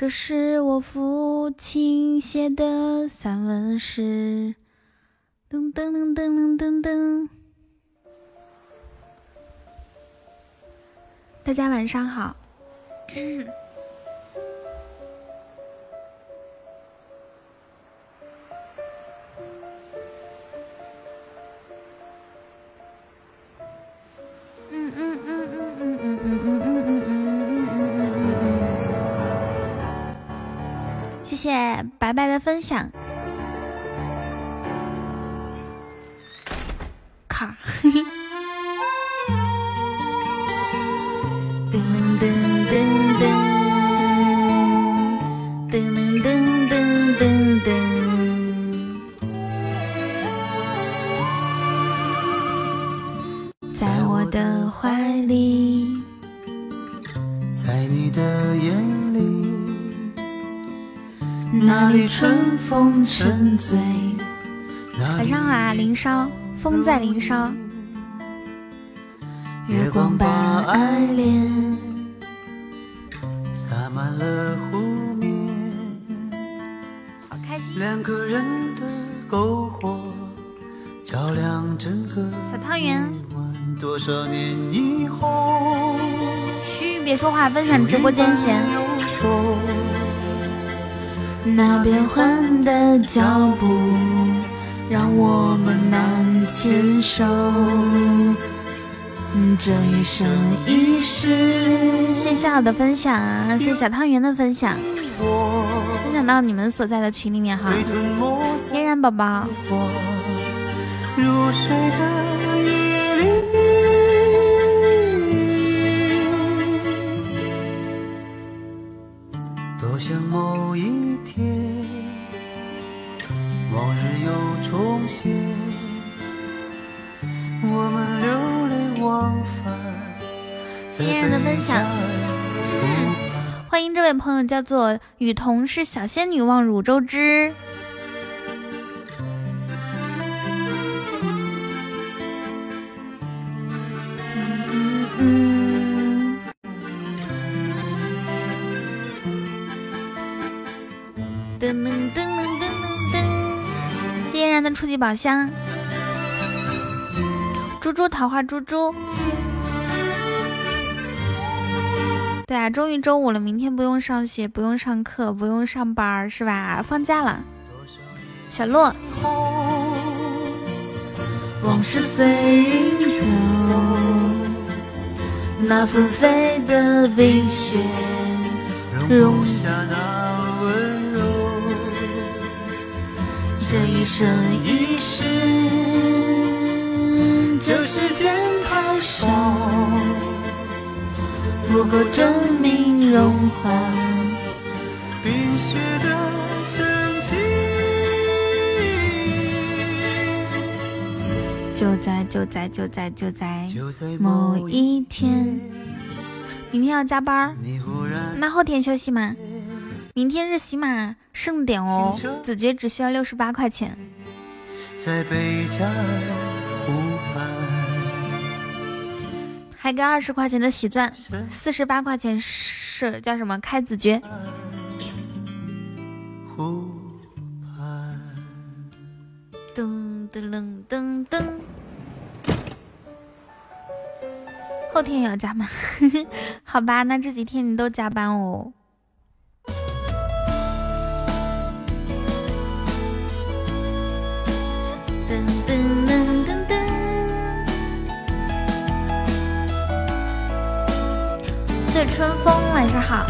这是我父亲写的散文诗。噔噔噔噔噔噔噔。大家晚上好。白白的分享。沉醉。晚上好啊，林梢，风在林梢。月光把爱恋洒满了湖面。好开心。两个人的篝火照亮整个小汤圆。多少年以后。嘘，别说话，分享直播间先。那变换的脚步，让我们难牵手。这一生一世，谢谢我的分享，谢谢小汤圆的分享，分享到你们所在的群里面哈。嫣然宝宝。多叫做雨桐，是小仙女望汝州之。噔噔噔噔噔噔噔！谢嫣然的初级宝箱，猪猪桃花猪猪。对啊，终于周五了，明天不用上学，不用上课，不用上班，是吧？放假了。小洛。往事随云走，那纷飞的冰雪，容不下那温柔。这一生一世，这时间太少，不够证明融化冰雪的。就在就在就在就在某一天，明天要加班，那后天休息吗？明天是喜马盛典哦，子爵只需要六十八块钱。还给二十块钱的喜钻，四十八块钱是叫什么？开子爵。噔噔噔噔，后天也要加班，好吧？那这几天你都加班哦。醉春风，晚上好。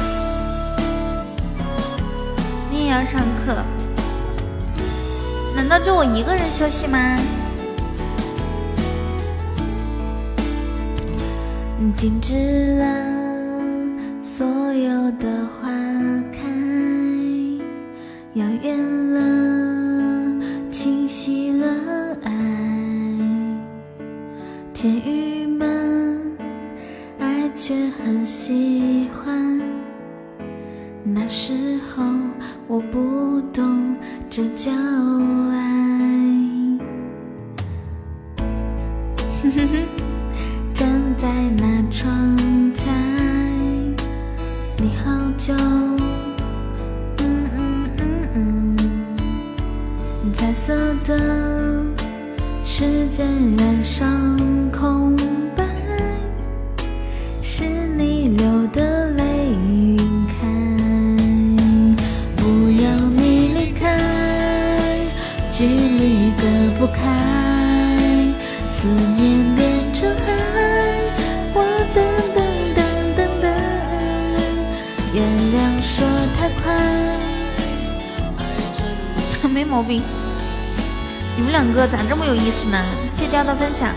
你也要上课？难道就我一个人休息吗？静止了所有的花开，遥远了，清晰了爱。天郁闷，爱却很喜欢。那时候我不懂，这叫爱。站在那窗台，你好久。彩色的时间染上空。流的泪晕开。不要你离开，距离隔不开，思念变成海。我等等等等等，原谅说太快，没毛病。你们两个咋这么有意思呢？谢雕的分享。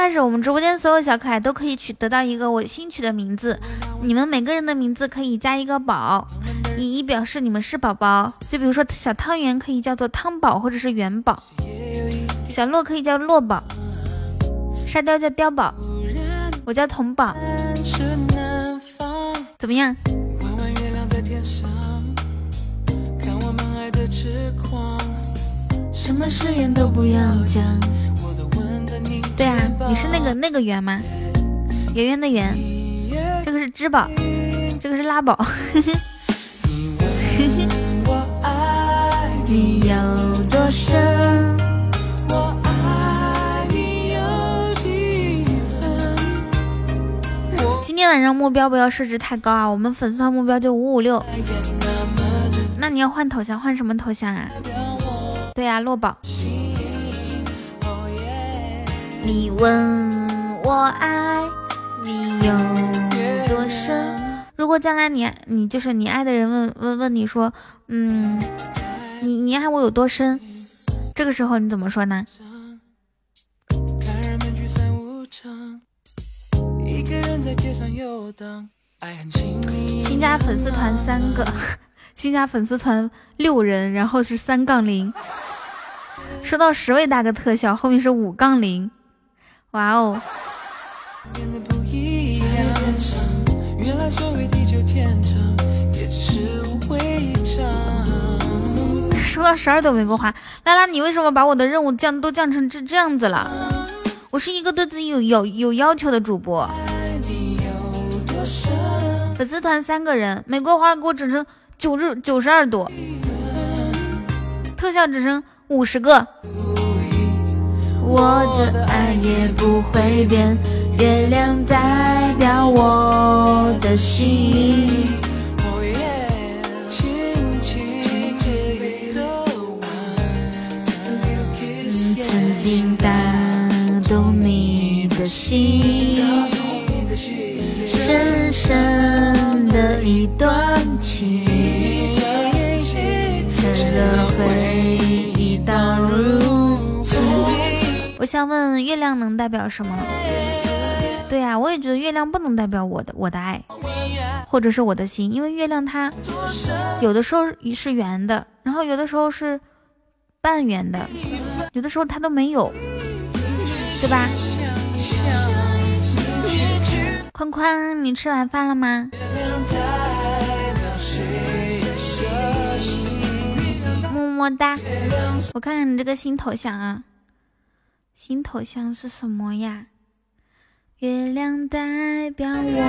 开始，我们直播间所有小可爱都可以取得到一个我新取的名字。你们每个人的名字可以加一个宝。以以表示你们是宝宝，就比如说小汤圆可以叫做汤宝或者是元宝，小洛可以叫洛宝，沙雕叫碉宝，我叫童宝，怎么样？什么誓言都不要讲。对啊，你是那个那个圆吗？圆圆的圆，这个是支宝，这个是拉宝。你有多深？我爱你有几分？今天晚上目标不要设置太高啊，我们粉丝团目标就五五六。那你要换头像，换什么头像啊？对呀，落宝。你问我爱你有多深？如果将来你你就是你爱的人问问问你说，嗯。你你爱我有多深？这个时候你怎么说呢？新加粉丝团三个，新加粉丝团六人，然后是三杠零，收到十位大哥特效，后面是五杠零，哇哦！收到十二朵玫瑰花，拉拉，你为什么把我的任务降都降成这这样子了？我是一个对自己有有有要求的主播。粉丝团三个人，玫瑰花给我整成九十九十二朵，特效只剩五十个。我的爱也不会变，月亮代表我的心。打动你的心，深深的一段情，我想问，月亮能代表什么？对呀，我也觉得月亮不能代表我的我的爱，或者是我的心，因为月亮它有的时候是圆的，然后有的时候是半圆的，有的时候它都没有。对吧？宽宽，你吃完饭了吗？么么哒！我看看你这个新头像啊，新头像是什么呀？月亮代表我。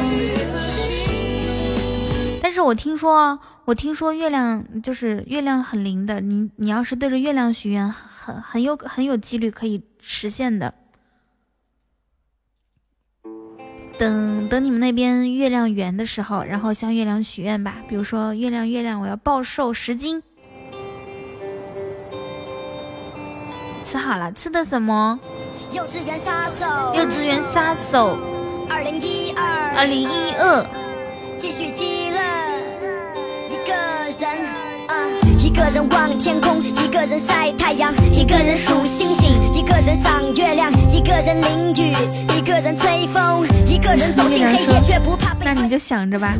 但是我听说，我听说月亮就是月亮很灵的，你你要是对着月亮许愿，很很有很有几率可以实现的。等等，你们那边月亮圆的时候，然后向月亮许愿吧。比如说，月亮月亮，我要暴瘦十斤。吃好了，吃的什么？幼稚园杀手。幼稚园杀手。二零一二。二零一二。继续饥饿。一个人。一个人望天空，一个人晒太阳，一个人数星星，一个人赏月亮，一个人淋雨，一个人吹风，一个人走进黑夜却不怕那你就想着吧，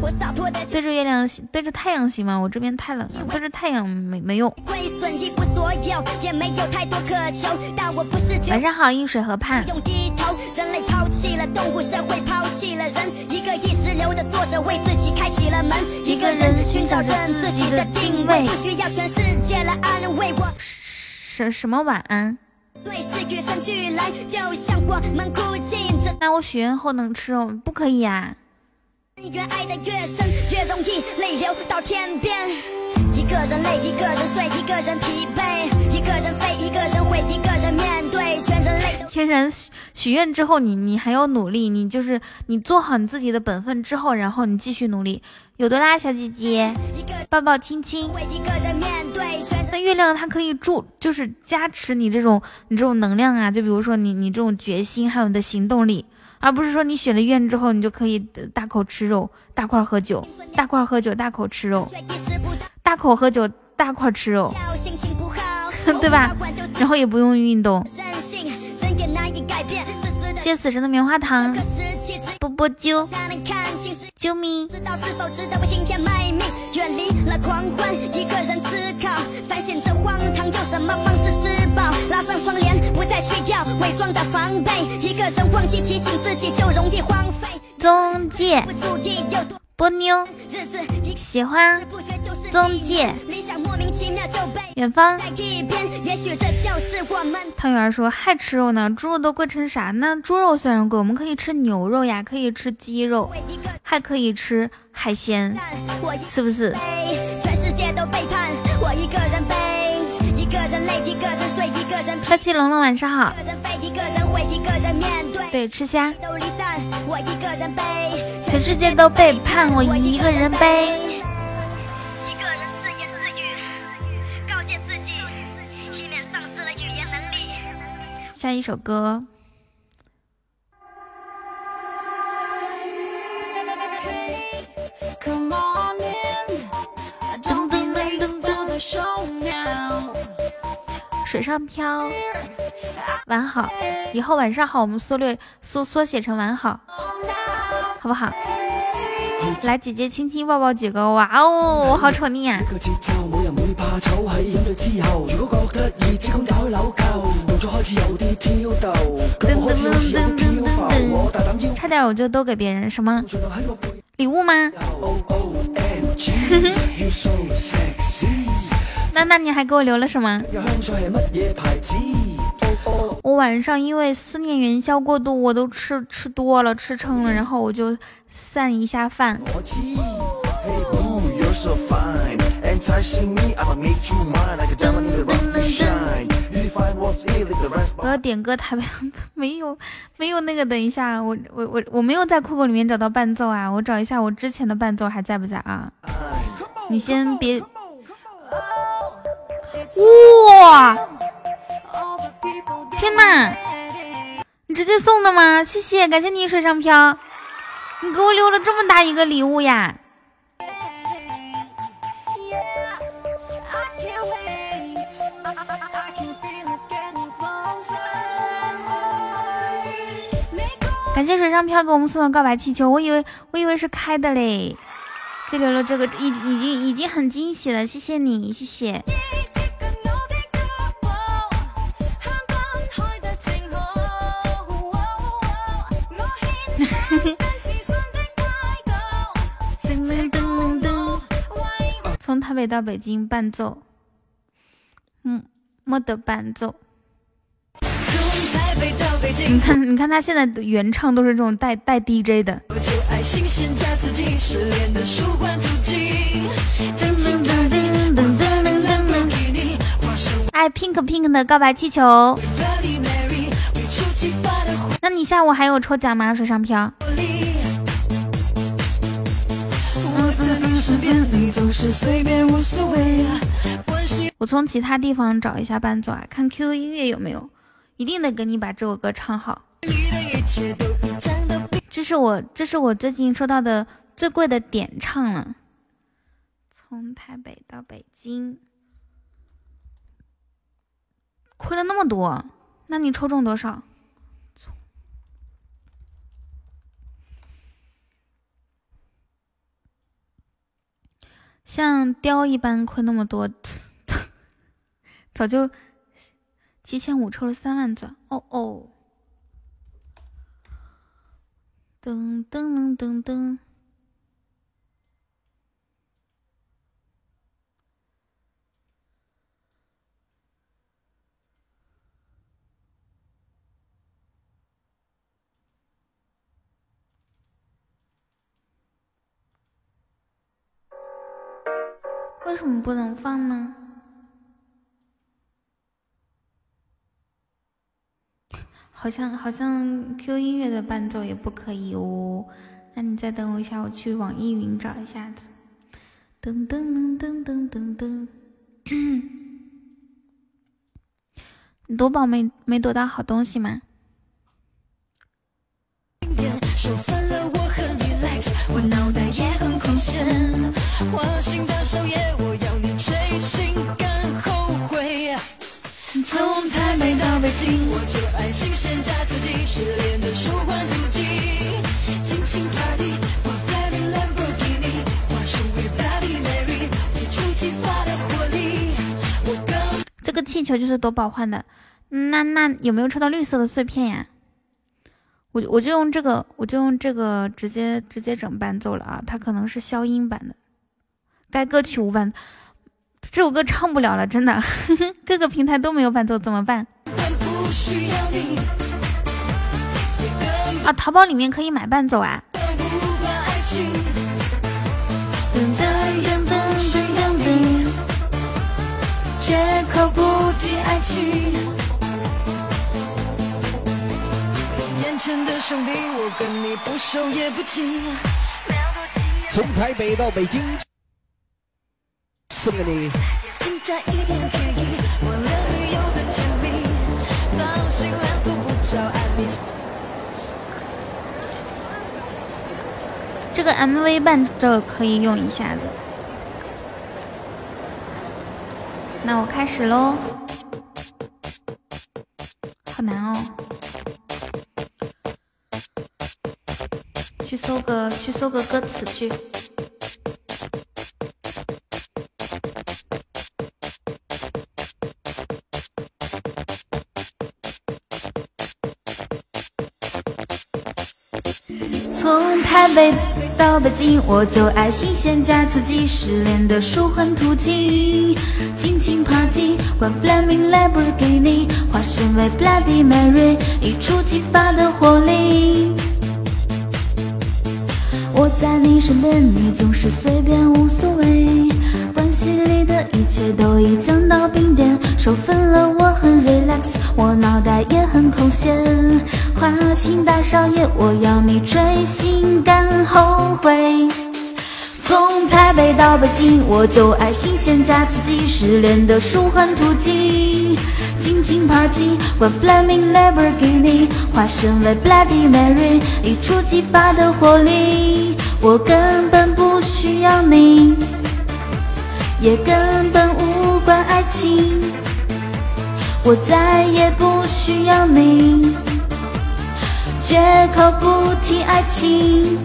对着月亮，对着太阳行吗？我这边太冷了，对着太阳没没用。晚上好，映水河畔。人类抛弃了动物，社会抛弃了人，一个意识流的作者为自己开。启了门，一个人寻找着自己的定位，不需要全世界来安慰我。什什么晚安？那我许愿后能吃哦？不可以啊。越爱的越深，越容易泪流到天边。一个人累，一个人睡，一个人疲惫，一个人飞，一个人会，一个人面对全人类。天然许愿之后，你你还要努力，你就是你做好你自己的本分之后，然后你继续努力。有的啦，小姐姐，抱抱亲亲。那月亮它可以助，就是加持你这种你这种能量啊，就比如说你你这种决心，还有你的行动力。而不是说你许了愿之后，你就可以大口吃肉、大块喝酒、大块喝酒、大口吃肉、大口喝酒、大块吃肉，对吧？然后也不用运动。谢死神的棉花糖，波波啾，啾咪。拉上窗帘，不再需要伪装的防备。一个人忘记提醒自己，就容易荒废。中介，波妞，喜欢中介。远方，汤圆说还吃肉呢，猪肉都贵成啥？那猪肉虽然贵，我们可以吃牛肉呀，可以吃鸡肉，还可以吃海鲜，是不是？全世界都背叛我一个人背，一个人累，一个人睡。帅气龙龙晚上好。对，吃虾。全世界都背叛我一个人背。一个人自言自语，告诫自己，以免丧失了语言能力。下一首歌。水上漂，晚好，以后晚上好，我们缩略缩缩写成晚好，好不好？来，姐姐亲亲抱抱几个，哇哦，我好丑你呀！差点我就都给别人什么礼物吗？那那你还给我留了什么？我晚上因为思念元宵过度，我都吃吃多了，吃撑了，然后我就散一下饭。我要点歌，台湾没有没有那个，等一下，我我我我没有在酷狗里面找到伴奏啊，我找一下我之前的伴奏还在不在啊？你先别。哇！天哪，你直接送的吗？谢谢，感谢你水上漂，你给我留了这么大一个礼物呀！感谢水上漂给我们送的告白气球，我以为我以为是开的嘞，就留了这个，已已经已经很惊喜了，谢谢你，谢谢。从台北到北京伴奏，嗯，没得伴奏。你看，你看他现在的原唱都是这种带带 DJ 的。爱 pink pink 的告白气球。那你下午还有抽奖吗？水上漂。我从其他地方找一下伴奏啊，看 QQ 音乐有没有，一定得给你把这首歌唱好。这是我，这是我最近收到的最贵的点唱了。从台北到北京，亏了那么多，那你抽中多少？像雕一般亏那么多，早就七千五抽了三万钻哦哦！噔噔噔噔噔，为什么不能放呢？好像好像 Q 音乐的伴奏也不可以哦。那你再等我一下，我去网易云找一下子。噔噔噔噔噔噔噔。你 夺宝没没夺到好东西吗？从台北到北京，我就爱新鲜加刺激，失恋的舒缓途径。尽情 party，我 flying Lamborghini，化身为 Bloody Mary，一触即发的火力。我更这个气球就是夺宝换的，那那有没有抽到绿色的碎片呀？我我就用这个，我就用这个直接直接整伴奏了啊！它可能是消音版的，该歌曲无伴。这首歌唱不了了，真的，各个平台都没有伴奏，怎么办？啊，淘宝里面可以买伴奏啊。从台北到北京。这个 MV 伴奏可以用一下的。那我开始喽。好难哦。去搜个，去搜个歌词去。从台北到北京，我就爱新鲜加刺激，失恋的舒缓途径。尽情 party，管 flaming Lamborghini，化身为 Bloody Mary，一触即发的活力。我在你身边，你总是随便无所谓。关系里的一切都已降到冰点，手分了我很 relax，我脑袋也很空闲。花心大少爷，我要你追心敢后悔。从台北到北京，我就爱新鲜加刺激，失恋的舒缓途径。尽情 party，管 flaming Lamborghini，化身为 Bloody Mary，一触即发的火力。我根本不需要你。也根本无关爱情，我再也不需要你，绝口不提爱情。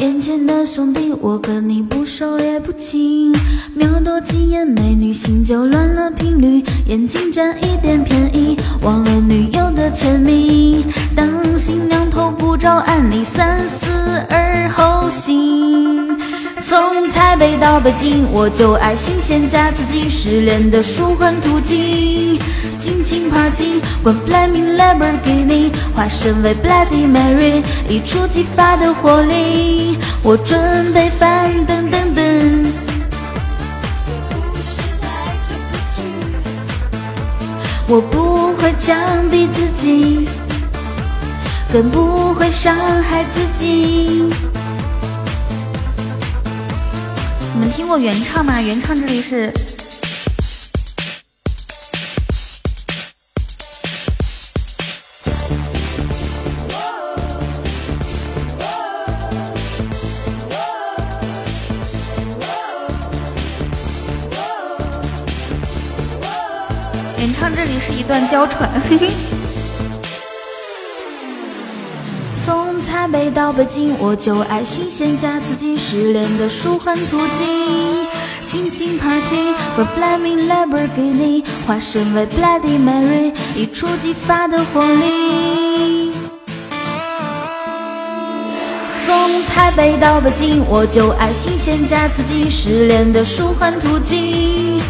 眼前的兄弟，我跟你不熟也不亲，瞄多几眼美女，心就乱了频率，眼睛占一点便宜，忘了女友的甜蜜。当新娘头不着岸，你三思而后行。从台北到北京，我就爱新鲜加刺激，失恋的舒缓途径。尽情 party，管 flaming Lamborghini，化身为 Bloody Mary，一触即发的火力。我准备翻噔噔噔。我不会降低自己，更不会伤害自己。你们听过原唱吗？原唱这里是。这里是一段娇喘。从台北到北京，我就爱新鲜加刺激，失恋的舒缓途径。尽情 party，和 flaming Lamborghini，化身为 Bloody Mary，一触即发的火力。从台北到北京，我就爱新鲜加刺激，失恋的舒缓途径。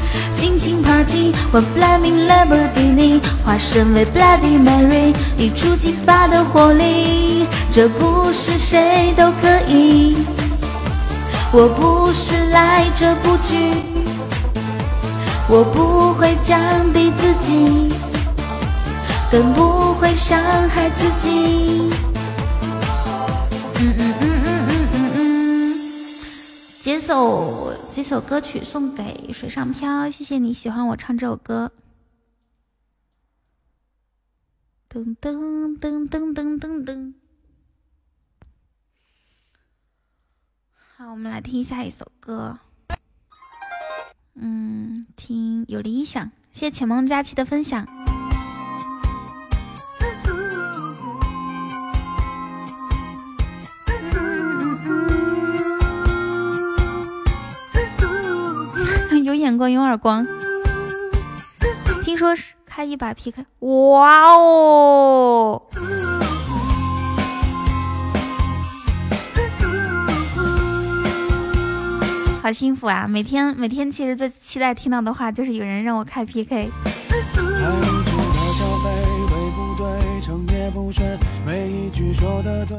尽情 party，换 flaming Lamborghini，化身为 Bloody Mary，一触即发的火力，这不是谁都可以。我不是来者不拒，我不会降低自己，更不会伤害自己。这首这首歌曲送给水上漂，谢谢你喜欢我唱这首歌。噔噔噔噔噔噔噔。好，我们来听下一首歌。嗯，听有理想，谢谢浅梦佳期的分享。有眼光，有耳光。听说是开一把 PK，哇哦！好幸福啊！每天每天，其实最期待听到的话就是有人让我开 PK。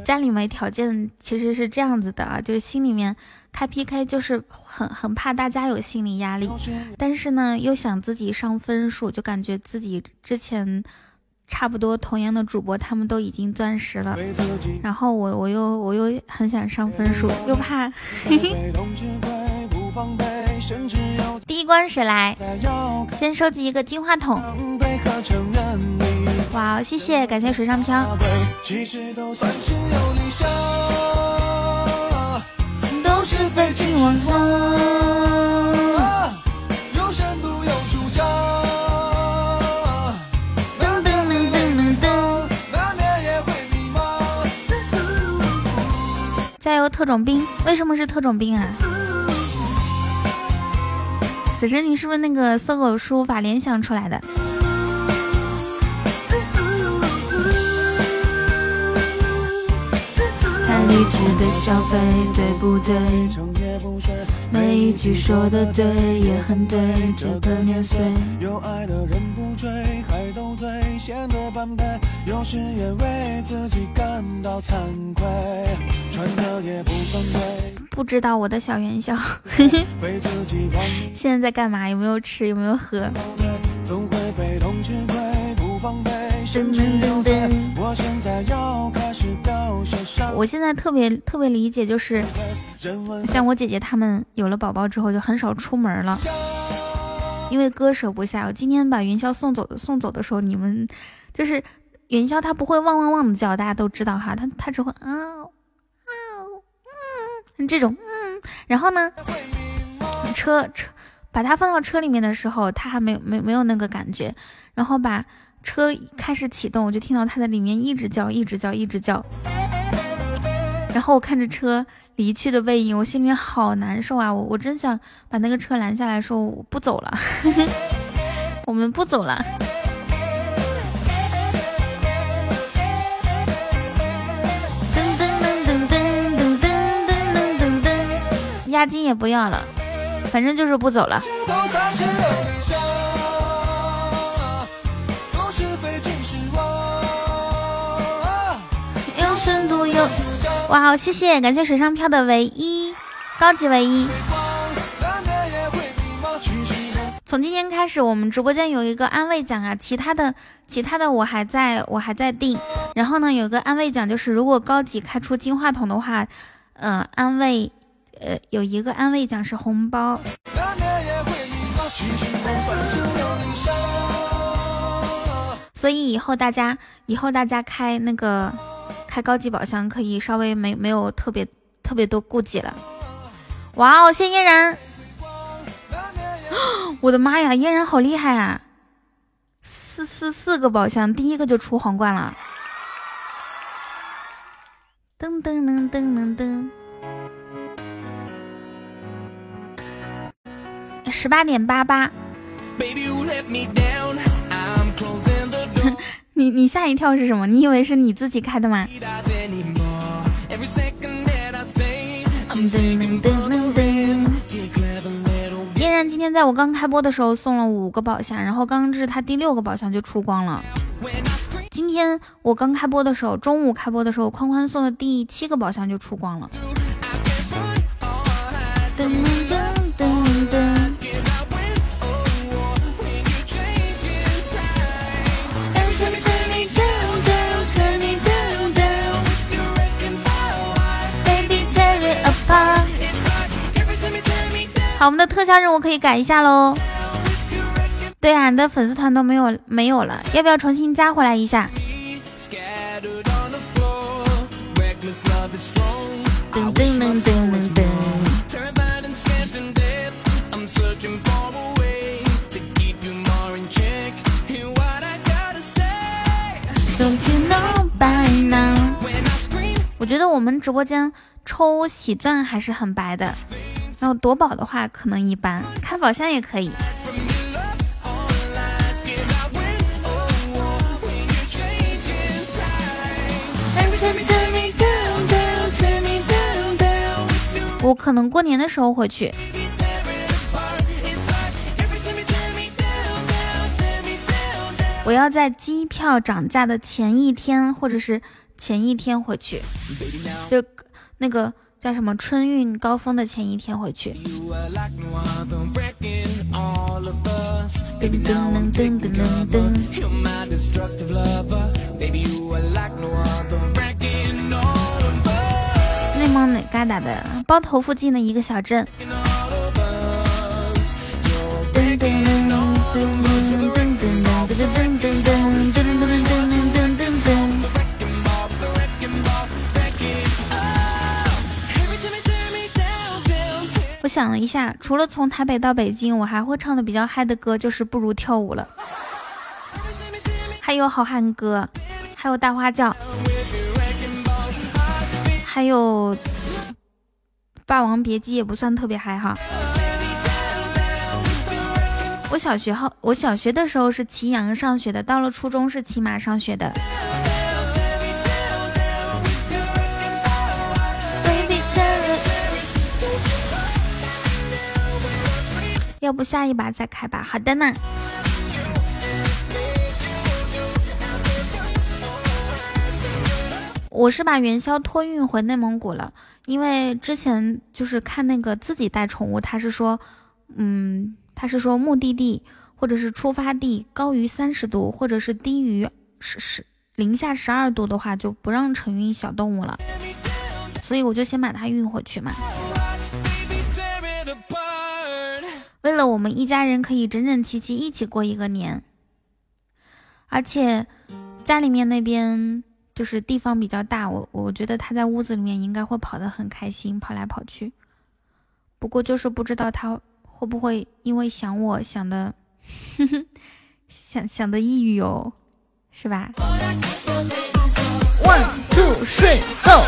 家里没条件，其实是这样子的啊，就是心里面开 PK，就是很很怕大家有心理压力，但是呢，又想自己上分数，就感觉自己之前差不多同样的主播，他们都已经钻石了，然后我我又我又很想上分数，又怕。第一关谁来？先收集一个金话筒。哇，谢谢，感谢水上漂。都是废寝忘食。噔噔噔噔噔。加油，特种兵！为什么是特种兵啊？死神，你是不是那个搜狗输入法联想出来的？太理智的消费，对不对？每一句说的对，也很对。这个年岁，有爱的人不追，还斗嘴，显得般配。有时也为自己感到惭愧，穿的也不。不知道我的小元宵，现在在干嘛？有没有吃？有没有喝？我现在特别特别理解，就是像我姐姐她们有了宝宝之后，就很少出门了，因为割舍不下。我今天把元宵送走的送走的时候，你们就是元宵，它不会汪汪汪的叫，大家都知道哈，它它只会啊。这种，嗯，然后呢，车车把它放到车里面的时候，它还没有没没有那个感觉，然后把车开始启动，我就听到它在里面一直叫，一直叫，一直叫，然后我看着车离去的背影，我心里面好难受啊！我我真想把那个车拦下来说我不走了，我们不走了。噔噔噔噔噔噔噔噔噔噔押金也不要了，反正就是不走了。有深度有哇，谢谢感谢水上漂的唯一高级唯一。从今天开始，我们直播间有一个安慰奖啊，其他的其他的我还在我还在定。然后呢，有一个安慰奖就是如果高级开出金话筒的话，嗯，安慰。呃，有一个安慰奖是红包，所以以后大家以后大家开那个开高级宝箱可以稍微没没有特别特别多顾忌了。哇哦，谢嫣然，我的妈呀，嫣然好厉害啊！四四四个宝箱，第一个就出皇冠了，噔噔噔噔噔噔。十八点八八，你你吓一跳是什么？你以为是你自己开的吗？嫣然今天在我刚开播的时候送了五个宝箱，然后刚刚这是他第六个宝箱就出光了。今天我刚开播的时候，中午开播的时候，宽宽送的第七个宝箱就出光了。好，我们的特效任务可以改一下喽。对啊，你的粉丝团都没有没有了，要不要重新加回来一下？噔噔噔噔噔噔。我觉得我们直播间抽喜钻还是很白的。然后夺宝的话可能一般，开宝箱也可以。我可能过年的时候回去。我要在机票涨价的前一天或者是前一天回去，就那个。叫什么春运高峰的前一天回去。内蒙哪旮达的？包头附近的一个小镇。想了一下，除了从台北到北京，我还会唱的比较嗨的歌就是不如跳舞了，还有好汉歌，还有大花轿，还有霸王别姬也不算特别嗨哈。我小学后，我小学的时候是骑羊上学的，到了初中是骑马上学的。要不下一把再开吧。好的呢。我是把元宵托运回内蒙古了，因为之前就是看那个自己带宠物，他是说，嗯，他是说目的地或者是出发地高于三十度，或者是低于十十零下十二度的话，就不让承运小动物了，所以我就先把它运回去嘛。为了我们一家人可以整整齐齐一起过一个年，而且家里面那边就是地方比较大，我我觉得他在屋子里面应该会跑得很开心，跑来跑去。不过就是不知道他会不会因为想我想的，想 想的抑郁哦，是吧？One two three go。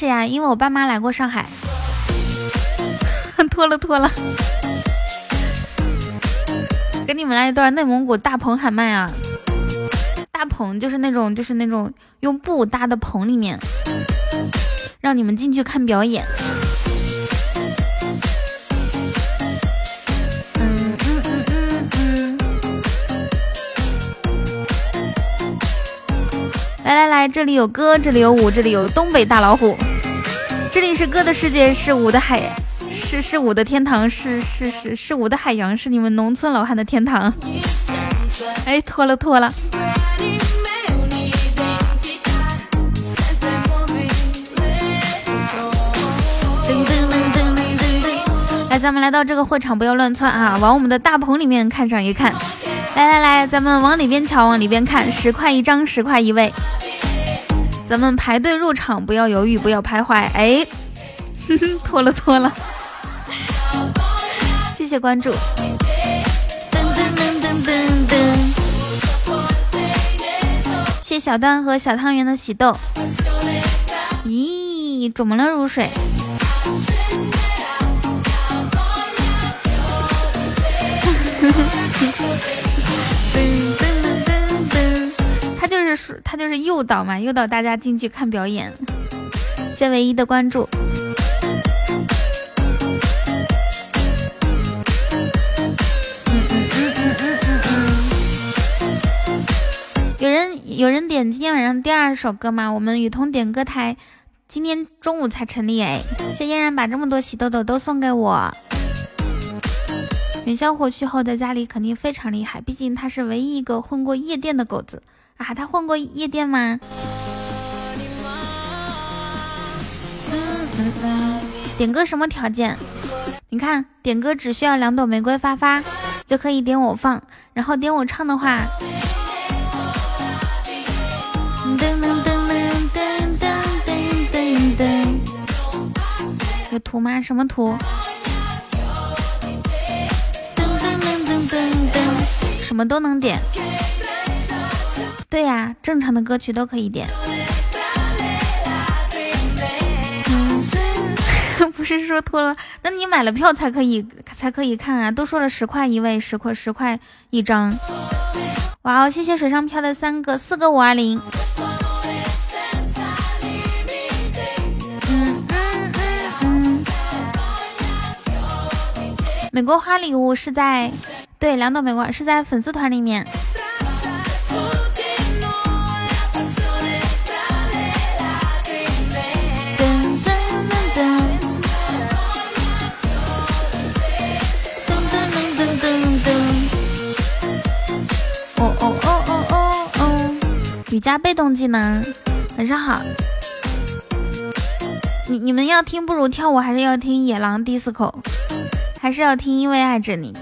是呀，因为我爸妈来过上海，脱 了脱了，给你们来一段内蒙古大棚喊麦啊！大棚就是那种就是那种用布搭的棚里面，让你们进去看表演。来来来，这里有歌，这里有舞，这里有东北大老虎。这里是歌的世界，是舞的海，是是舞的天堂，是是是是舞的海洋，是你们农村老汉的天堂。哎，脱了脱了。来，咱们来到这个会场，不要乱窜啊，往我们的大棚里面看上一看。来来来，咱们往里边瞧，往里边看，十块一张，十块一位。咱们排队入场，不要犹豫，不要徘徊。哎，脱了脱了，谢谢关注。噔噔噔噔噔噔，谢小段和小汤圆的喜豆。咦，怎么了，如水？就是说他就是诱导嘛，诱导大家进去看表演。谢唯一的关注。嗯嗯嗯嗯嗯嗯嗯。有人有人点今天晚上第二首歌吗？我们雨桐点歌台今天中午才成立哎。谢嫣然把这么多喜豆豆都送给我。元宵回去后在家里肯定非常厉害，毕竟他是唯一一个混过夜店的狗子。啊！他混过夜店吗？点歌什么条件？你看，点歌只需要两朵玫瑰发发就可以点我放，然后点我唱的话。噔噔噔噔噔噔噔噔，有图吗？什么图？噔噔噔噔噔噔，什么都能点。对呀，正常的歌曲都可以点。不是说脱了，那你买了票才可以才可以看啊！都说了十块一位，十块十块一张。哇哦，谢谢水上漂的三个四个五二零。嗯嗯嗯嗯。玫瑰花礼物是在对两朵玫瑰是在粉丝团里面。加被动技能，晚上好。你你们要听不如跳舞，还是要听野狼 disco，还是要听因为爱着你？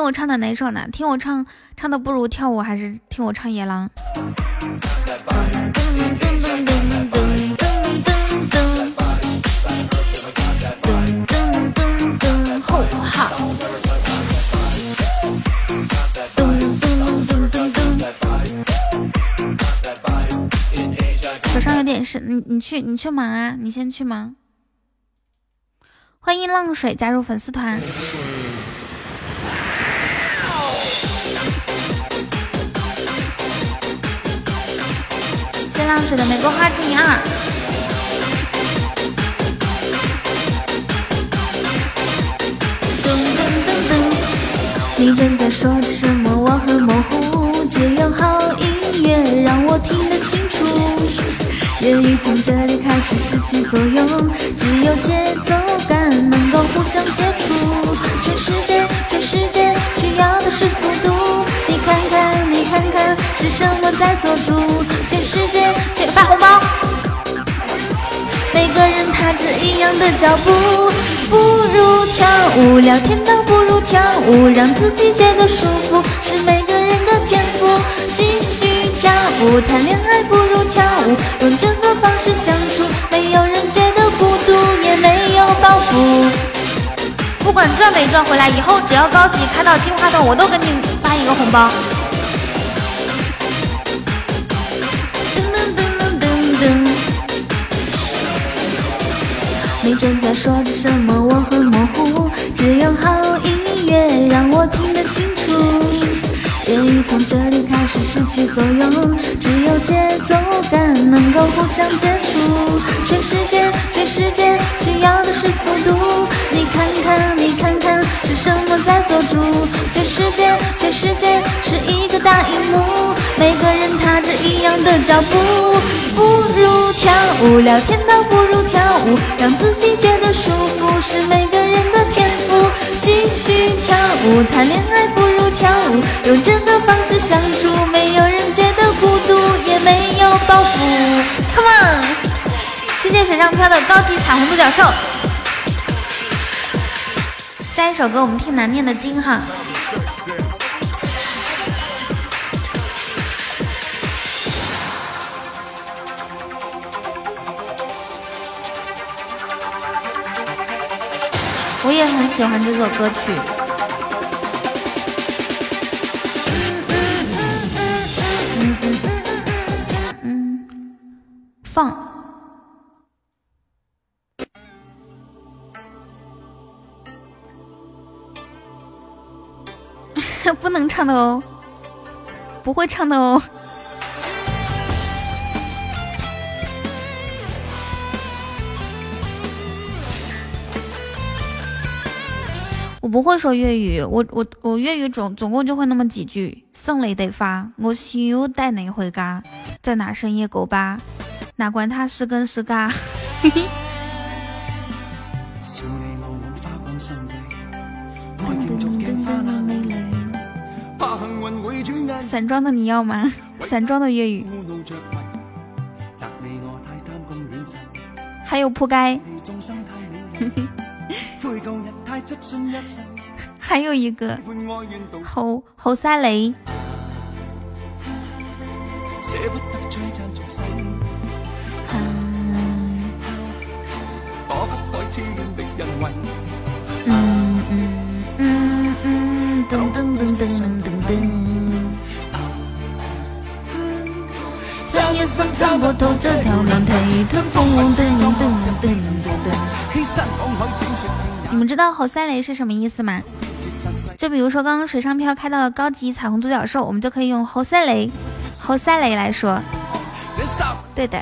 听我唱的哪首呢？听我唱唱的不如跳舞，还是听我唱野狼？手上有点事，你你去你去忙啊，你先去忙。欢迎浪水加入粉丝团。浪水的玫瑰花乘以二。噔噔噔噔，你正在说着什么？我很模糊，只有好音乐让我听得清楚。言语从这里开始失去作用，只有节奏感能够互相接触。全世界，全世界需要的是速度。是什么在做主？全世界，全发红包。每个人踏着一样的脚步，不如跳舞，聊天都不如跳舞，让自己觉得舒服，是每个人的天赋。继续跳舞，谈恋爱不如跳舞，用这个方式相处，没有人觉得孤独，也没有包袱。不管赚没赚回来，以后只要高级开到金花筒，我都给你。发一个红包。你正在说着什么？我很模糊，只有好音乐让我听得清楚。言语从这里开始失去作用，只有节奏感能够互相接触。全世界，全世界需要的是速度。你看看，你看看，是什么在做主？全世界，全世界是一个大荧幕，每个人踏着一样的脚步。不如跳舞，聊天倒不如跳舞，让自己觉得舒服，是每个人的天继续跳舞，谈恋爱不如跳舞，用这个方式相处，没有人觉得孤独，也没有包袱。Come on，谢谢水上漂的高级彩虹独角兽。下一首歌我们听难念的经哈。我也很喜欢这首歌曲。嗯，放，不能唱的哦，不会唱的哦。不会说粤语，我我我粤语总总共就会那么几句。送你得发，我想要带你回家，在哪深夜狗吧，哪管他是跟是嘎。散装的你要吗？散装的粤语。还有铺盖。还有一个好好犀利。嗯嗯嗯嗯，噔噔噔噔噔噔噔。你们知道吼赛雷是什么意思吗？就比如说刚刚水上漂开到了高级彩虹独角兽，我们就可以用吼赛雷，吼赛雷来说。对的。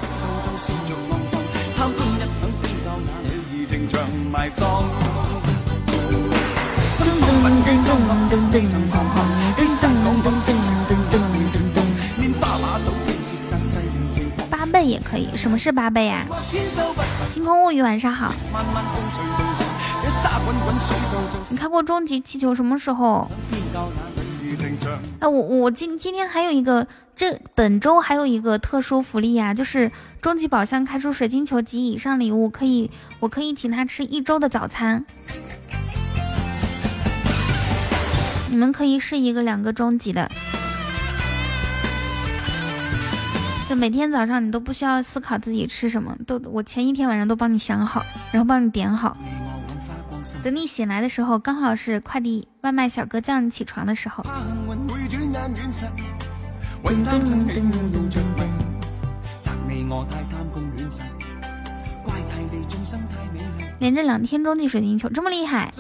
可以，什么是八倍呀？星空物语晚上好。你看过终极气球什么时候？哎，我我今今天还有一个，这本周还有一个特殊福利呀，就是终极宝箱开出水晶球及以上礼物，可以我可以请他吃一周的早餐。你们可以试一个两个终极的，就每天早上你都不需要思考自己吃什么，都我前一天晚上都帮你想好，然后帮你点好。等你醒来的时候，刚好是快递外卖小哥叫你起床的时候。连着两天终极水晶球，这么厉害？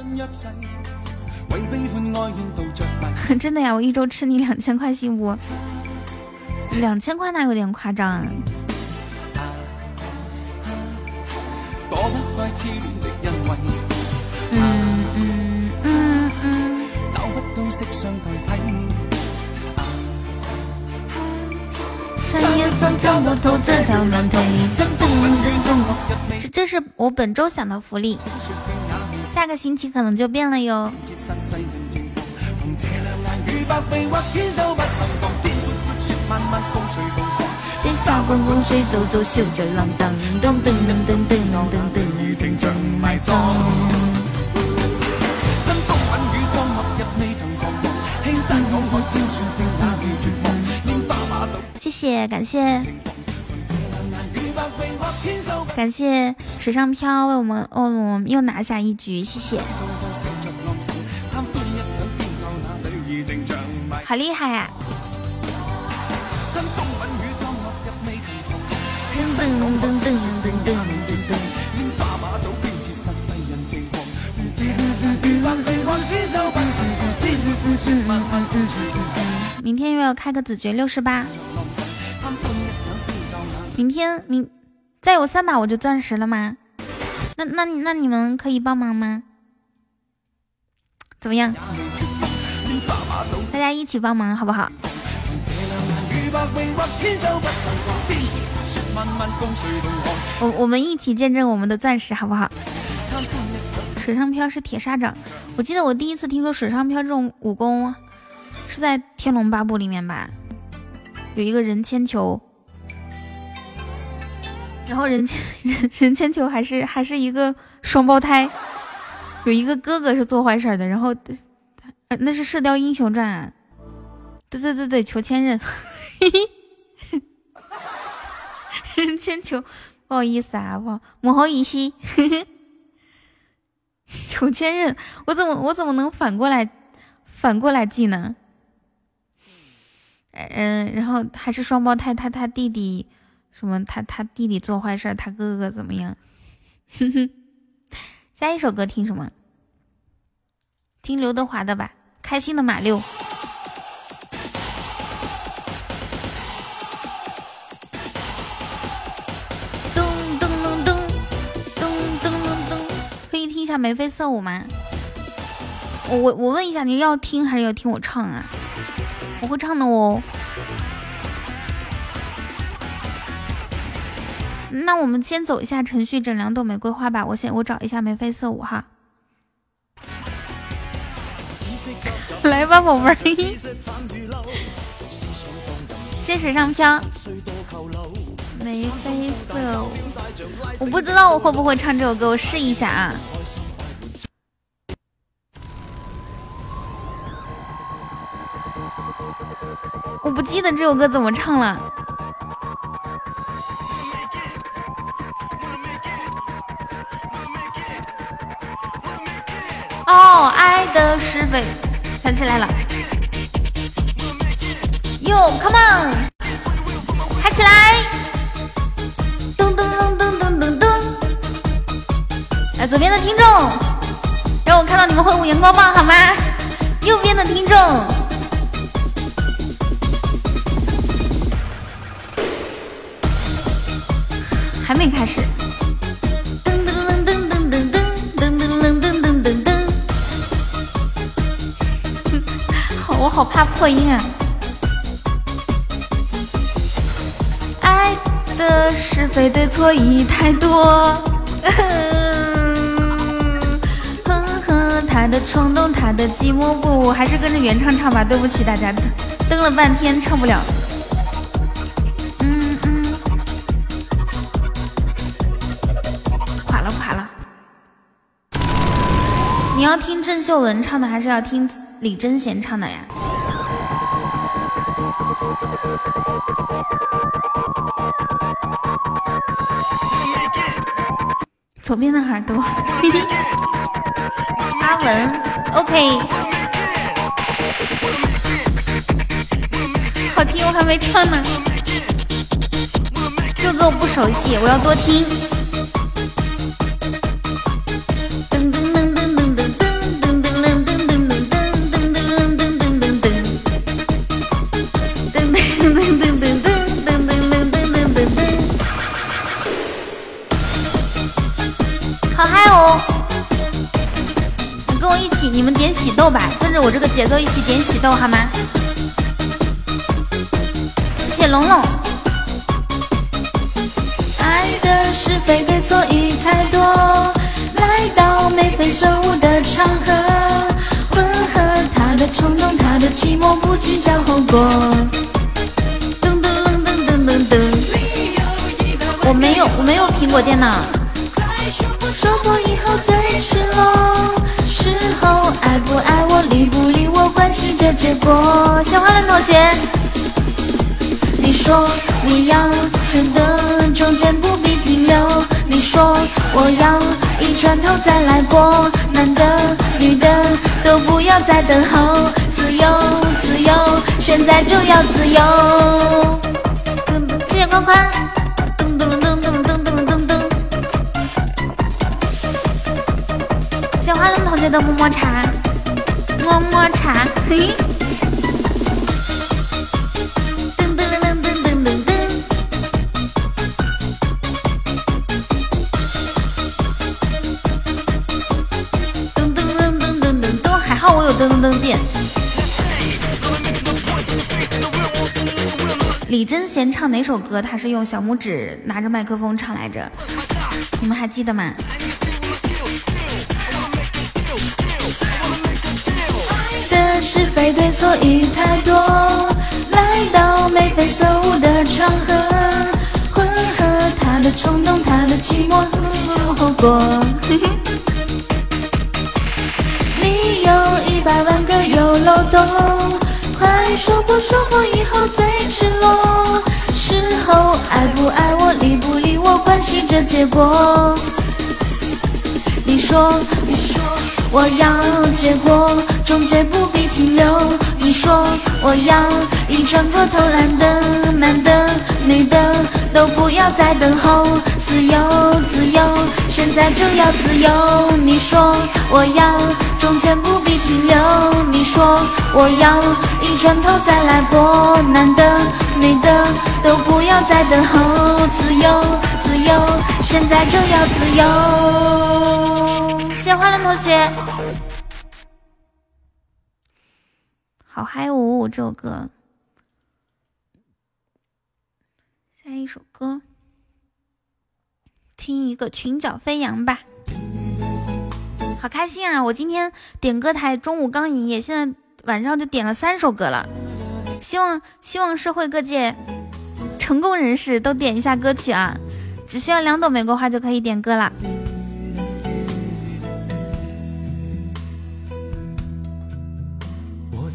真的呀，我一周吃你两千块幸福，两千块那有点夸张啊。嗯嗯嗯嗯。这这是我本周想的福利，下个星期可能就变了哟。天下滚滚水皱皱，秀着浪荡，噔噔噔噔噔噔噔噔噔埋葬。谢谢，感谢，感谢水上漂为我们，为我们又拿下一局，谢谢，好厉害呀！噔明天又要开个子爵六十八，明天明再有三把我就钻石了吗？那那那你们可以帮忙吗？怎么样？大家一起帮忙好不好？我我们一起见证我们的钻石好不好？水上漂是铁砂掌，我记得我第一次听说水上漂这种武功是在《天龙八部》里面吧，有一个人铅球，然后人铅人人铅球还是还是一个双胞胎，有一个哥哥是做坏事的，然后那是《射雕英雄传》啊，对对对对，裘千仞，人铅球，不好意思啊，不好，母后一息。求千仞，我怎么我怎么能反过来反过来记呢？嗯，然后还是双胞胎，他他弟弟什么？他他弟弟做坏事，他哥哥怎么样？哼哼，下一首歌听什么？听刘德华的吧，《开心的马六》。眉飞色舞吗？我我我问一下，你要听还是要听我唱啊？我会唱的哦。那我们先走一下程序，整两朵玫瑰花吧。我先我找一下眉飞色舞哈。来吧，宝贝儿。谢水上漂。眉飞色舞，我不知道我会不会唱这首歌，我试一下啊。我不记得这首歌怎么唱了。哦，爱的是非，想起来了。哟，Come on，嗨起来！噔噔噔噔噔噔噔。来，左边的听众，让我看到你们挥舞荧光棒好吗？右边的听众，还没开始。噔噔噔噔噔噔噔噔噔噔噔噔噔。好我好怕破音啊！爱的是非对错已太多，哼哼，他的冲动，他的寂寞，不，还是跟着原唱唱吧。对不起大家，登了半天唱不了。要听郑秀文唱的，还是要听？李贞贤唱的呀，左边的耳朵，阿文，OK，好听，我还没唱呢，这歌我不熟悉，我要多听。我这个节奏一起点喜豆好吗？谢谢龙龙。爱的是非对错已太多，来到眉飞色舞的场合，混合他的冲动，他的寂寞，不计较后果。噔噔噔噔噔噔噔。我没有，我没有苹果电脑。说破以后最赤裸。时候爱不爱我，理不理我，关系着结果。小花轮同学，你说你要真的，中间不必停留。你说我要一转头再来过，男的女的都不要再等候，自由自由，现在就要自由。谢谢宽宽。觉得么么茶，么么茶，查嘿。噔噔噔噔噔噔噔噔。噔噔噔噔噔噔噔，还好我有噔噔噔键。李贞贤唱哪首歌？他是用小拇指拿着麦克风唱来着，你们还记得吗？是非对错已太多，来到眉飞色舞的场合，混合他的冲动，他的寂寞，后果。你有一百万个有漏洞，快说不说破以后最赤裸。事后爱不爱我，理不理我，关系着结果。你说。我要结果，中间不必停留。你说我要一转头懒来过男的女的都不要再等候。自由自由现在就要自由。你说我要中间不必停留。你说我要一转头再来过男的女的都不要再等候。自由自由现在就要自由。喜欢的同学好嗨哦，这首歌。下一首歌，听一个裙角飞扬吧。好开心啊！我今天点歌台中午刚营业，现在晚上就点了三首歌了。希望希望社会各界成功人士都点一下歌曲啊！只需要两朵玫瑰花就可以点歌了。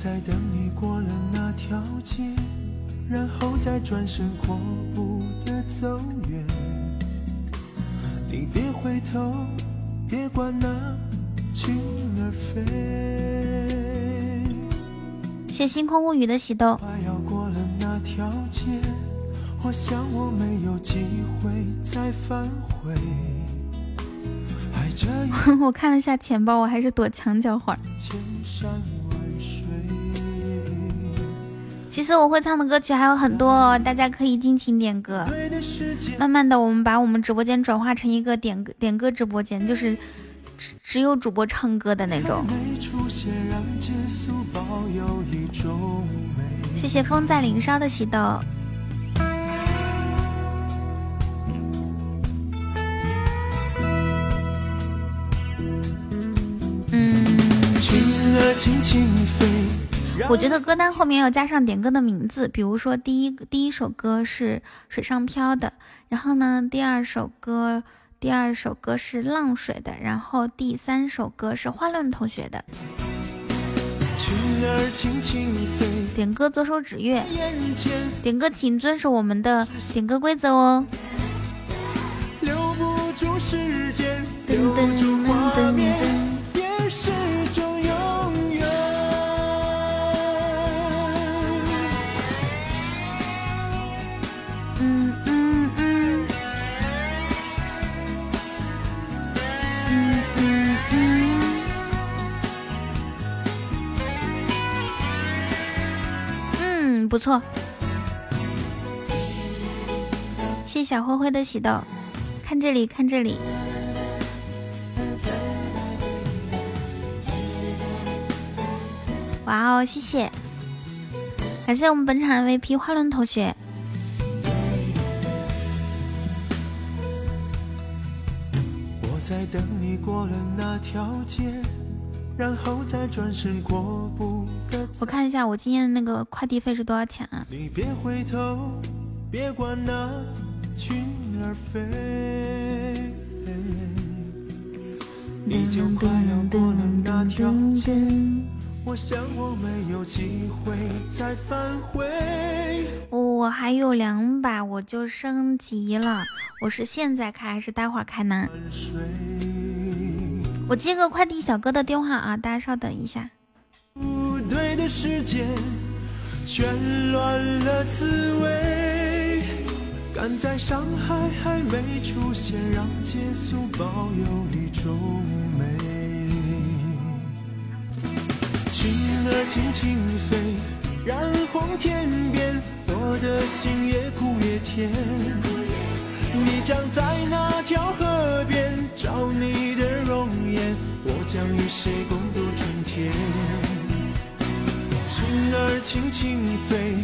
在等你过了那条街，然后再转身阔步的走远。你别回头，别管那群儿飞。谢星空物语的喜豆。快要过了那条街，我想我没有机会再返回。我看了下钱包，我还是躲墙角会儿。其实我会唱的歌曲还有很多哦，大家可以尽情点歌。慢慢的，我们把我们直播间转化成一个点歌点歌直播间，就是只只有主播唱歌的那种。谢谢风在林梢的喜豆。嗯，轻轻飞。我觉得歌单后面要加上点歌的名字，比如说第一第一首歌是水上漂的，然后呢第二首歌第二首歌是浪水的，然后第三首歌是花乱同学的。轻儿轻轻飞，点歌左手指月，点歌请遵守我们的点歌规则哦。留不住时间，噔留噔噔住画噔面，不错。谢谢小灰灰的喜豆，看这里，看这里。哇哦，谢谢，感谢我们本场 MVP 花轮同学。我在等你过了那条街，然后再转身阔步的我看一下我今天的那个快递费是多少钱啊？你别回头，别管那群儿飞，你就快要过了那条街。我想我没有机会再返回。我还有两把，我就升级了。我是现在开还是待会儿开呢？我接个快递小哥的电话啊，大家稍等一下。不对的时间，全乱了思维。赶在伤害还没出现，让结束保有一种美。轻儿轻轻飞，染红天边，我的心越哭越甜。你将在那条河边到你的容颜，我将与谁共度春天？春儿轻轻飞，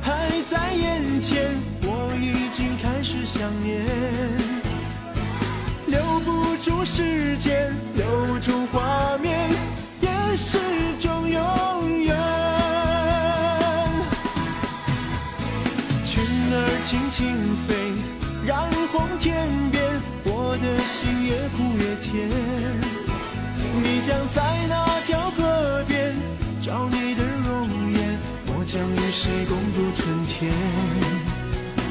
还在眼前，我已经开始想念。留不住时间，留住画面，越苦越甜。你将在那条河边找你的容颜，我将与谁共度春天？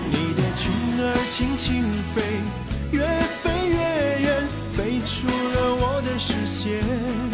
你的裙儿轻轻飞，越飞越远，飞出了我的视线。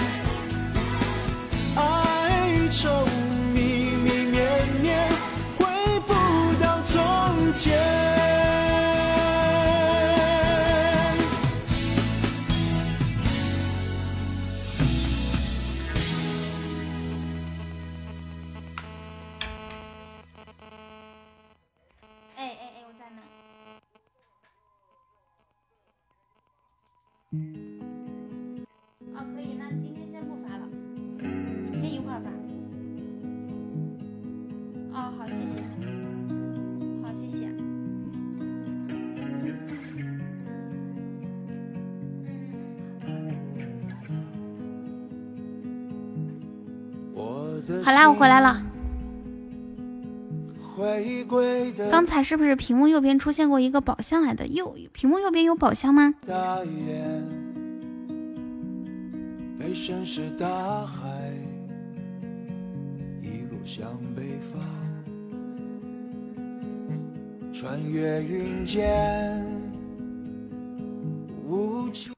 刚才是不是屏幕右边出现过一个宝箱来的？右屏幕右边有宝箱吗？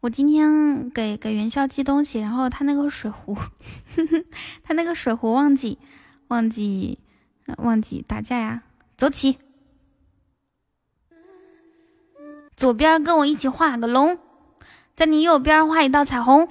我今天给给元宵寄东西，然后他那个水壶，他那个水壶忘记忘记。忘记打架呀！走起，左边跟我一起画个龙，在你右边画一道彩虹。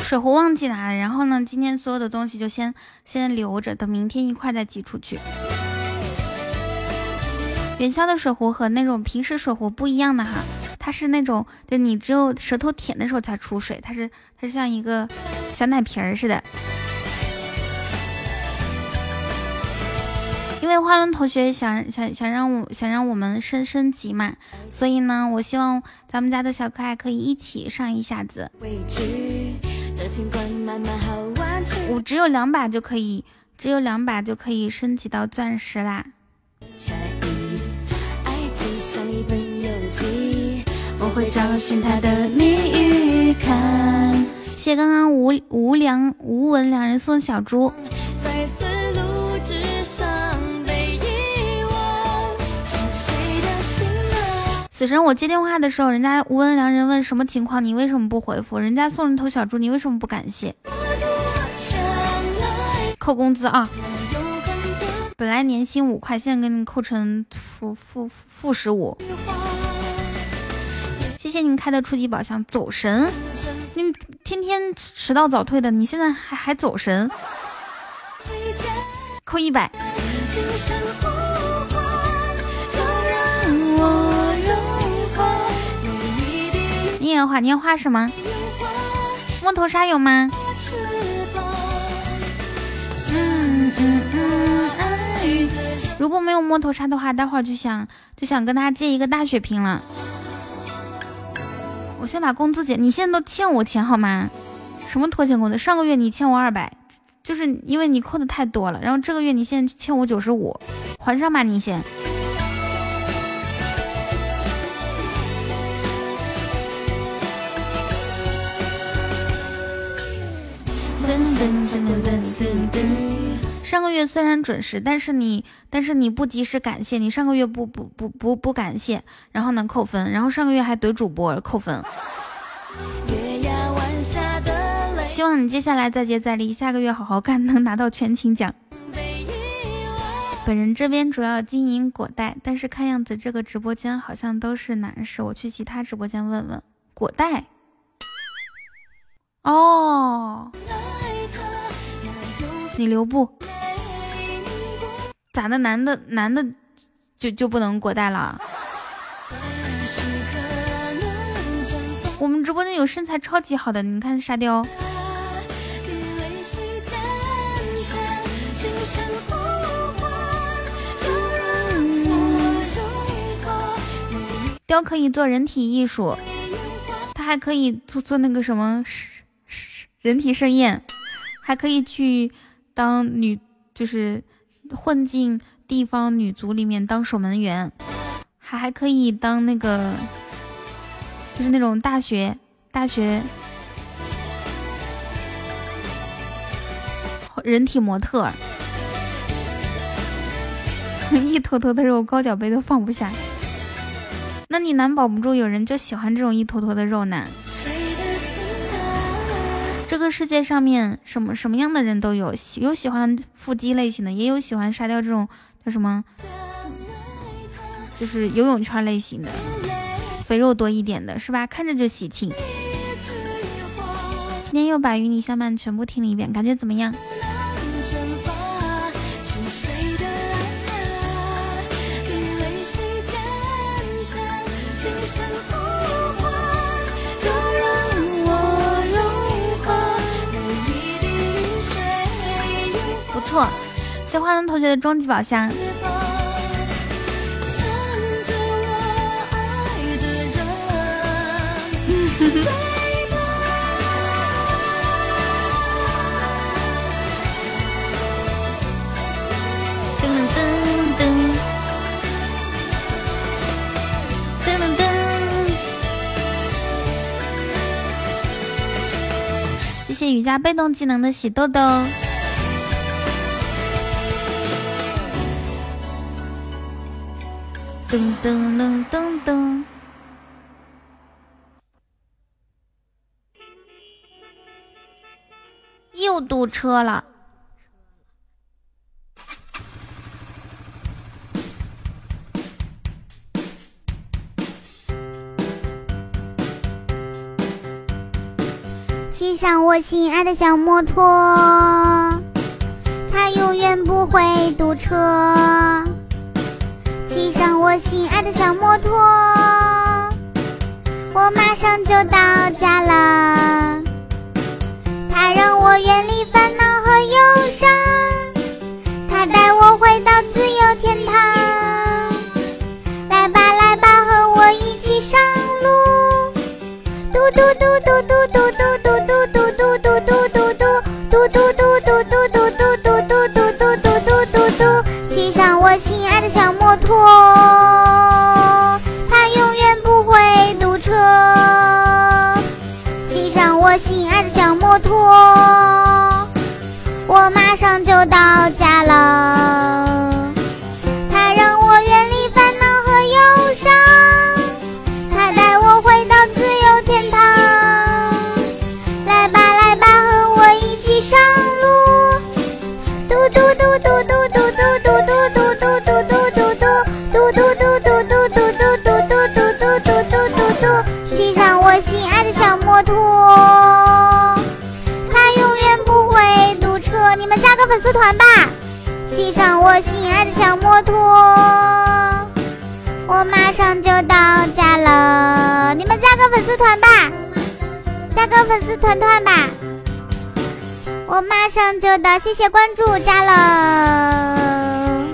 水壶忘记拿了，然后呢，今天所有的东西就先先留着，等明天一块再寄出去。元宵的水壶和那种平时水壶不一样的哈，它是那种就你只有舌头舔的时候才出水，它是它是像一个小奶瓶儿似的。因为花轮同学想想想让我想让我们升升级嘛，所以呢，我希望咱们家的小可爱可以一起上一下子。我只有两把就可以，只有两把就可以升级到钻石啦。像一本游记我会找寻他的谜语看。谢刚刚无无良无闻两人送小猪。在丝路之上被遗忘，是谁的心呢死神，我接电话的时候，人家无闻良人问什么情况，你为什么不回复？人家送了头小猪，你为什么不感谢？扣工资啊！本来年薪五块，现在给你扣成负负负十五。谢谢您开的初级宝箱，走神！你天天迟到早退的，你现在还还走神？扣一百。你也画？你要画什么？摸头杀有吗？嗯嗯嗯。如果没有摸头杀的话，待会儿就想就想跟他借一个大血瓶了。我先把工资结，你现在都欠我钱好吗？什么拖欠工资？上个月你欠我二百，就是因为你扣的太多了。然后这个月你现在欠我九十五，还上吧你先。噔噔噔噔噔噔。上个月虽然准时，但是你但是你不及时感谢，你上个月不不不不不感谢，然后呢扣分，然后上个月还怼主播扣分。希望你接下来再接再厉，下个月好好干，能拿到全勤奖。本人这边主要经营果袋，但是看样子这个直播间好像都是男士，我去其他直播间问问。果袋？哦，你留步。咋的？男的男的就就不能果带了？我们直播间有身材超级好的，你看沙雕。雕可以做人体艺术，他还可以做做那个什么人体盛宴，还可以去当女，就是。混进地方女足里面当守门员，还还可以当那个，就是那种大学大学人体模特，一坨坨的肉，高脚杯都放不下。那你难保不住有人就喜欢这种一坨坨的肉呢？这个世界上面什么什么样的人都有，有喜欢腹肌类型的，也有喜欢沙雕这种叫什么，就是游泳圈类型的，肥肉多一点的是吧？看着就喜庆。今天又把《与你相伴》全部听了一遍，感觉怎么样？错，谢花轮同学的终极宝箱。谢谢瑜伽被动技能的喜豆豆。噔噔噔噔噔，又堵车了。骑上我心爱的小摩托，它永远不会堵车。骑上我心爱的小摩托，我马上就到家了。它让我远离烦恼上我心爱的小摩托，我马上就到家了。你们加个粉丝团吧，加个粉丝团团吧。我马上就到，谢谢关注，加了。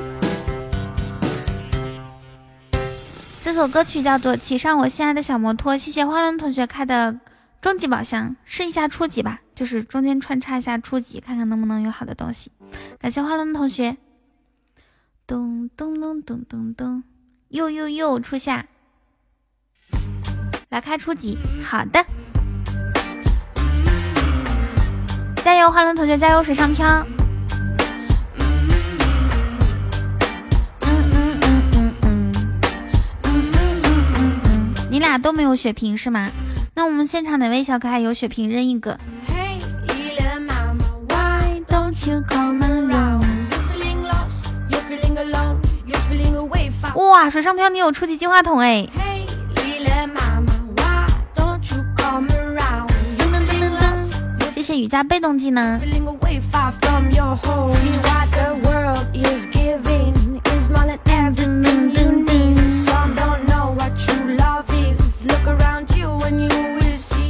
这首歌曲叫做《骑上我心爱的小摩托》，谢谢花轮同学开的终极宝箱，试一下初级吧，就是中间穿插一下初级，看看能不能有好的东西。感谢花轮同学，咚咚咚咚咚咚，又又又初夏，来开初级，好的，加油，花轮同学，加油，水上漂。你俩都没有血瓶是吗？那我们现场哪位小可爱有血瓶，扔一个。？Hey, 哇，水上漂，你有初级金话筒哎！谢谢雨佳被动技能。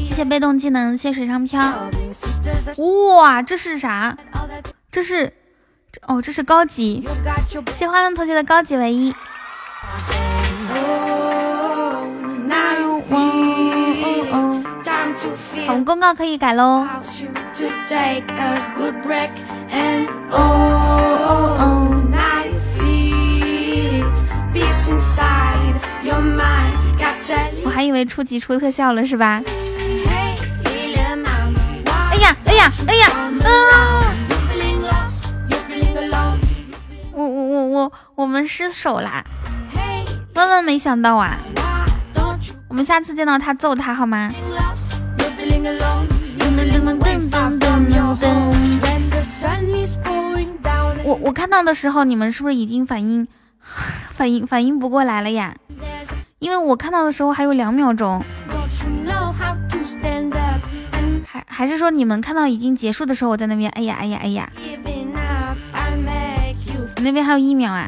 谢谢被动技能，谢水上漂。哇，这是啥？这是哦，这是高级。谢花轮同学的高级唯一。我们公告可以改喽。我还以为初级出特效了是吧？哎呀哎呀哎呀！啊！我我我我我们失手啦！万万没想到啊！我们下次见到他揍他好吗？我我看到的时候，你们是不是已经反应 反应反应不过来了呀？因为我看到的时候还有两秒钟，还还是说你们看到已经结束的时候，我在那边，哎呀哎呀哎呀，你那边还有一秒啊！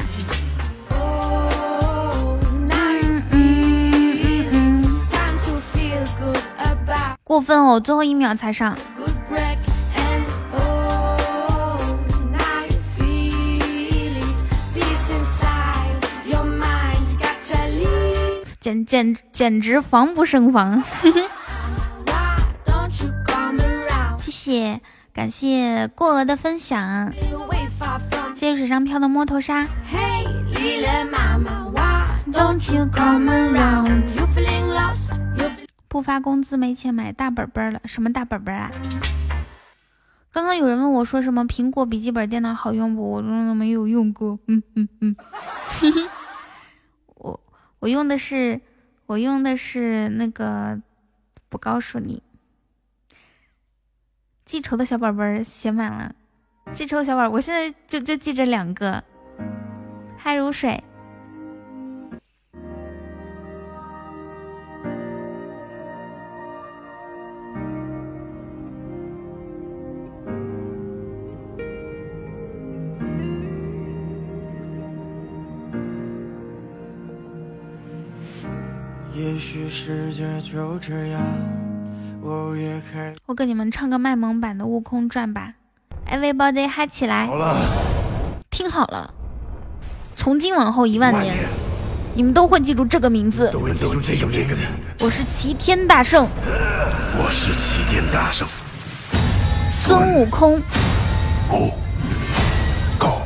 过分哦最后一秒才上。简简简直防不胜防。谢谢感谢过额的分享。谢谢水上漂的摸头杀 hey 不发工资没钱买大本本了，什么大本本啊？刚刚有人问我说什么苹果笔记本电脑好用不？我说没有用过。嗯嗯嗯，我我用的是我用的是那个，不告诉你。记仇的小本本写满了，记仇小本，我现在就就记着两个。嗨，如水。世界就这样，我也开。我给你们唱个卖萌版的《悟空传》吧，Everybody 嗨起来！好了，听好了，从今往后一万年，你们都会记住这个名字。都会记住这个名字。我是齐天大圣。我是齐天大圣。孙悟空。悟空。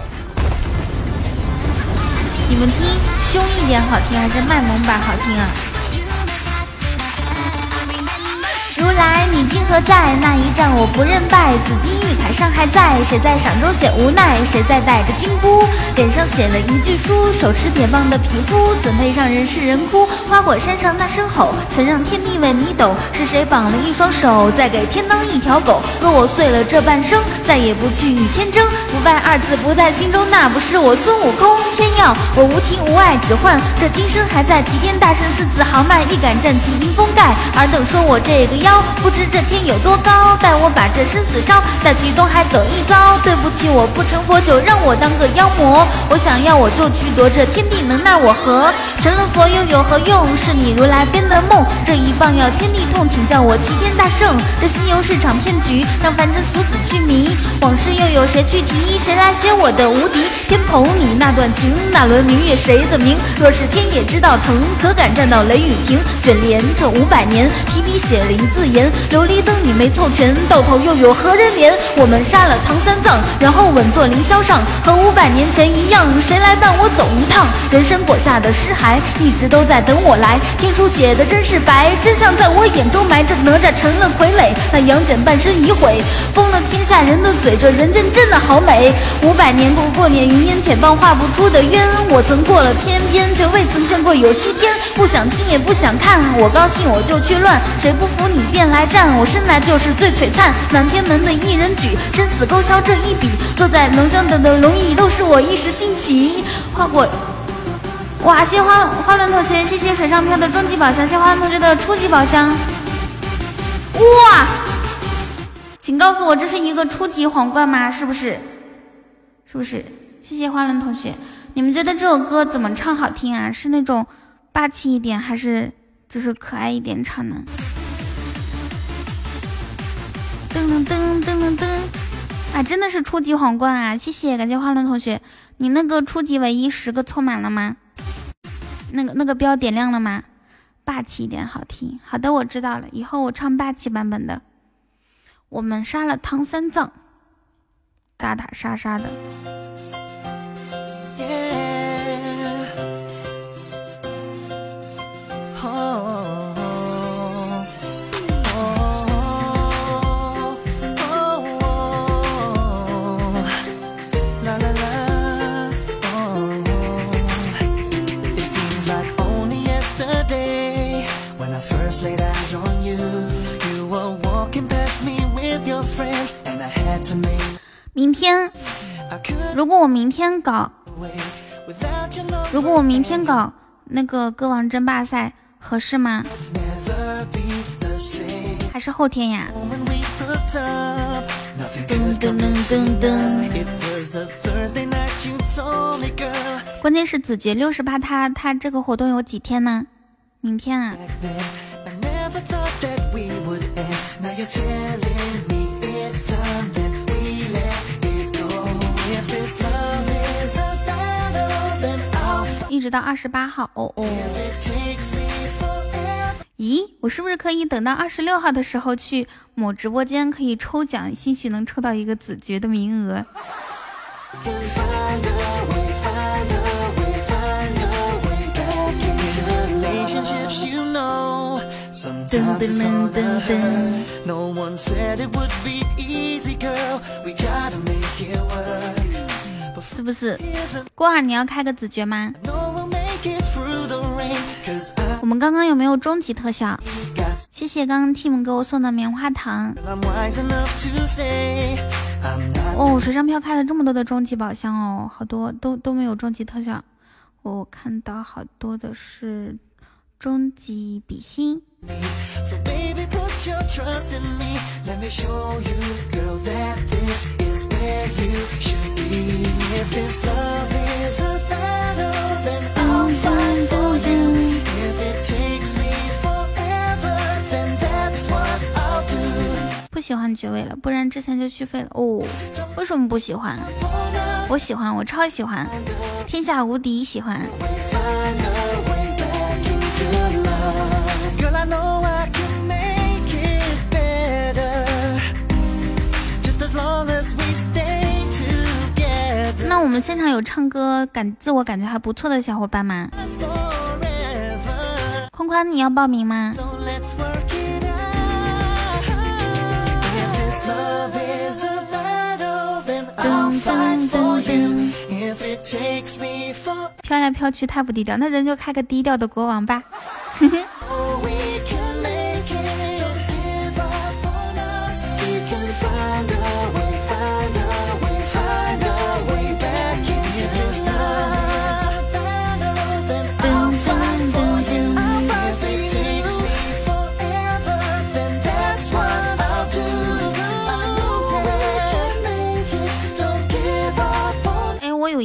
你们听，凶一点好听还是卖萌版好听啊？如来，你今何在？那一战我不认败。紫金玉铠上还在，谁在赏中写无奈？谁在带着金箍，脸上写了一句书？手持铁棒的皮肤，怎配让人世人哭？花果山上那声吼，曾让天地为你抖。是谁绑了一双手，再给天当一条狗？若我碎了这半生，再也不去与天争。不败二字不在心中，那不是我孙悟空。天要我无情无爱，只换这今生还在。齐天大圣四字豪迈，一杆战旗迎风盖。尔等说我这个妖。不知这天有多高，待我把这生死烧，再去东海走一遭。对不起，我不成佛，就让我当个妖魔。我想要，我就去夺这天地，能奈我何？成了佛又有何用？是你如来编的梦。这一棒要天地痛，请叫我齐天大圣。这西游是场骗局，让凡尘俗子去迷。往事又有谁去提？谁来写我的无敌天蓬？你那段情，那轮明月谁的名？若是天也知道疼，可敢站到雷雨亭？卷帘这五百年，提笔写了一字。言琉璃灯你没凑全，到头又有何人怜？我们杀了唐三藏，然后稳坐凌霄上，和五百年前一样，谁来伴我走一趟？人参果下的尸骸，一直都在等我来。天书写的真是白，真相在我眼中埋着。哪吒成了傀儡，那杨戬半身已毁，封了天下人的嘴，这人间真的好美。五百年过过年，云烟铁棒画不出的冤。我曾过了天边，却未曾见过有西天。不想听也不想看，我高兴我就去乱，谁不服你？便来战，我生来就是最璀璨。满天门的一人举，生死勾销这一笔。坐在龙香等的龙椅，都是我一时兴起。花果，哇！谢花花轮同学，谢谢水上漂的终极宝箱，谢花轮同学的初级宝箱。哇！请告诉我，这是一个初级皇冠吗？是不是？是不是？谢谢花轮同学。你们觉得这首歌怎么唱好听啊？是那种霸气一点，还是就是可爱一点唱呢？噔噔噔噔噔噔！啊，真的是初级皇冠啊！谢谢，感谢花轮同学，你那个初级唯一十个凑满了吗？那个那个标点亮了吗？霸气一点好听。好的，我知道了，以后我唱霸气版本的。我们杀了唐三藏，打打杀杀的。明天，如果我明天搞，如果我明天搞那个歌王争霸赛，合适吗？还是后天呀？噔噔噔噔关键是子爵六十八，他他这个活动有几天呢？明天啊。直到二十八号。哦哦。咦，我是不是可以等到二十六号的时候去某直播间可以抽奖，兴许能抽到一个子爵的名额？是不是？过儿你要开个子爵吗？我们刚刚有没有终极特效？谢谢刚刚 Team 给我送的棉花糖。哦，水上漂开了这么多的终极宝箱哦，好多都都没有终极特效。我看到好多的是终极比心。不喜欢爵位了，不然之前就续费了。哦。为什么不喜欢？我喜欢，我超喜欢，天下无敌喜欢。们现场有唱歌感自我感觉还不错的小伙伴吗？宽宽，你要报名吗？飘来飘去太不低调，那咱就开个低调的国王吧。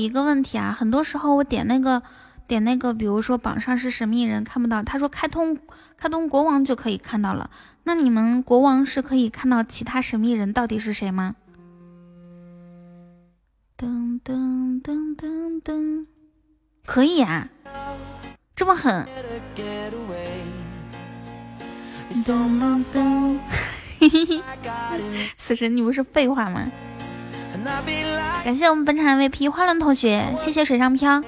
一个问题啊，很多时候我点那个点那个，比如说榜上是神秘人看不到，他说开通开通国王就可以看到了。那你们国王是可以看到其他神秘人到底是谁吗？噔噔噔噔噔，可以啊，这么狠。嘿嘿嘿，死神，你不是废话吗？感谢我们本场 MVP 花轮同学，谢谢水上漂。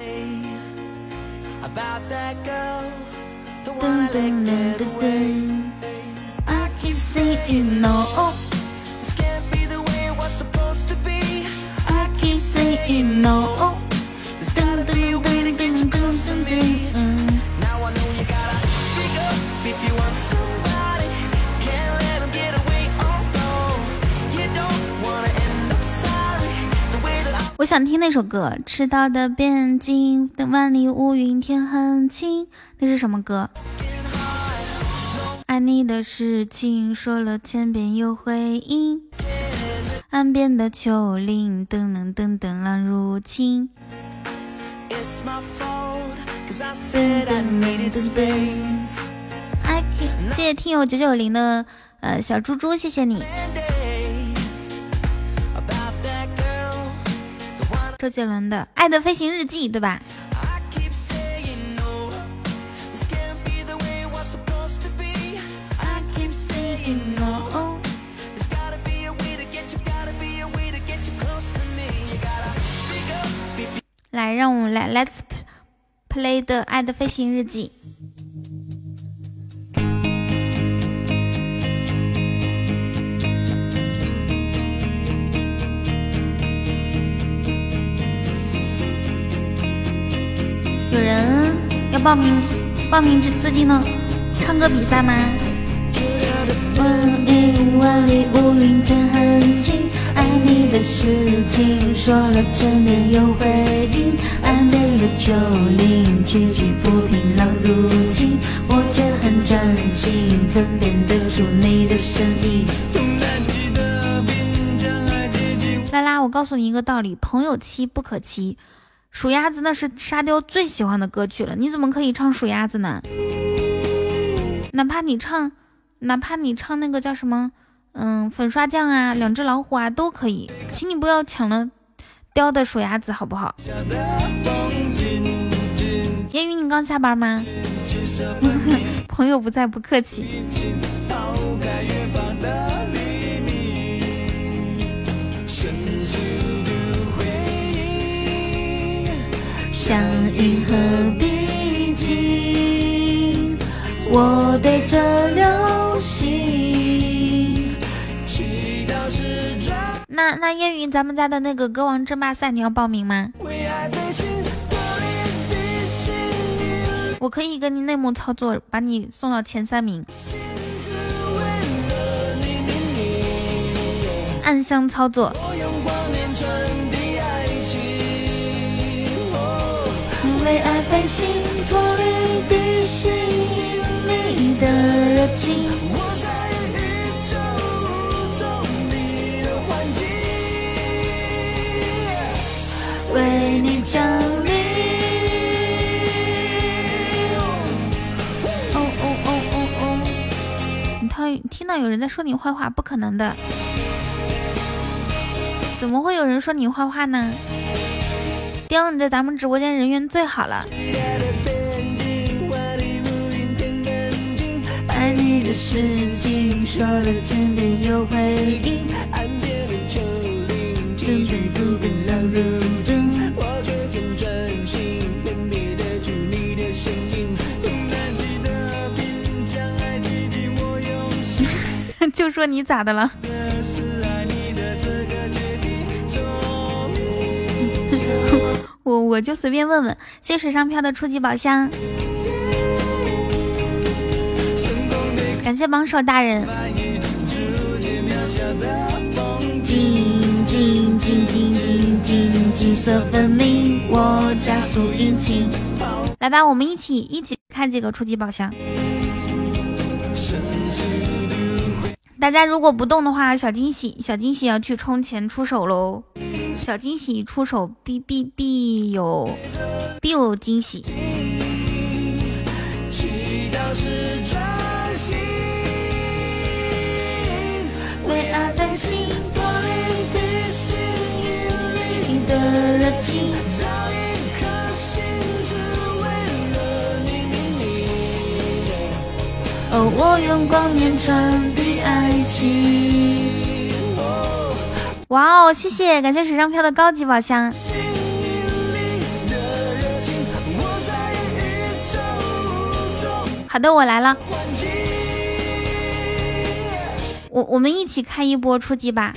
我想听那首歌，《赤道的边境的万里无云天很晴》，那是什么歌？爱你的事情说了千遍有回音，岸边的丘陵噔噔噔噔浪入侵。谢谢听友九九零的呃小猪猪，谢谢你。周杰伦的《爱的飞行日记》，对吧？来，让我们来，Let's play 的《爱的飞行日记》。有人要报名报名这最近的唱歌比赛吗？万里万里无云天很晴，爱你的事情说了千遍有回音，岸边的丘陵崎岖不平浪我却很专心分辨得出你的。拉拉，我告诉你一个道理，朋友妻不可欺。数鸭子那是沙雕最喜欢的歌曲了，你怎么可以唱数鸭子呢？哪怕你唱，哪怕你唱那个叫什么，嗯，粉刷匠啊，两只老虎啊，都可以，请你不要抢了雕的数鸭子好不好？烟雨，你刚下班吗？朋友不在，不客气。像银河逼近，我对着流星。那那烟雨，咱们家的那个歌王争霸赛，你要报名吗？我可以跟你内幕操作，把你送到前三名。暗箱操作。飞行，脱离地心引力的热情。我在宇宙中你的环境，为你降临。哦哦哦哦哦！你听听到有人在说你坏话，不可能的。怎么会有人说你坏话呢？丁，你在咱们直播间人缘最好了。爱你的事情说了千遍有回应，岸边的丘陵继续不变亮如灯。就说你咋的了？我我就随便问问，谢水上漂的初级宝箱，感谢帮手大人。来吧，我们一起一起开几个初级宝箱。大家如果不动的话，小惊喜小惊喜要去充钱出手喽。小惊喜出手必必必有必有惊喜。为爱飞行，脱离地心引力的热情。找一颗星，只为了你命名。哦，我用光年传递爱情。哇哦，谢谢，感谢水上漂的高级宝箱。好的，我来了。我我们一起开一波初级吧。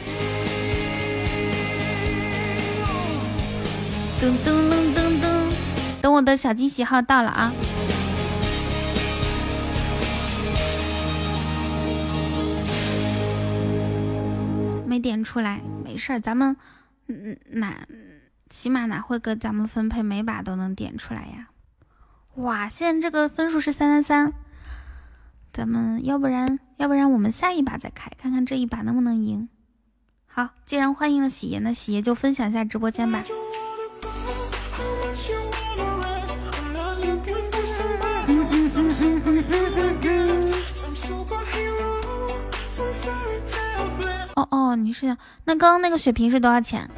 噔噔噔噔噔，等我的小惊喜号到了啊。出来，没事儿，咱们嗯哪起码哪会给咱们分配每把都能点出来呀？哇，现在这个分数是三三三，咱们要不然要不然我们下一把再开，看看这一把能不能赢。好，既然欢迎了喜爷，那喜爷就分享一下直播间吧。哦哦，你是那刚刚那个血瓶是多少钱？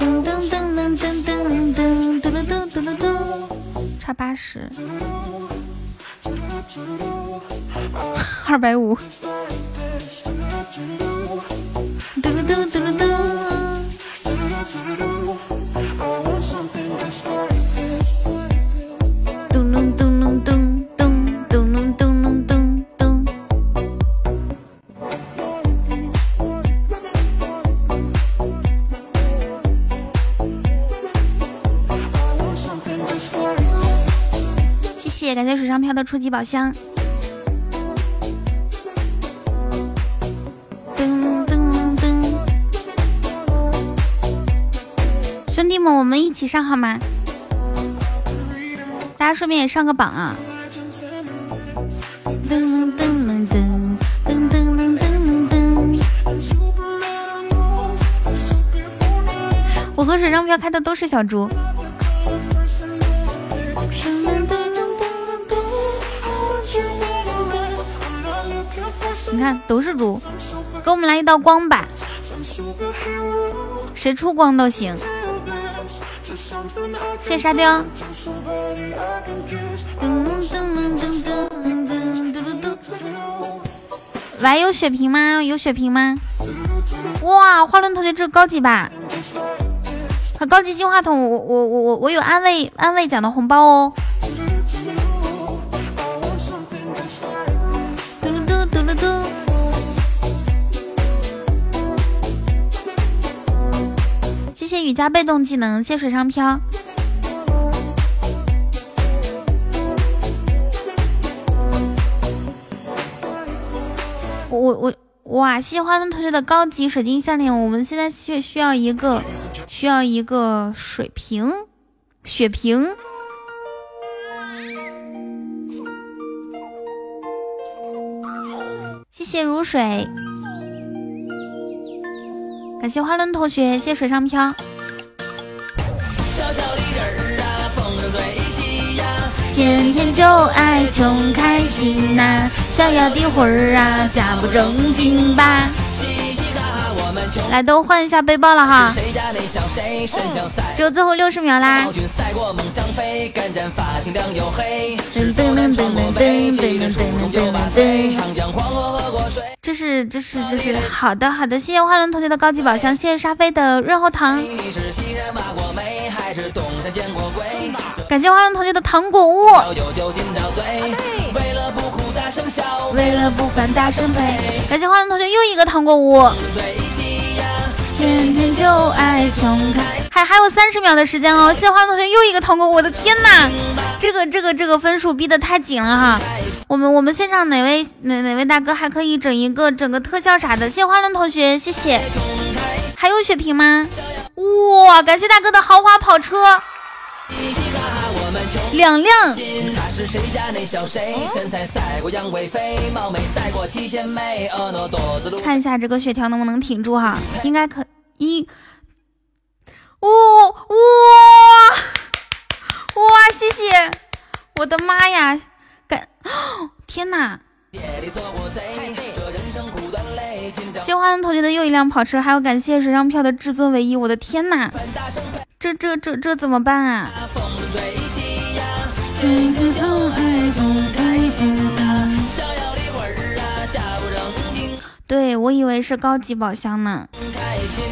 噔噔噔噔噔噔噔噔噔噔噔，差八十，二百五。嘟噜嘟嘟噜嘟。感谢水上漂的初级宝箱。噔噔噔，兄弟们，我们一起上好吗？大家顺便也上个榜啊！噔噔噔噔噔噔噔噔噔噔。我和水上漂开的都是小猪。看都是猪。给我们来一道光吧谁出光都行。谢沙雕。喂有血瓶吗？有血瓶吗？哇花轮同学这高级吧。和高级金化筒我我我我有安慰安慰奖的红包哦。谢雨加被动技能，谢水上漂。我我我。哇！谢谢花轮同学的高级水晶项链，我们现在需需要一个需要一个水瓶血瓶。谢谢如水，感谢花轮同学，谢谢水上漂。天天就爱穷开心呐，逍遥的魂儿啊，假不正经吧？来，都换一下背包了哈，只有最后六十秒啦！这是这是这是好的好的，谢谢花轮同学的高级宝箱，谢谢沙飞的润喉糖。感谢花轮同学的糖果屋。为了不烦大声呸。感谢花轮同学又一个糖果屋。天天就爱穷开。还还有三十秒的时间哦，谢花同学又一个糖果。我的天哪，这个这个这个分数逼得太紧了哈。我们我们线上哪位哪哪位大哥还可以整一个整个特效啥的？谢花轮同学，谢谢。还有血瓶吗？哇，感谢大哥的豪华跑车。两辆。看一下这个血条能不能挺住哈，应该可一。哇哇哇！谢谢，我的妈呀！感天哪！谢花轮同学的又一辆跑车，还要感谢水上票的至尊唯一，我的天哪！这这这这怎么办啊？天开心逍遥的魂儿啊，正。对我以为是高级宝箱呢。开心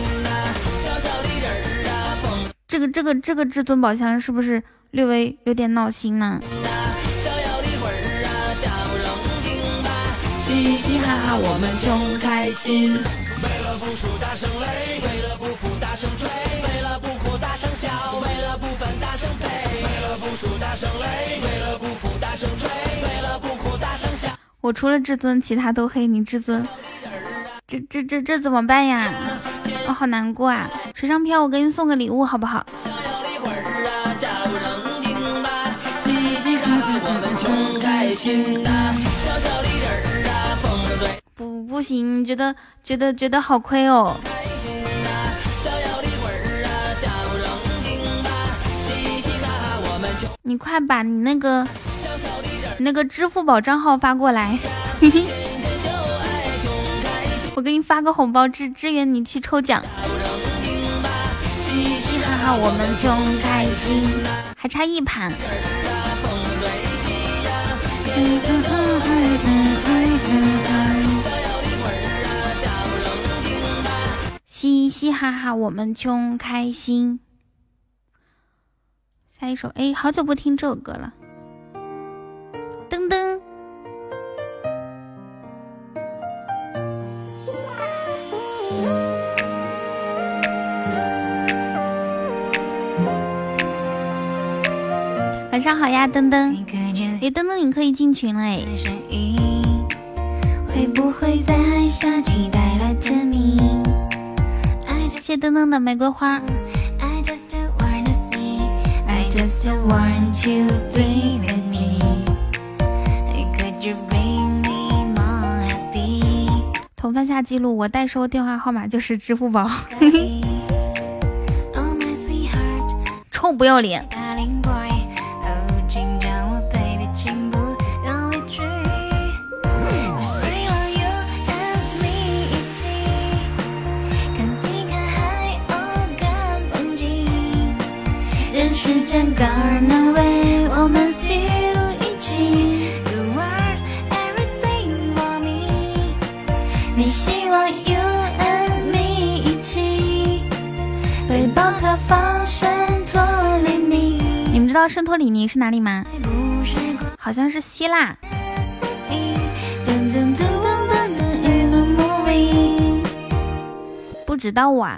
小小的人儿啊，风。这个这个这个至尊宝箱是不是略微有点闹心呢？逍遥的魂儿啊，正吧，嘻嘻哈哈，我们穷开心。为了不输大声擂，为了不服大声，为了不哭大声笑，为了不。不输大声擂，为了不服大声吹，为了不哭大声笑。我除了至尊，其他都黑你至尊，这这这这怎么办呀？我好难过啊！水上漂，我给你送个礼物好不好？不不行，觉得觉得觉得好亏哦。你快把你那个你那个支付宝账号发过来，我给你发个红包支支援你去抽奖。嘻嘻哈哈，我们穷开心，还差一盘。嘻嘻哈哈，我们穷开心。下一首，哎，好久不听这首歌了。噔噔。晚上好呀，噔噔。哎，噔噔，你可以进群了哎。会不会在夏季带来甜蜜？谢噔噔的玫瑰花。同分下记录，我代收电话号码就是支付宝。臭不要脸！人人世间我们 still 一起。You are everything for me，你希望 you and me 一起，圣托里尼。你们知道圣托里尼是哪里吗？好像是希腊。不知道哇，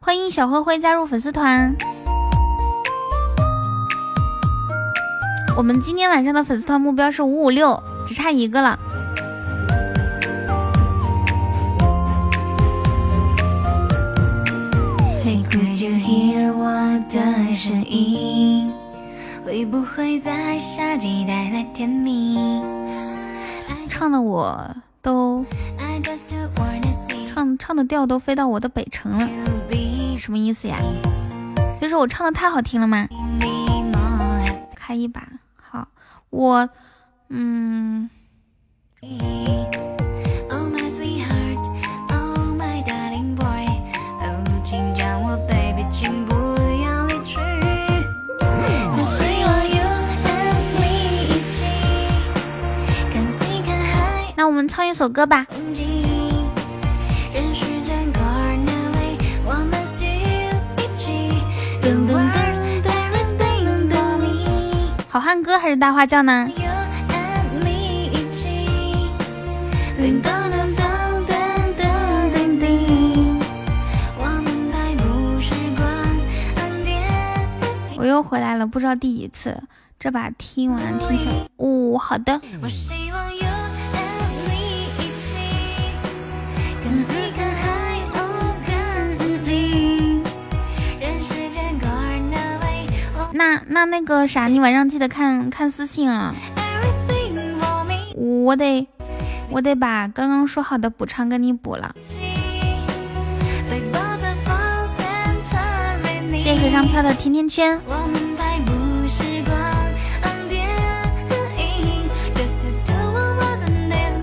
欢迎小灰灰加入粉丝团。我们今天晚上的粉丝团目标是五五六，只差一个了。Could you hear 我的声音？会不会在夏季带来甜蜜？唱的我都唱唱的调都飞到我的北城了，什么意思呀？就是我唱的太好听了吗？开一把。我，嗯。那我们唱一首歌吧。好汉歌还是大花轿呢？我又回来了，不知道第几次。这把听完听下，哦，好的。那那那个啥，你晚上记得看看私信啊。我得我得把刚刚说好的补偿给你补了。谢谢水上漂的甜甜圈。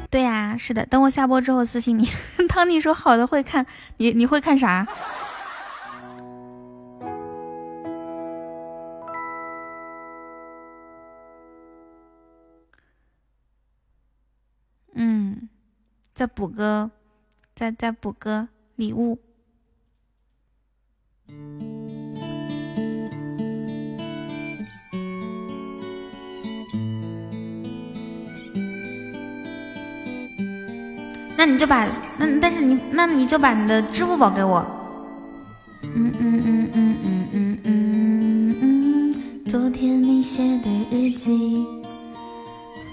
对呀，是的，等我下播之后私信你。当你说好的会看，你你会看啥？再补个，再再补个礼物。那你就把那，但是你那你就把你的支付宝给我。嗯嗯嗯嗯嗯嗯嗯嗯，昨天你写的日记。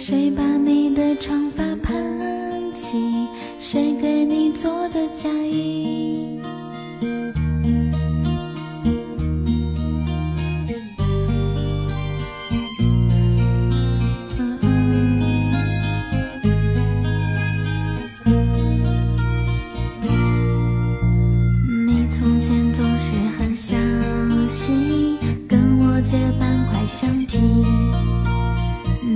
谁把你的长发盘起？谁给你做的嫁衣？你从前总是很小心，跟我借半块橡皮。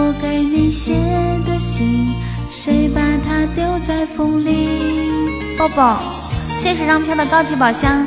我给你写的信？谁把它丢在风里？抱抱，谢谢让飘的高级宝箱。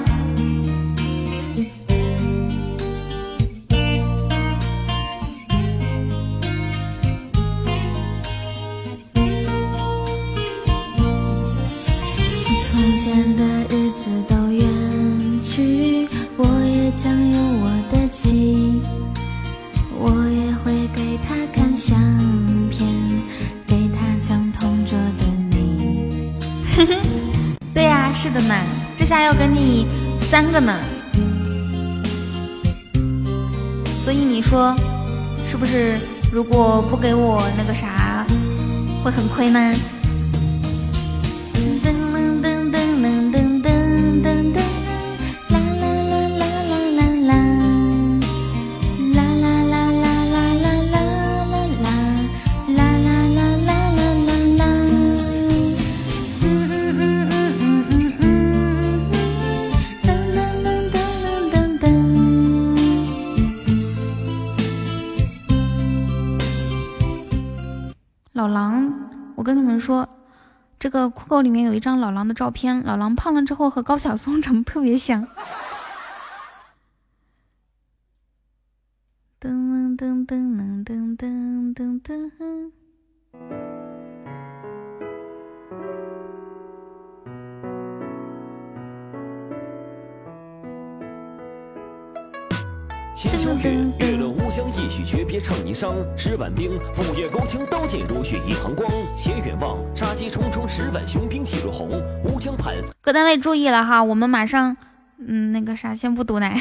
不给我那个啥，会很亏吗？里面有一张老狼的照片，老狼胖了之后和高晓松长得特别像。噔噔噔噔噔噔噔。噔月轮乌江，一曲诀别唱霓裳。十万兵，斧钺钩枪，刀剑如血一行光。且远望，杀机重重，十万雄兵气如虹。乌江畔，各单位注意了哈，我们马上，嗯，那个啥，先不读奶。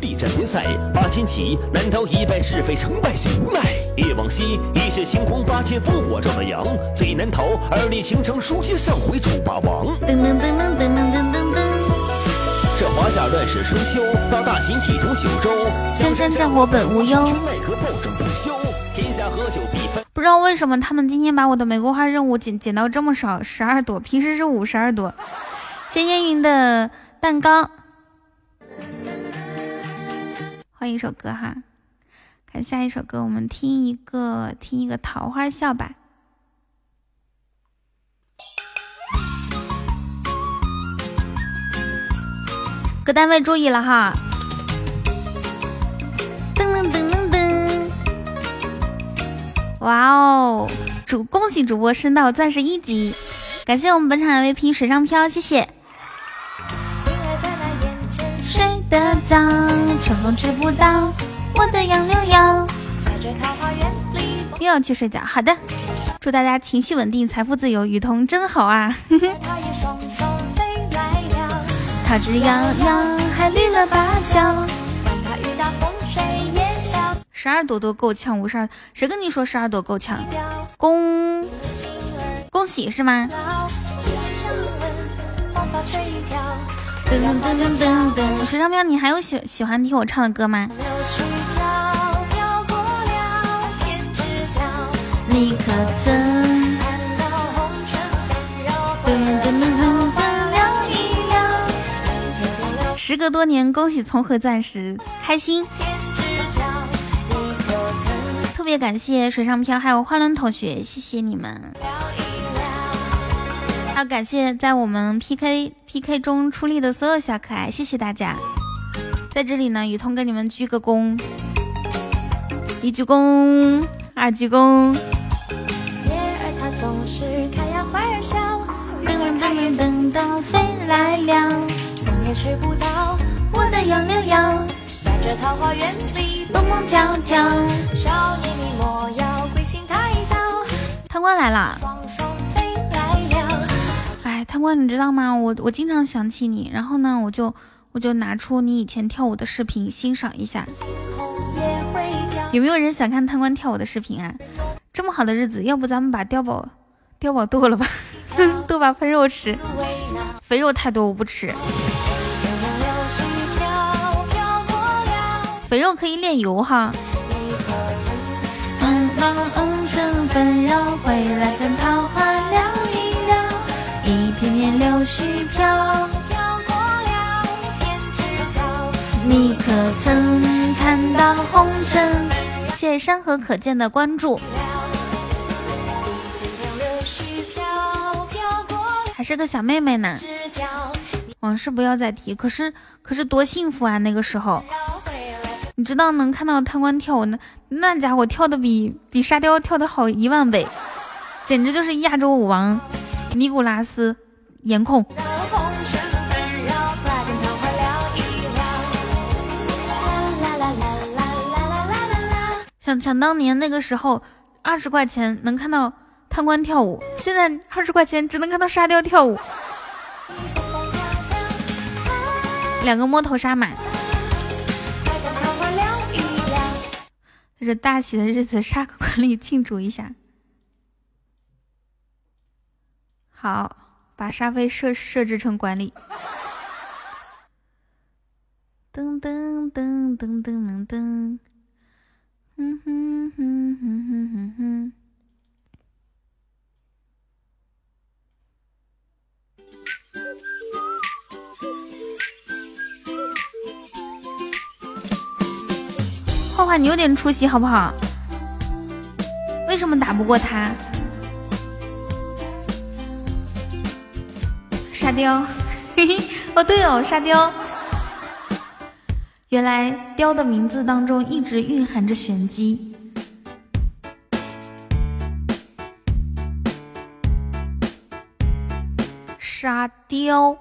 力战联赛，八千骑，难逃一败是非，成败虽无奈。夜往昔，一世星空，八千烽火照了阳。最难逃，二立倾城，书接上回，楚霸王。噔噔噔噔噔噔噔噔噔。这华夏乱世春秋，到大秦一统九州，江山战火本无忧。不知道为什么他们今天把我的玫瑰花任务减减到这么少，十二朵，平时是五十二朵。谢烟云的蛋糕，换一首歌哈，看下一首歌，我们听一个听一个桃花笑吧。各单位注意了哈！噔噔噔噔噔！哇哦，主恭喜主播升到钻石一级，感谢我们本场 MVP 水上漂，谢谢。睡得早，春风吹不倒我的杨柳腰。又要去睡觉，好的。祝大家情绪稳定，财富自由，雨桐真好啊！桃之夭夭，还绿了芭蕉。十二朵都够呛，五十二，谁跟你说十二朵够呛？恭恭喜是吗？噔噔噔噔噔噔，水上漂，你还有喜喜欢听我唱的歌吗？你可曾？时隔多年，恭喜重合钻石，开心！特别感谢水上漂还有花轮同学，谢谢你们！还要感谢在我们 PK PK 中出力的所有小可爱，谢谢大家！在这里呢，雨桐跟你们鞠个躬，一鞠躬，二鞠躬。噔噔噔噔噔，飞来了。也吹不倒我的杨柳腰，在这桃花源里蹦蹦跳跳。少年你莫要归心太早。贪官来了！哎，贪官，你知道吗？我我经常想起你，然后呢，我就我就拿出你以前跳舞的视频欣赏一下。有没有人想看贪官跳舞的视频啊？这么好的日子，要不咱们把碉堡碉堡剁了吧？剁把分肉吃，肥肉太多我不吃。肥肉可以炼油哈。你可曾看到红尘？谢谢山河可见的关注。还是个小妹妹呢。往事不要再提。可是可是多幸福啊，那个时候。你知道能看到贪官跳舞，那那家伙跳的比比沙雕跳的好一万倍，简直就是亚洲舞王尼古拉斯颜控。想想当年那个时候，二十块钱能看到贪官跳舞，现在二十块钱只能看到沙雕跳舞。两个摸头杀马。这大喜的日子，杀个管理庆祝一下。好，把沙飞设设置成管理。噔噔噔噔噔噔，噔，哼哼哼哼哼哼哼。画画，你有点出息好不好？为什么打不过他？沙雕，嘿 嘿，哦对哦，沙雕。原来雕的名字当中一直蕴含着玄机。沙雕。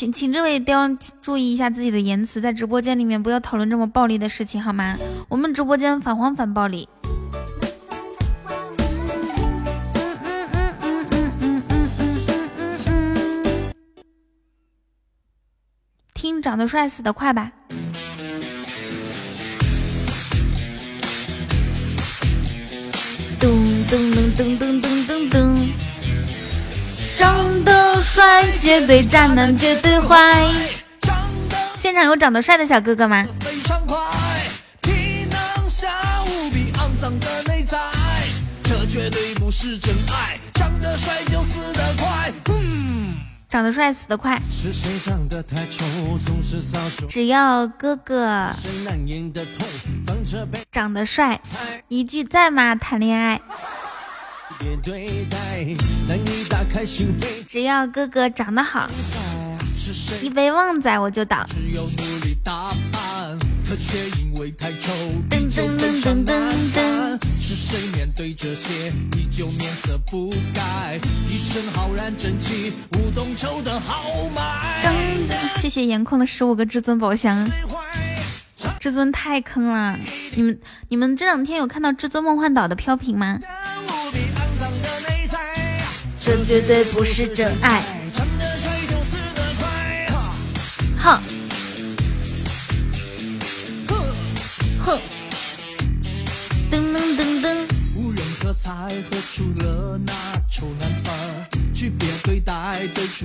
请请这位都要注意一下自己的言辞，在直播间里面不要讨论这么暴力的事情，好吗？我们直播间反黄反暴力。听长得帅死的快吧！咚咚咚咚咚咚。帅，绝对渣男，绝对坏。现场有长得帅的小哥哥吗？长得帅死得快。只要哥哥长得帅，一句在吗？谈恋爱。只要哥哥长得好，一杯旺仔我就倒。噔噔噔噔噔噔。是谁面对这些依旧面色不改，一身浩然正气，舞动愁的豪迈。噔，谢谢颜控的十五个至尊宝箱。至尊太坑了，你们你们这两天有看到至尊梦幻岛的飘屏吗？绝对不是真爱。哼，哼，噔噔噔噔。无人喝彩，喝出了那男儿，区别对待。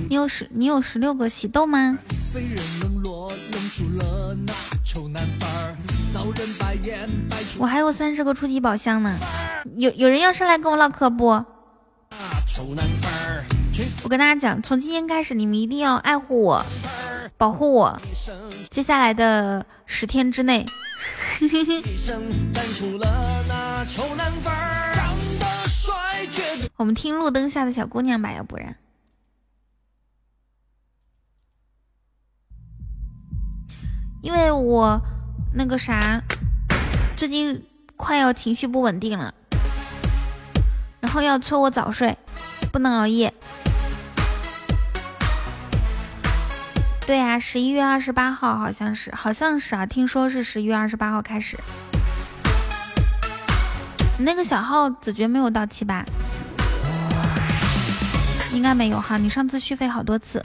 你有十，你有十六个喜豆吗？被人冷落，出了那男。我还有三十个初级宝箱呢，有有人要上来跟我唠嗑不？我跟大家讲，从今天开始，你们一定要爱护我，保护我。接下来的十天之内，我们听路灯下的小姑娘吧，要不然，因为我那个啥，最近快要情绪不稳定了。后要催我早睡，不能熬夜。对呀，十一月二十八号好像是，好像是啊，听说是十一月二十八号开始。你那个小号子爵没有到期吧？应该没有哈，你上次续费好多次。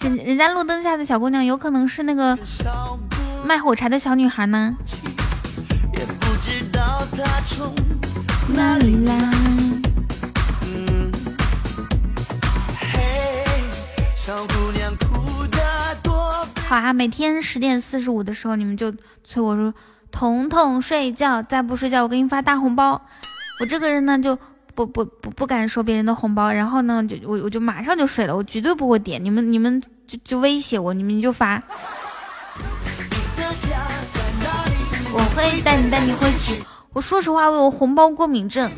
人人家路灯下的小姑娘，有可能是那个卖火柴的小女孩呢。哪里来？好啊，每天十点四十五的时候，你们就催我说：“彤彤睡觉，再不睡觉，我给你发大红包。”我这个人呢，就。不不不不敢收别人的红包，然后呢，就我我就马上就睡了，我绝对不会点你们，你们就就威胁我，你们就发。我会带你带你回去。我说实话，我有红包过敏症，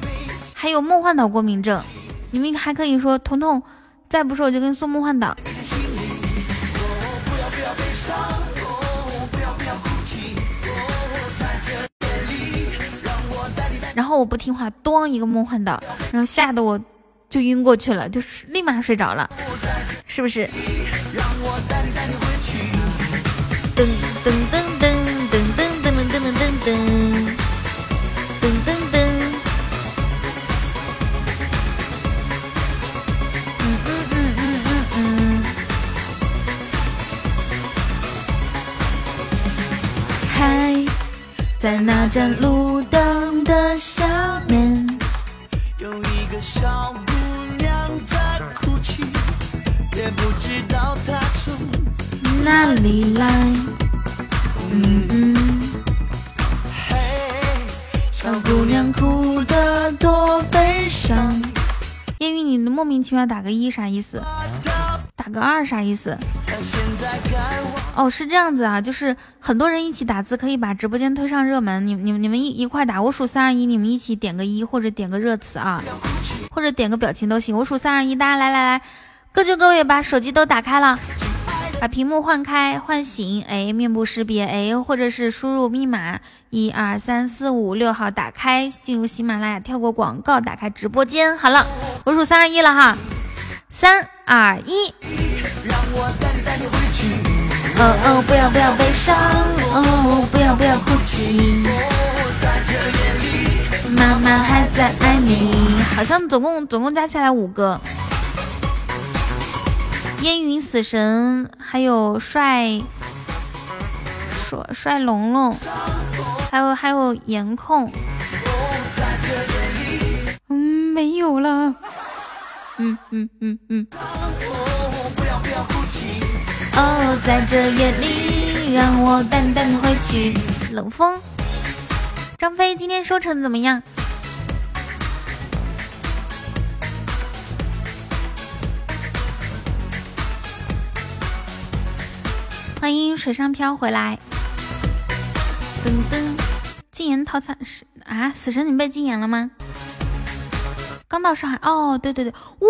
还有梦幻岛过敏症。你们还可以说彤彤，再不说我就给你送梦幻岛。然后我不听话，咣一个梦幻岛，然后吓得我就晕过去了，就是立马睡着了，是不是？噔噔噔噔噔噔噔噔噔噔噔噔噔噔噔。嗯嗯嗯嗯嗯嗯。嗨，在那盏路灯的下面，有一个小姑娘在哭泣，也不知道她从哪里来。嗯嗯。嘿，小姑娘哭得多悲伤。烟雨，你莫名其妙打个一啥意思？打个二啥意思？哦，是这样子啊，就是很多人一起打字可以把直播间推上热门。你、你、你们一一块打，我数三二一，你们一起点个一或者点个热词啊，或者点个表情都行。我数三二一，大家来来来，各就各位，把手机都打开了，把屏幕换开唤醒，哎，面部识别，哎，或者是输入密码一二三四五六号打开，进入喜马拉雅，跳过广告，打开直播间。好了，我数三二一了哈，三二一。哦哦，不要不要悲伤，哦不要不要哭泣，妈妈还在爱你。好像总共总共加起来五个。烟云死神，还有帅帅帅龙龙，还有还有颜控。嗯，没有了。嗯嗯嗯嗯。哦，在这夜里，让我带你带你回去。冷风，张飞今天收成怎么样？欢迎水上漂回来。噔噔，禁言套餐是啊？死神，你被禁言了吗？刚到上海哦，对对对，呜！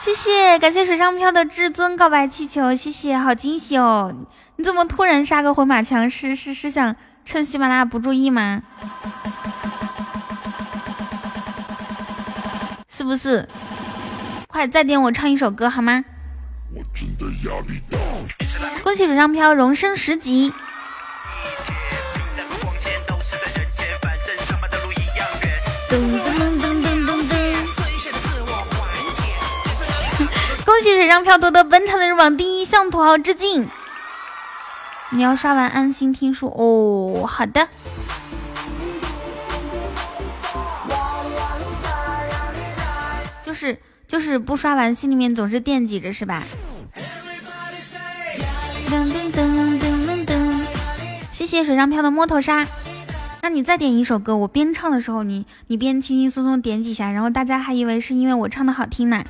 谢谢，感谢水上漂的至尊告白气球，谢谢，好惊喜哦！你怎么突然杀个回马枪？是是是想趁喜马拉雅不注意吗？是不是？快再点我唱一首歌好吗？我真的压力大恭喜水上漂荣升十级。恭喜水上漂夺得本场的人榜第一，向土豪致敬！你要刷完安心听书哦。好的。就是就是不刷完，心里面总是惦记着，是吧？噔噔噔噔噔！谢谢水上漂的摸头杀。那你再点一首歌，我边唱的时候，你你边轻轻松松点几下，然后大家还以为是因为我唱的好听呢，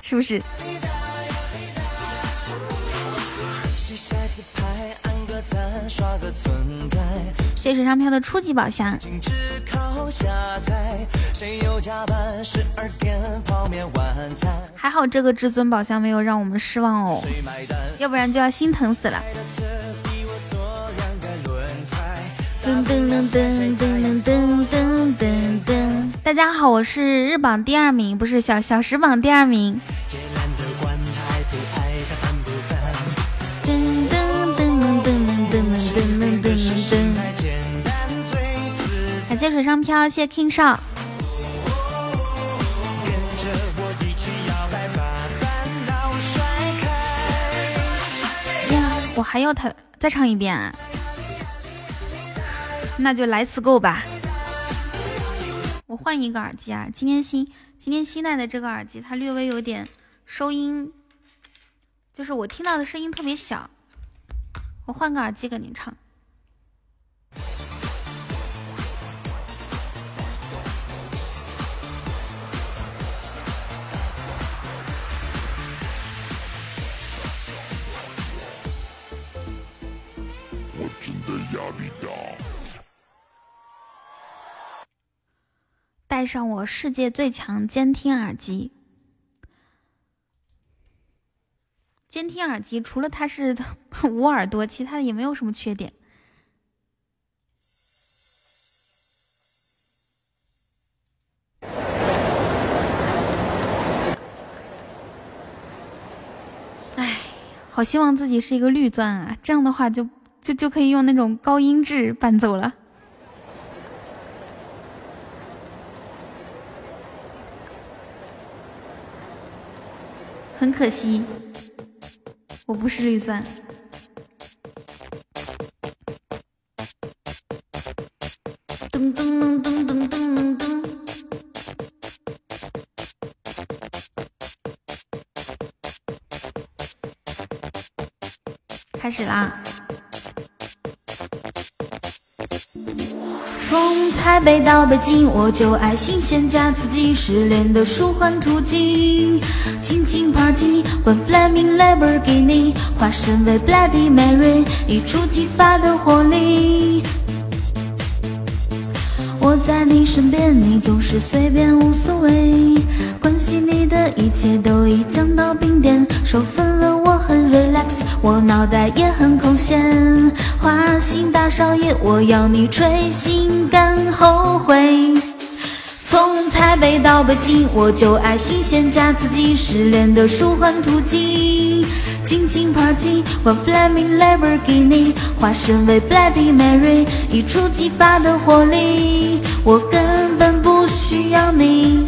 是不是？谢水上漂的初级宝箱。还好这个至尊宝箱没有让我们失望哦，要不然就要心疼死了。噔噔噔噔噔噔噔噔噔！大家好，我是日榜第二名，不是小小时榜第二名。谢水上漂，谢谢 King 少。呀，我还要他再唱一遍啊！那就来次够吧。我换一个耳机啊，今天新今天新带的这个耳机，它略微有点收音，就是我听到的声音特别小。我换个耳机给您唱。戴上我世界最强监听耳机。监听耳机除了它是捂耳朵，其他的也没有什么缺点。哎，好希望自己是一个绿钻啊，这样的话就就就可以用那种高音质伴奏了。很可惜，我不是绿钻。噔噔噔噔噔噔，开始啦！从台北到北京，我就爱新鲜加刺激，失恋的舒缓途径。尽情 party，换 flaming Lamborghini，化身为 Bloody Mary，一触即发的活力。我在你身边，你总是随便无所谓，关心你的一切都已降到冰点，手分了很 relax，我脑袋也很空闲，花心大少爷，我要你吹心肝后悔。从台北到北京，我就爱新鲜加刺激，失恋的舒缓途径。尽情 party，换 flaming Lamborghini，化身为 Bloody Mary，一触即发的活力。我根本不需要你，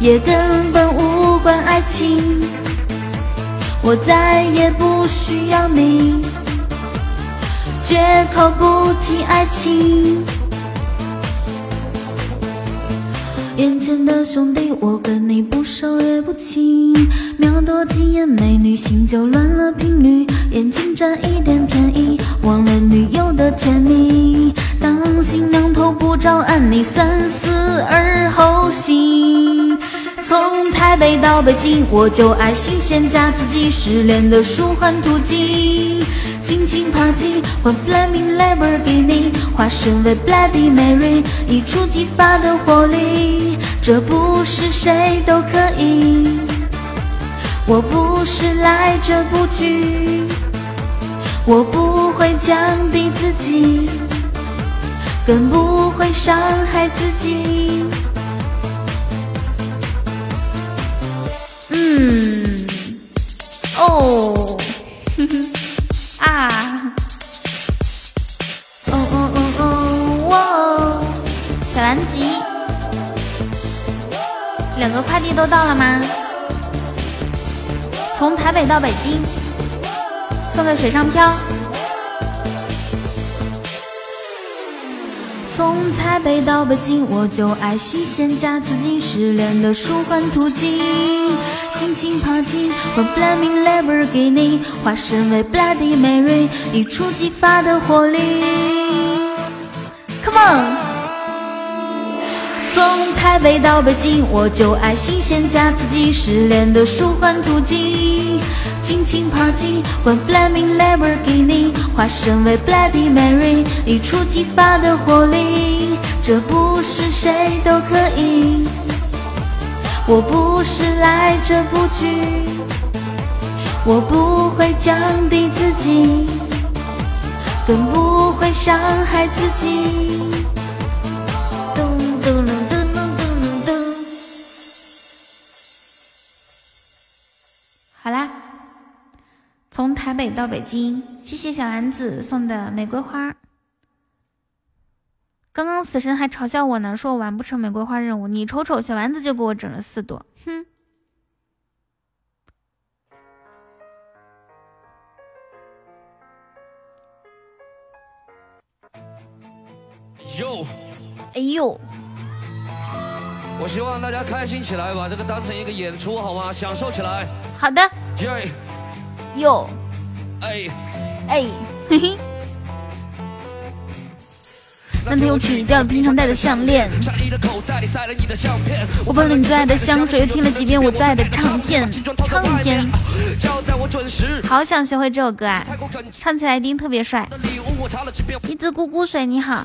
也根本无关爱情。我再也不需要你，绝口不提爱情。眼前的兄弟，我跟你不熟也不亲，瞄多几眼美女，心就乱了频率，眼睛占一点便宜，忘了女友的甜蜜。当新娘头不着岸，你三思而后行。从台北到北京，我就爱新鲜加刺激，失恋的舒缓途径。尽情 party，换 flaming Lamborghini，化身为 Bloody Mary，一触即发的活力。这不是谁都可以，我不是来者不拒，我不会降低自己，更不会伤害自己。嗯，哦，哼哼。啊！哦哦哦哦！哇！小蓝吉，两个快递都到了吗？从台北到北京，送的水上漂。从台北到北京，我就爱新鲜加刺激，失恋的舒缓途径。亲亲 party，换 flaming Lamborghini，化身为 Bloody Mary，一触即发的活力。Come on！从台北到北京，我就爱新鲜加刺激，失恋的舒缓途径。尽情 party，换 flaming Lamborghini，化身为 Bloody Mary，一触即发的活力。这不是谁都可以，我不是来者不拒，我不会降低自己，更不会伤害自己。从台北到北京，谢谢小丸子送的玫瑰花。刚刚死神还嘲笑我呢，说我完不成玫瑰花任务。你瞅瞅，小丸子就给我整了四朵，哼！哟，哎呦！我希望大家开心起来，把这个当成一个演出，好吗？享受起来。好的。耶。哟，哎哎，嘿嘿。男朋友取掉了平常戴的项链，我喷了你最爱的香水，又听了几遍我最爱的唱片，唱片。好想学会这首歌啊，唱起来一定特别帅。一只咕咕水你好。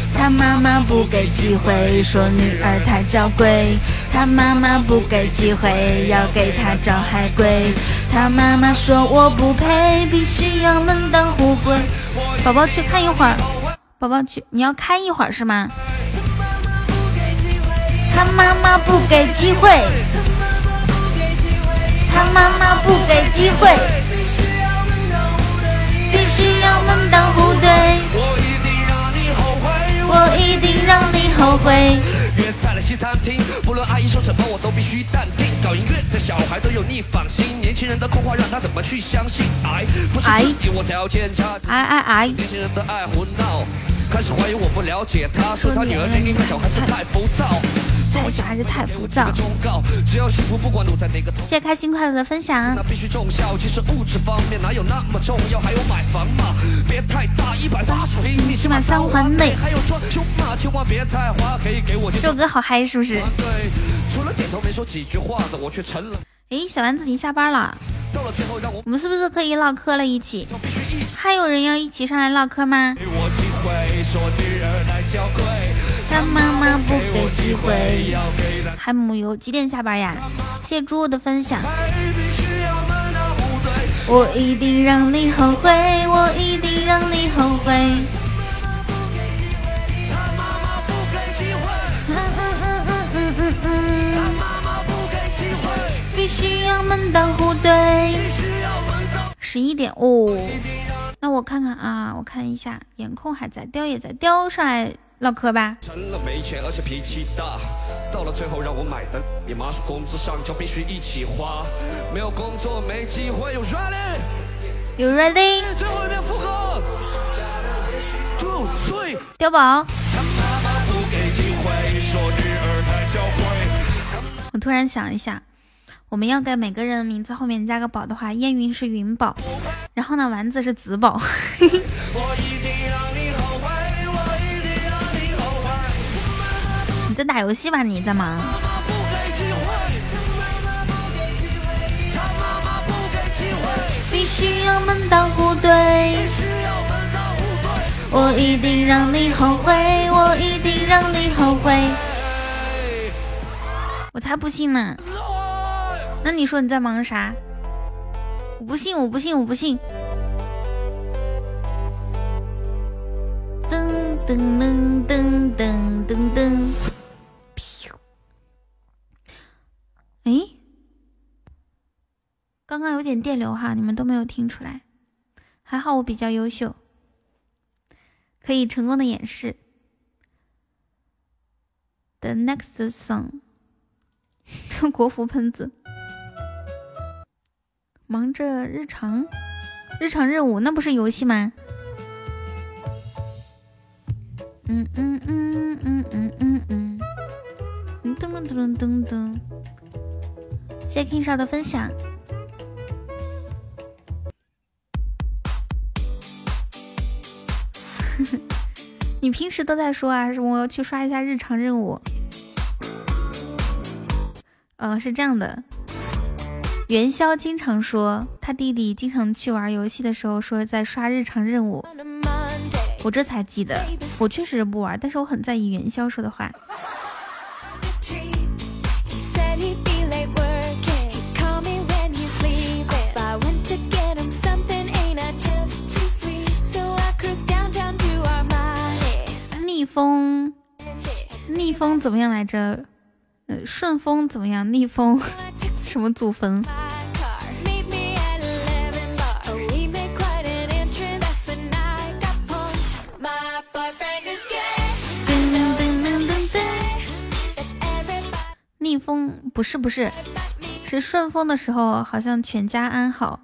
他妈妈不给机会，说女儿太娇贵。他妈妈不给机会，要给他找海龟。他妈妈说我不配，必须要门当户对。宝宝去看一会儿，宝宝去，你要开一会儿是吗？他妈妈不给机会，他妈妈不给机会，必须要门当户对必须要门当户对。我一定让你后悔，餐厅，不论阿姨说什么，我都必须淡定。搞音乐的小孩都有逆反心，年轻人的空话让他怎么去相信？哎，不是我条件差。哎哎哎！年轻人的爱胡闹，开始怀疑我不了解他，说他女儿年龄太小，还是太浮躁。太小还是太浮躁。谢谢开心快乐的分享。起码三环内。这首歌好嗨，是不是？哎，小丸子，你下班了？我们是不是可以唠嗑了？一起？还有人要一起上来唠嗑吗？他妈妈不给机会。海母油几点下班呀？谢谢猪的分享。我一定让你后悔，我一定让你后悔。必须要门当户对。十一点哦，那我看看啊，我看一下，颜控还在，雕也在，雕上来。唠嗑吧。成了没钱，而且脾气大到了最后让我买单，你妈说工资上交必须一起花，没有工作没机会。You ready？You ready？最后一遍复合。Two three。碉堡。我突然想一下，我们要给每个人的名字后面加个宝的话，烟云是云宝，然后呢，丸子是紫宝。你在打游戏吧？你在忙？必须要门当户对，我一定让你后悔，我一定让你后悔。我才不信呢！那你说你在忙啥？我不信，我不信，我不信。噔噔噔噔噔噔噔。哎，刚刚有点电流哈，你们都没有听出来，还好我比较优秀，可以成功的演示。The next song，国服喷子，忙着日常日常任务，那不是游戏吗？嗯嗯嗯嗯嗯嗯嗯，噔噔噔噔噔。谢谢 King 少的分享。你平时都在说啊，是我要去刷一下日常任务。呃，是这样的，元宵经常说他弟弟经常去玩游戏的时候说在刷日常任务，我这才记得，我确实是不玩，但是我很在意元宵说的话。逆风，逆风怎么样来着？呃，顺风怎么样？逆风什么祖坟？逆风不是不是，是顺风的时候好像全家安好，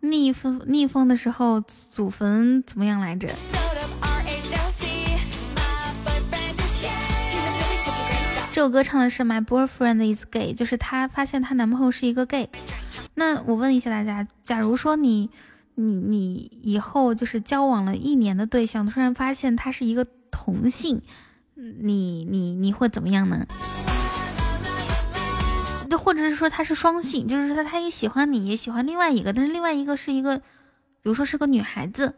逆风逆风的时候祖坟怎么样来着？这首歌唱的是 My boyfriend is gay，就是她发现她男朋友是一个 gay。那我问一下大家，假如说你你你以后就是交往了一年的对象，突然发现他是一个同性，你你你会怎么样呢？就或者是说他是双性，就是说他他也喜欢你，也喜欢另外一个，但是另外一个是一个，比如说是个女孩子。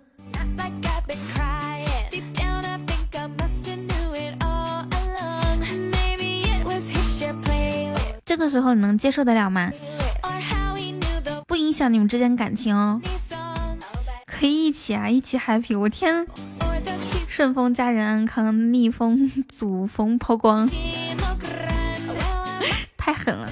这个时候你能接受得了吗？不影响你们之间感情哦，可以一起啊，一起 happy。我天，顺风家人安康，逆风祖风抛光，太狠了。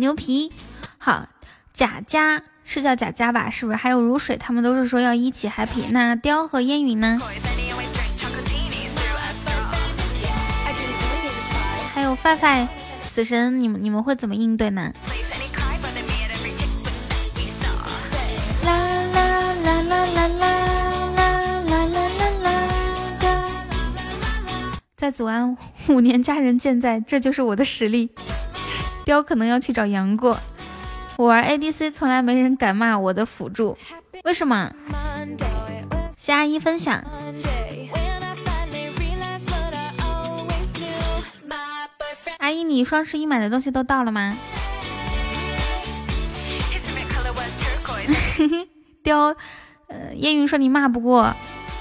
牛皮好，贾家是叫贾家吧？是不是还有如水？他们都是说要一起 happy。那雕和烟云呢？还有范范死神，你们你们会怎么应对呢？在祖安五年，佳人健在，这就是我的实力。雕可能要去找杨过。我玩 ADC，从来没人敢骂我的辅助，为什么？谢阿姨分享。阿姨，你双十一买的东西都到了吗？雕，呃，烟云说你骂不过，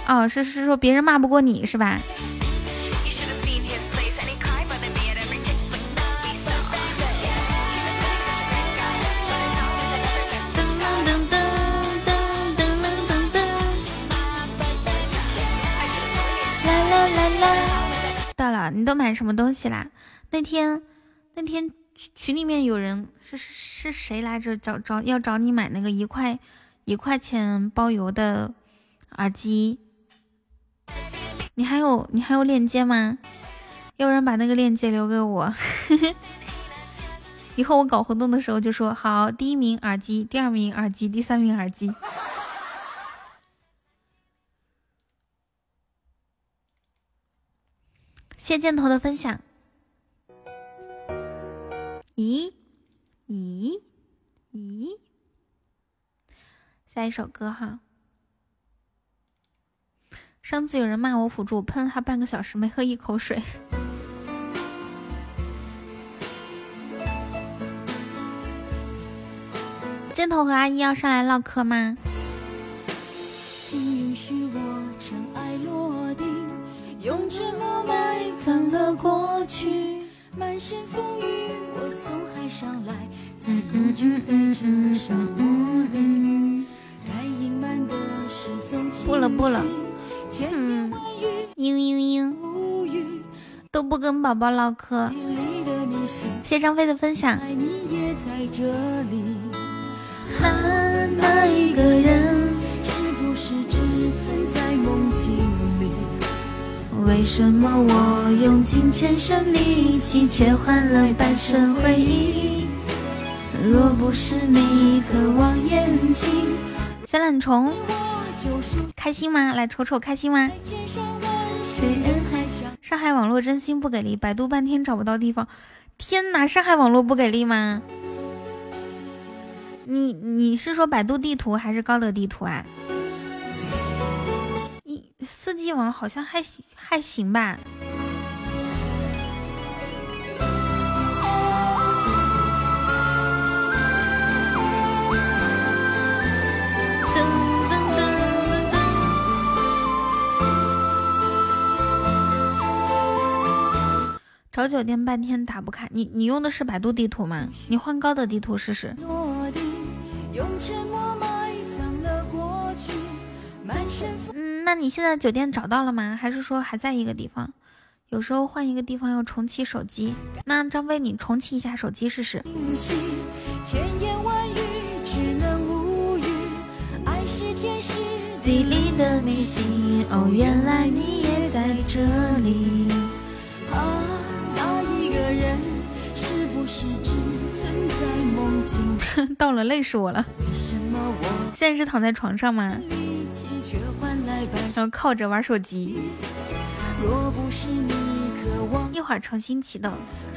哦，是是说别人骂不过你是吧？你都买什么东西啦？那天，那天群里面有人是是谁来着？找找要找你买那个一块一块钱包邮的耳机，你还有你还有链接吗？有人把那个链接留给我，以后我搞活动的时候就说好，第一名耳机，第二名耳机，第三名耳机。谢箭头的分享。咦咦咦！下一首歌哈。上次有人骂我辅助，喷了他半个小时，没喝一口水。箭头和阿姨要上来唠嗑吗？用沉默埋葬了过去，满身风雨，我从海上来，才隐居在这沙漠里。该隐瞒的事总清晰。不了不了，嗯，嘤嘤嘤，都不跟宝宝唠嗑。谢张飞的分享。那那一个人，是不是只存在？为什么我用尽全身力气，却换来半生回忆？若不是你渴望眼睛，小懒虫，开心吗？来瞅瞅，开心吗？上海网络真心不给力，百度半天找不到地方。天哪，上海网络不给力吗？你你是说百度地图还是高德地图啊？四 G 网好像还行还行吧。找酒店半天打不开，你你用的是百度地图吗？你换高德地图试试。那你现在酒店找到了吗？还是说还在一个地方？有时候换一个地方要重启手机。那张飞，你重启一下手机试试。地里的迷信，哦，原来你也在这里。啊，那一个人是不是只存在梦境？到了，累死我了。现在是躺在床上吗？然后靠着玩手机。若不是你渴望一会儿重新启动，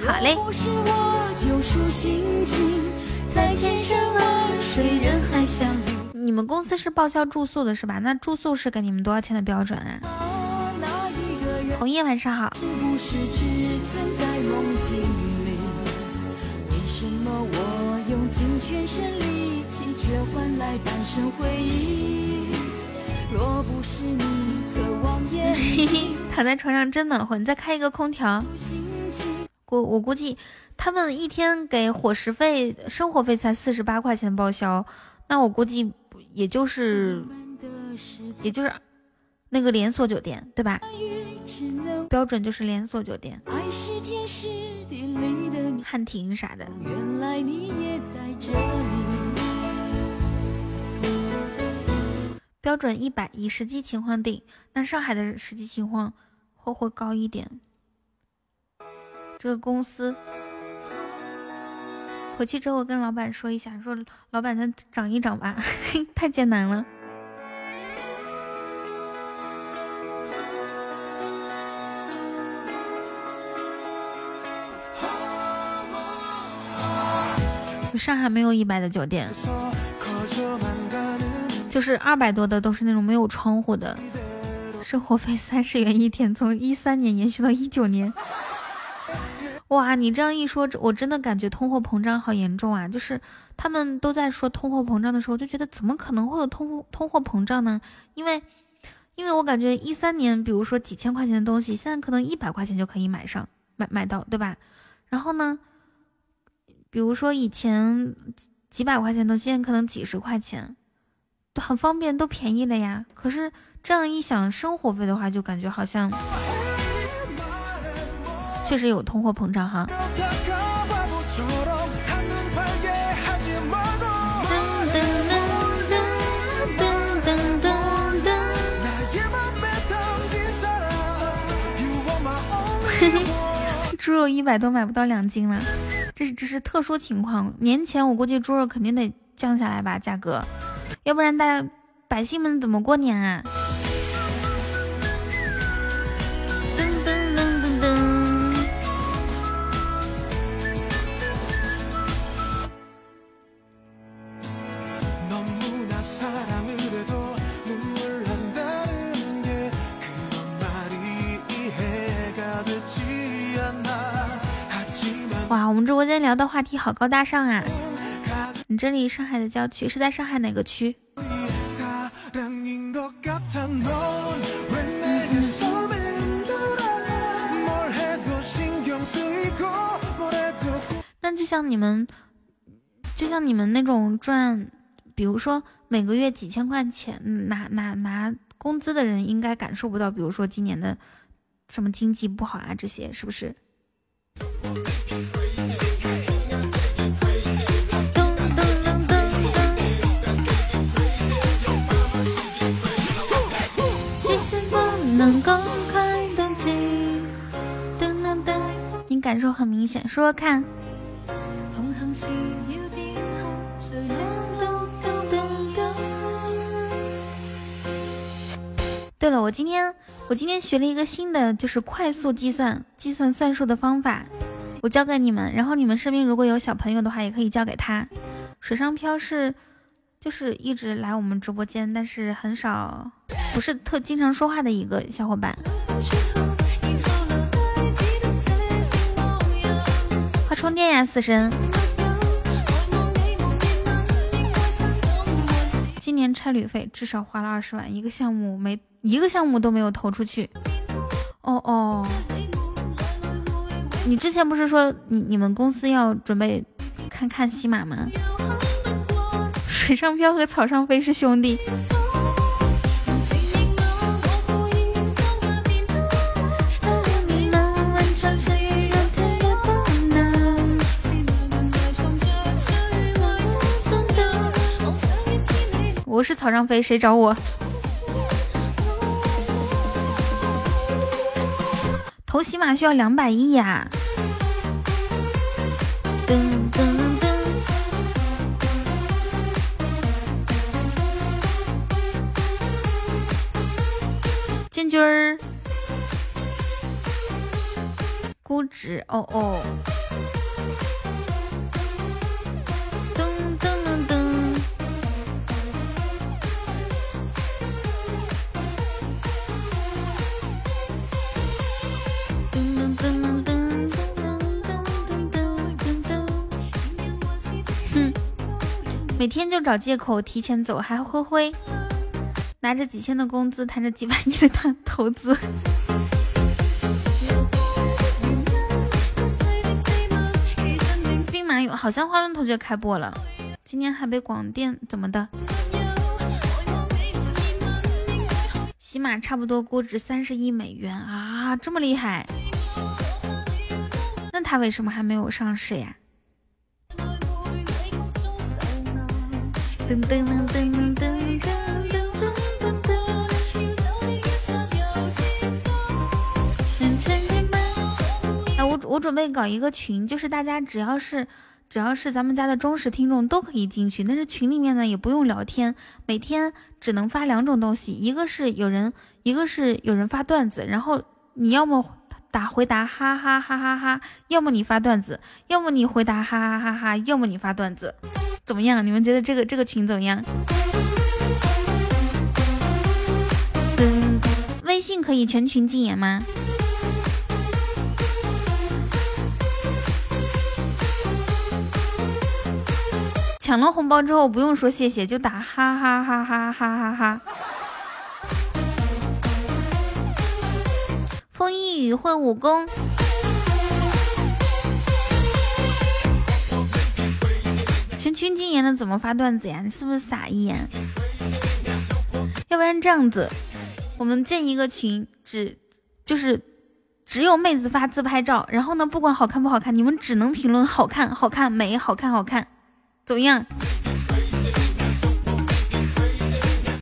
好嘞。不是我救赎心情在千山万水人海相遇你们公司是报销住宿的是吧？那住宿是给你们多少钱的标准啊？红叶晚上好。用尽全身力气，却换来半生回忆。躺在床上真暖和，你再开一个空调。我我估计他们一天给伙食费、生活费才四十八块钱报销，那我估计也就是也就是那个连锁酒店对吧？标准就是连锁酒店，汉庭啥的。标准一百，以实际情况定。那上海的实际情况会会高一点。这个公司回去之后跟老板说一下，说老板再涨一涨吧，太艰难了。上海没有一百的酒店，就是二百多的都是那种没有窗户的，生活费三十元一天，从一三年延续到一九年。哇，你这样一说，我真的感觉通货膨胀好严重啊！就是他们都在说通货膨胀的时候，就觉得怎么可能会有通通货膨胀呢？因为，因为我感觉一三年，比如说几千块钱的东西，现在可能一百块钱就可以买上，买买到，对吧？然后呢，比如说以前几百块钱的，现在可能几十块钱，都很方便，都便宜了呀。可是这样一想，生活费的话，就感觉好像。确实有通货膨胀哈。猪肉一百都买不到两斤了，这是这是特殊情况。年前我估计猪肉肯定得降下来吧，价格，要不然大百姓们怎么过年啊？噔噔噔噔噔哇，我们直播间聊的话题好高大上啊！你这里上海的郊区是在上海哪个区？那就像你们，就像你们那种赚，比如说每个月几千块钱拿拿拿工资的人，应该感受不到，比如说今年的什么经济不好啊，这些是不是？你感受很明显，说说看。对了，我今天我今天学了一个新的，就是快速计算计算算术的方法，我教给你们。然后你们身边如果有小朋友的话，也可以教给他。水上漂是就是一直来我们直播间，但是很少，不是特经常说话的一个小伙伴。快充电呀，死神！今年差旅费至少花了二十万，一个项目没。一个项目都没有投出去，哦哦，你之前不是说你你们公司要准备看看西马吗？水上漂和草上飞是兄弟。我是草上飞，谁找我？投喜马需要两百亿呀！噔噔儿，估值哦哦。噔噔噔噔。每天就找借口提前走，还灰灰。拿着几千的工资，谈着几万亿的谈 投资。兵马俑好像花轮同学开播了，今天还被广电怎么的？起码差不多估值三十亿美元啊，这么厉害？那他为什么还没有上市呀？噔噔噔噔噔噔。我我准备搞一个群，就是大家只要是。只要是咱们家的忠实听众都可以进去，但是群里面呢也不用聊天，每天只能发两种东西，一个是有人，一个是有人发段子，然后你要么打回答哈哈哈哈哈，要么你发段子，要么你回答哈哈哈哈，要么你发段子，怎么样？你们觉得这个这个群怎么样？嗯，微信可以全群禁言吗？抢了红包之后不用说谢谢，就打哈哈哈哈哈哈哈。风一雨会武功，群群禁言了怎么发段子呀？你是不是傻眼？要不然这样子，我们建一个群，只就是只有妹子发自拍照，然后呢，不管好看不好看，你们只能评论好看、好看、美、好看、好看。怎么样？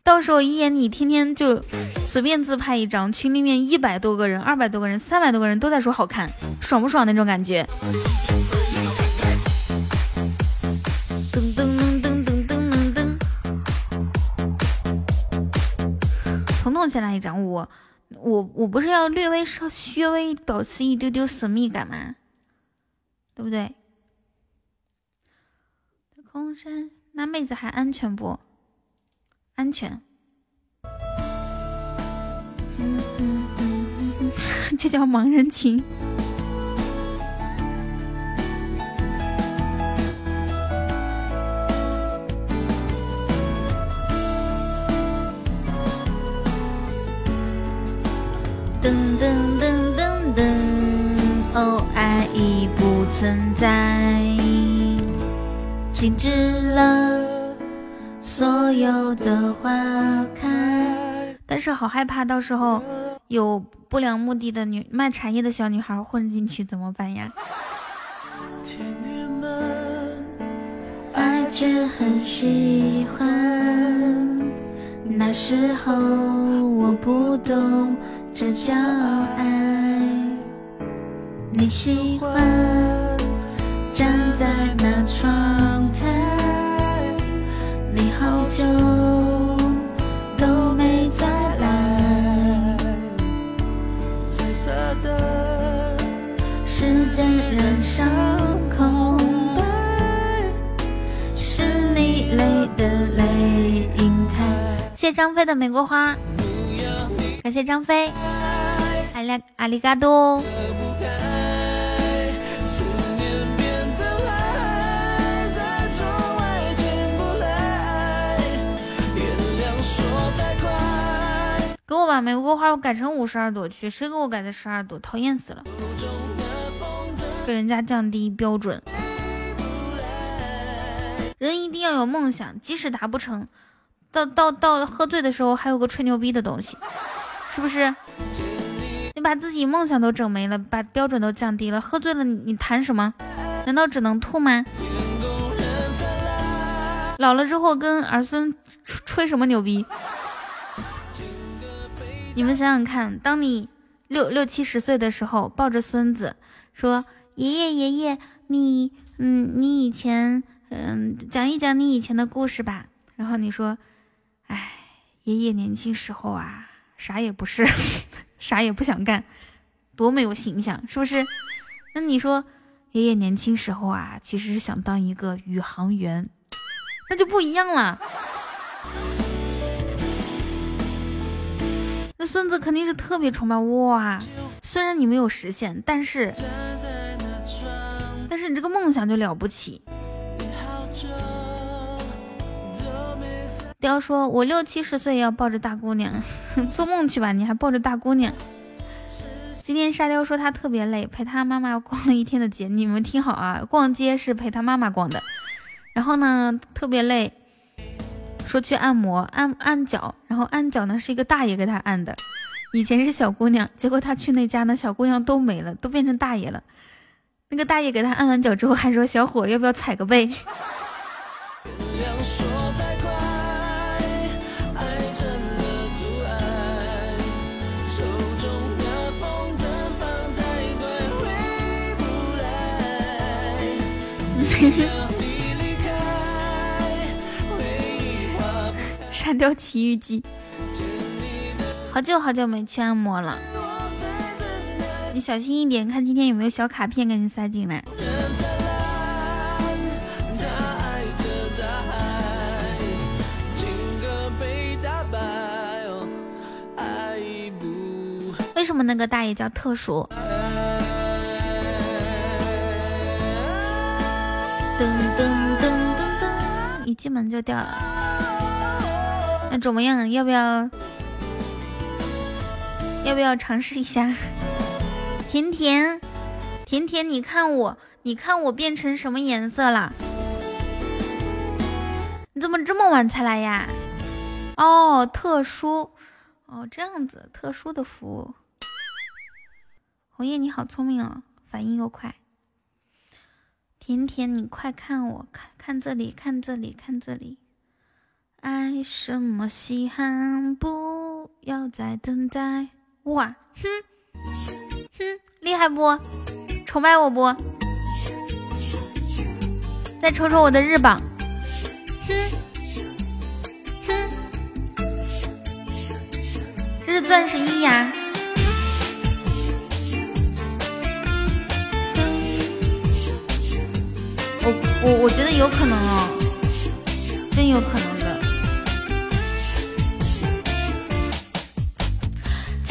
到时候一眼你天天就随便自拍一张，群里面一百多个人、二百多个人、三百多个人都在说好看，爽不爽那种感觉？噔噔噔噔噔噔噔。彤彤先来一张，我我我不是要略微稍稍微保持一丢丢神秘感吗？对不对？空山，那妹子还安全不？安全。这叫盲人群。噔噔噔噔噔，哦，爱已不存在。停止了所有的花开，但是好害怕，到时候有不良目的的女卖茶叶的小女孩混进去怎么办呀？天天们爱却很喜欢，那时候我不懂这叫爱，你喜欢。站在那窗台，你好久都没再来。彩色的时间染上空白，是你泪的泪晕开。谢谢张飞的玫瑰花，感谢张飞，阿里阿里嘎多。给我把玫瑰花我改成五十二朵去，谁给我改的十二朵？讨厌死了！给人家降低标准。人一定要有梦想，即使达不成，到到到喝醉的时候还有个吹牛逼的东西，是不是？你把自己梦想都整没了，把标准都降低了，喝醉了你谈什么？难道只能吐吗？老了之后跟儿孙吹吹什么牛逼？你们想想看，当你六六七十岁的时候，抱着孙子说：“爷爷爷爷，你嗯，你以前嗯，讲一讲你以前的故事吧。”然后你说：“哎，爷爷年轻时候啊，啥也不是，啥也不想干，多没有形象，是不是？”那你说，爷爷年轻时候啊，其实是想当一个宇航员，那就不一样了。那孙子肯定是特别崇拜哇！虽然你没有实现，但是，但是你这个梦想就了不起。雕说：“我六七十岁也要抱着大姑娘，做梦去吧！你还抱着大姑娘？”今天沙雕说他特别累，陪他妈妈逛了一天的街。你们听好啊，逛街是陪他妈妈逛的。然后呢，特别累，说去按摩，按按脚。然后按脚呢是一个大爷给他按的，以前是小姑娘，结果他去那家呢，小姑娘都没了，都变成大爷了。那个大爷给他按完脚之后，还说：“小伙，要不要踩个背？” 沙雕奇遇记，好久好久没去按摩了，你小心一点，看今天有没有小卡片给你塞进来。为什么那个大爷叫特殊？噔噔噔噔噔，一进门就掉了。那怎么样？要不要？要不要尝试一下？甜甜，甜甜，你看我，你看我变成什么颜色了？你怎么这么晚才来呀？哦，特殊，哦，这样子，特殊的服务。红叶，你好聪明哦，反应又快。甜甜，你快看我，看看这里，看这里，看这里。爱什么稀罕，不要再等待。哇，哼哼，厉害不？崇拜我不？再瞅瞅我的日榜，哼哼，这是钻石一呀。我我我觉得有可能哦，真有可能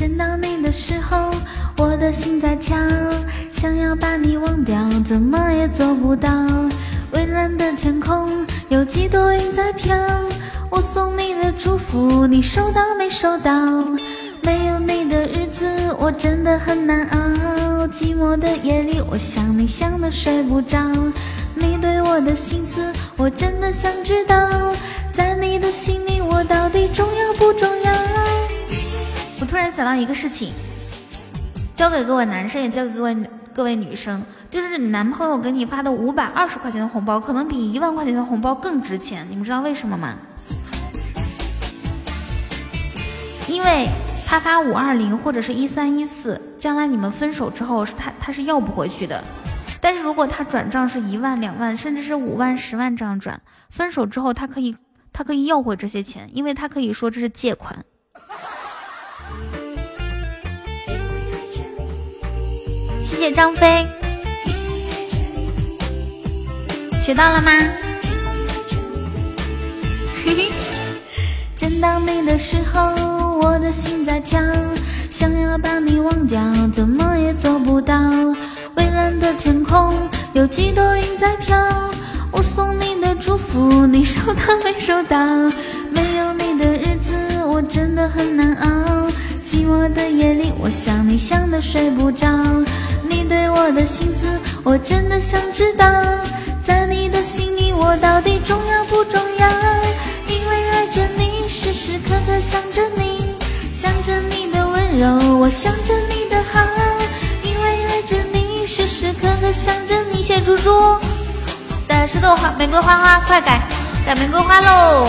见到你的时候，我的心在跳，想要把你忘掉，怎么也做不到。蔚蓝的天空，有几朵云在飘。我送你的祝福，你收到没收到？没有你的日子，我真的很难熬。寂寞的夜里，我想你想的睡不着。你对我的心思，我真的想知道，在你的心里，我到底重要不重要？我突然想到一个事情，交给各位男生，也交给各位各位女生，就是你男朋友给你发的五百二十块钱的红包，可能比一万块钱的红包更值钱，你们知道为什么吗？因为他发五二零或者是一三一四，将来你们分手之后，是他他是要不回去的。但是如果他转账是一万、两万，甚至是五万、十万这样转，分手之后他可以，他可以要回这些钱，因为他可以说这是借款。谢谢张飞，学到了吗？嘿嘿，见到你的时候，我的心在跳，想要把你忘掉，怎么也做不到。蔚蓝的天空，有几朵云在飘。我送你的祝福，你收到没收到？没有你的日子，我真的很难熬。寂寞的夜里，我想你想的睡不着。对我的心思，我真的想知道，在你的心里，我到底重要不重要？因为爱着你，时时刻刻想着你，想着你的温柔，我想着你的好。因为爱着你。时时刻刻想着你，谢猪猪的石头花玫瑰花花，快改改玫瑰花喽！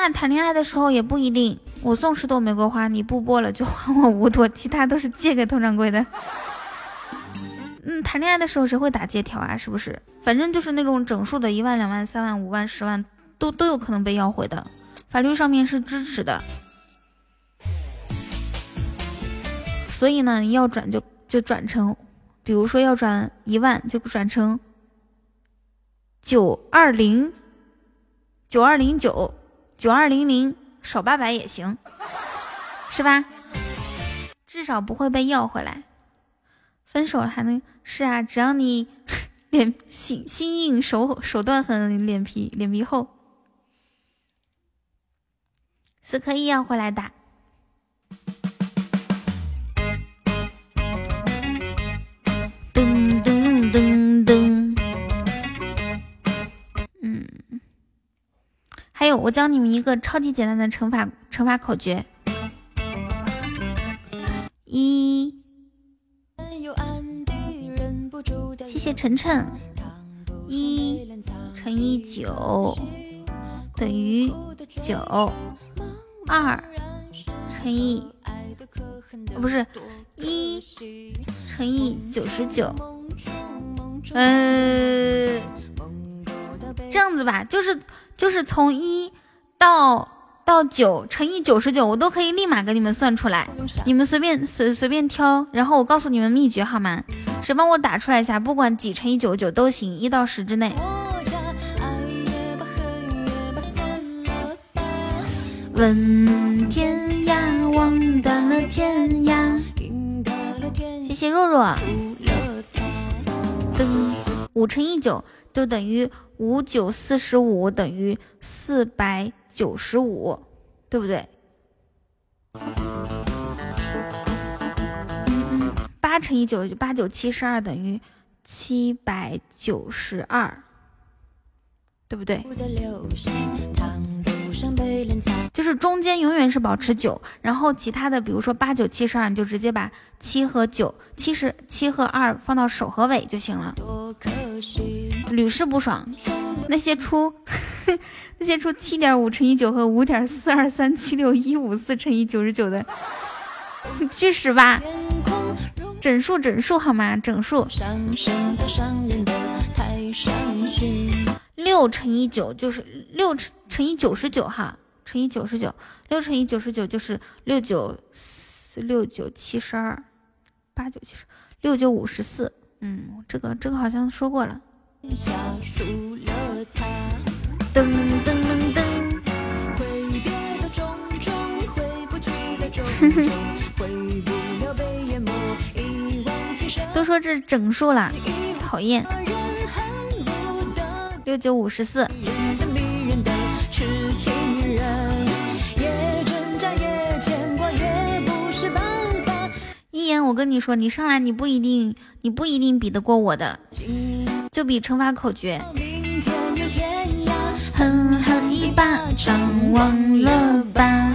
那谈恋爱的时候也不一定，我送十朵玫瑰花，你不播了就还我五朵，其他都是借给佟掌柜的。嗯，谈恋爱的时候谁会打借条啊？是不是？反正就是那种整数的，一万、两万、三万、五万、十万，都都有可能被要回的。法律上面是支持的，所以呢，你要转就就转成，比如说要转一万，就转成九二零九二零九九二零零，少八百也行，是吧？至少不会被要回来。分手了还能是啊？只要你脸心心硬，手手段狠，脸皮脸皮厚，是可以要回来的。还有，我教你们一个超级简单的乘法乘法口诀：一。谢谢晨晨，一乘以九等于九，二乘以不是一乘以九十九，嗯，这样子吧，就是就是从一到。到九乘以九十九，我都可以立马给你们算出来。你们随便随随便挑，然后我告诉你们秘诀好吗？谁帮我打出来一下？不管几乘以九十九都行，一到十之内。问天涯，望断了天涯。谢谢若若。噔，五乘以九就等于五九四十五，等于四百。九十五，对不对？八乘以九，八九七十二等于七百九十二，对不对？就是中间永远是保持九，然后其他的，比如说八九七十二，你就直接把七和九、七十七和二放到首和尾就行了。屡试不爽，那些出。那些出七点五乘以九和五点四二三七六一五四乘以九十九的，去死吧！整数整数好吗？整数。六乘以九就是六乘乘以九十九哈，乘以九十九，六乘以九十九就是六九四六九七十二，八九七十，六九五十四。嗯，这个这个好像说过了。噔噔噔噔，都说这是整数啦，讨厌。六九五十四。一言，我跟你说，你上来你不一定，你不一定比得过我的，就比乘法口诀。狠狠一巴掌，忘了吧？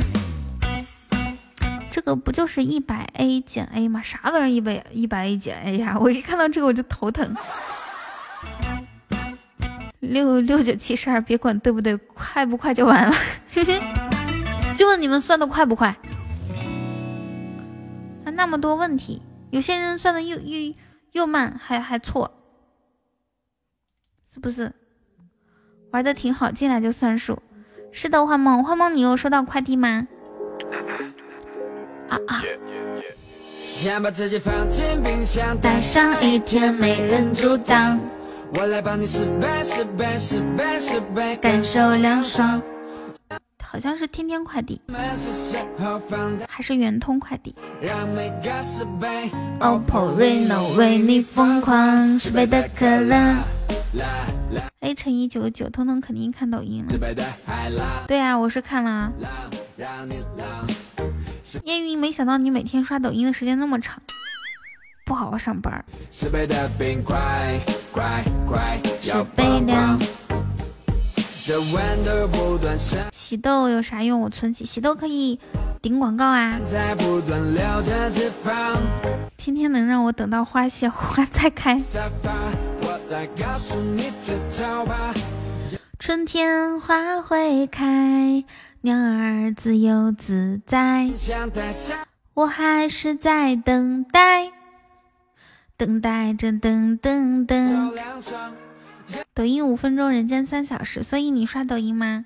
这个不就是一百 a 减 a 吗？啥玩意儿一百一百 a 减 a 呀？我一看到这个我就头疼。六六九七十二，别管对不对，快不快就完了。就问你们算的快不快？还，那么多问题，有些人算的又又又慢，还还错，是不是？玩的挺好，进来就算数。是的，幻梦，幻梦，你有收到快递吗？啊啊！待上一天，没人阻挡。我来帮你十倍，十倍，十倍，十倍，感受凉爽。好像是天天快递，还是圆通快递？OPPO Reno 为你疯狂，十倍的可乐。A 乘以九九，通通肯定看抖音了。对啊，我是看了。叶云，没想到你每天刷抖音的时间那么长，不好好上班。十倍凉。喜豆有啥用？我存起。喜豆可以顶广告啊。天天能让我等到花谢花再开。春天花会开，鸟儿自由自在。我还是在等待，等待着，等等等。抖音五分钟，人间三小时。所以你刷抖音吗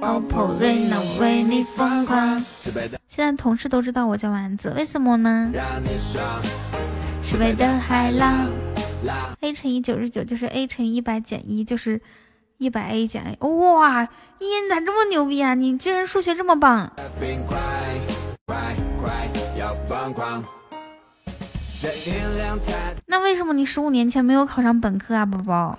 ？OPPO Reno 为你疯狂。现在同事都知道我叫丸子，为什么呢？十倍的海浪，a 乘以九十九就是 a 乘以一百减一，就是一百 a 减 a。哇，一你咋这么牛逼啊？你居然数学这么棒！那为什么你十五年前没有考上本科啊，宝宝？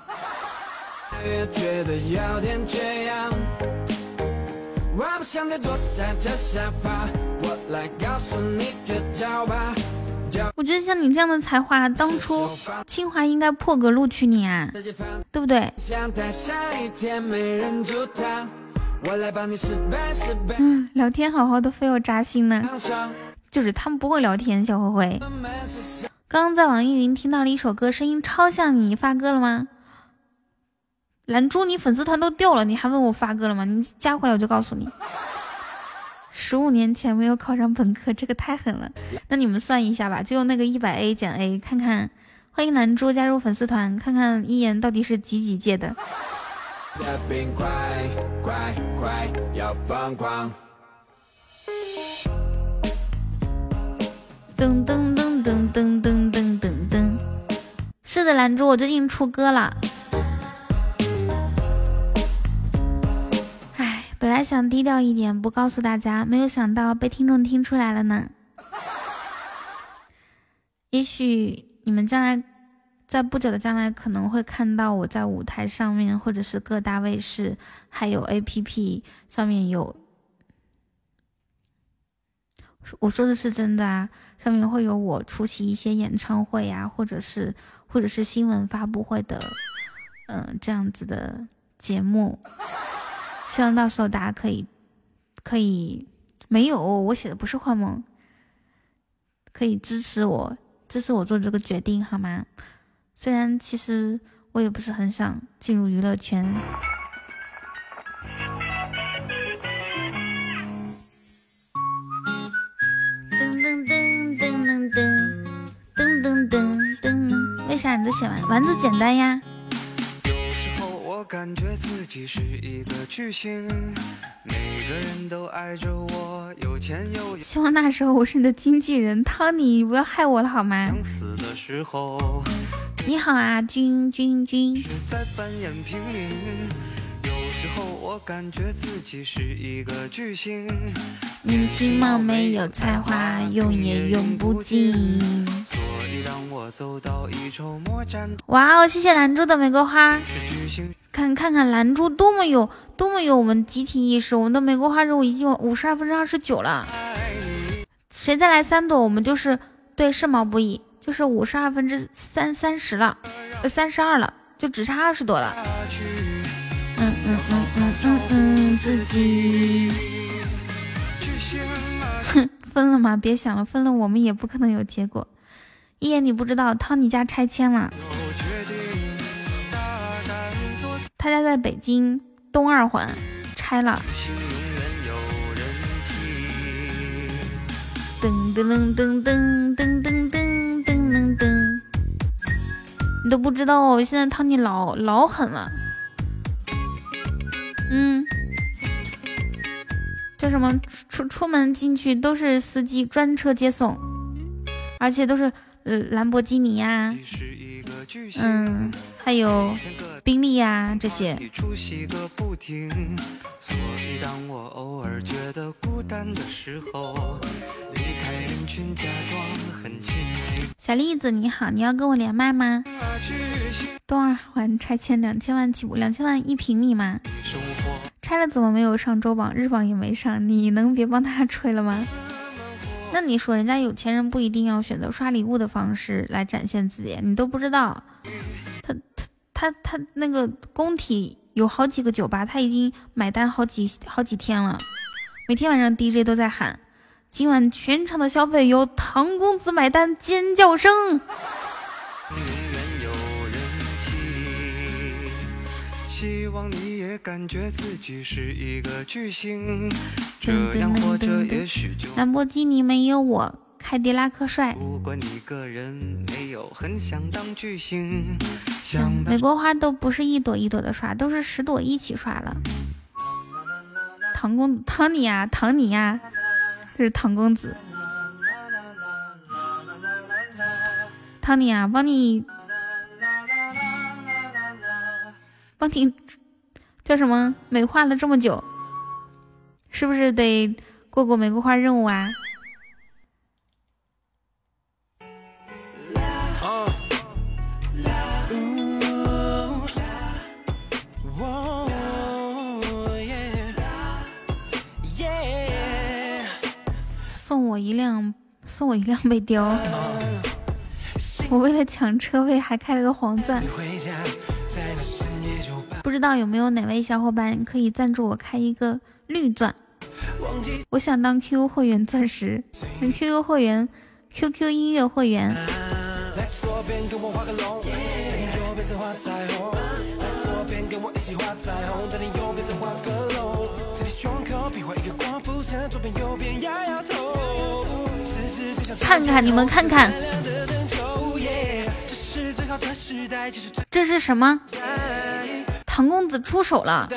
我觉得像你这样的才华，当初清华应该破格录取你啊，对不对？嗯，聊天好好的，非要扎心呢。就是他们不会聊天，小灰灰。刚刚在网易云听到了一首歌，声音超像你，发歌了吗？兰珠，你粉丝团都掉了，你还问我发歌了吗？你加回来我就告诉你。十五年前没有考上本科，这个太狠了。那你们算一下吧，就用那个一百 A 减 A，看看。欢迎兰珠加入粉丝团，看看一言到底是几几届的。噔噔噔噔噔噔噔噔噔，是的，兰珠，我最近出歌了。唉，本来想低调一点，不告诉大家，没有想到被听众听出来了呢。也许你们将来在不久的将来可能会看到我在舞台上面，或者是各大卫视，还有 APP 上面有。我说的是真的啊，上面会有我出席一些演唱会啊，或者是或者是新闻发布会的，嗯，这样子的节目。希望到时候大家可以可以没有我写的不是幻梦，可以支持我支持我做这个决定好吗？虽然其实我也不是很想进入娱乐圈。噔，为啥你都写完？丸子简单呀。有时候我感觉自己是一个巨星，每个人都爱着我，有钱有。希望那时候我是你的经纪人，汤你不要害我了好吗？想死的时候。你好啊，君君君。在扮演平民，有时候我感觉自己是一个巨星，年轻貌美有才华，用也用不尽。哇哦，谢谢兰珠的玫瑰花，看看看兰珠多么有多么有我们集体意识，我们的玫瑰花任务已经有五十二分之二十九了，谁再来三朵，我们就是对是毛不易，就是五十二分之三三十了，三十二了，就只差二十朵了。嗯嗯嗯嗯嗯嗯，自己，哼，分了吗？别想了，分了我们也不可能有结果。一言你不知道，汤尼家拆迁了，他家在北京东二环拆了。噔噔噔噔噔噔噔噔噔噔，你都不知道哦，现在汤尼老老狠了。嗯，叫什么？出出门进去都是司机专车接送，而且都是。呃，兰博基尼呀，嗯，还有宾利呀，这些。小栗子你好，你要跟我连麦吗？东二环拆迁两千万起步，两千万一平米吗？拆了怎么没有上周榜？日榜也没上，你能别帮他 吹了吗？那你说，人家有钱人不一定要选择刷礼物的方式来展现自己，你都不知道，他他他他那个工体有好几个酒吧，他已经买单好几好几天了，每天晚上 DJ 都在喊，今晚全场的消费由唐公子买单，尖叫声。希望你也感觉自己是一个巨星，这样活着也许就。兰博基尼没有我，凯迪拉克帅。如果你个人没有很想当巨星，玫瑰花都不是一朵一朵的刷，都是十朵一起刷了。唐公唐尼啊，唐尼啊，这是唐公子。唐尼啊，帮你。帮你叫什么？美化了这么久，是不是得过过玫瑰花任务啊？送我一辆，送我一辆。被叼，我为了抢车位还开了个黄钻。不知道有没有哪位小伙伴可以赞助我开一个绿钻？我想当 QQ 会员钻石，QQ 会员，QQ 音乐会员。看看你们看看，这是什么？唐公子出手了！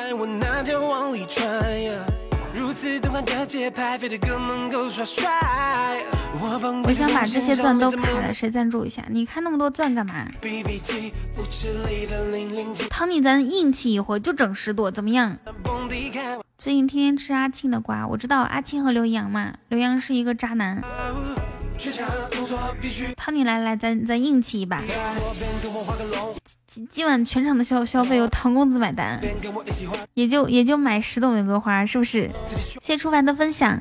我想把这些钻都开了，谁赞助一下？你开那么多钻干嘛？唐你咱硬气一回就整十朵，怎么样？最近天天吃阿庆的瓜，我知道阿庆和刘洋嘛，刘洋是一个渣男。汤你来来，咱咱硬气一把。今今晚全场的消消费由唐公子买单，也就也就买十朵玫瑰花，是不是？谢谢初凡的分享。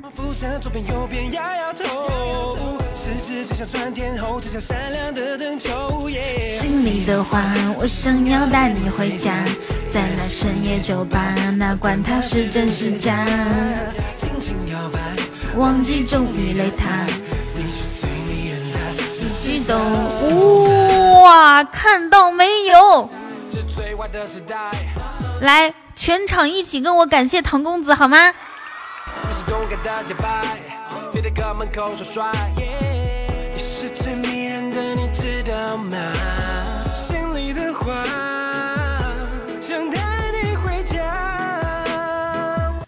心里的话，我想要带你回家，在那深夜酒吧，哪管它是真是假，忘记终于泪塌。激动哇！看到没有？来，全场一起跟我感谢唐公子好吗？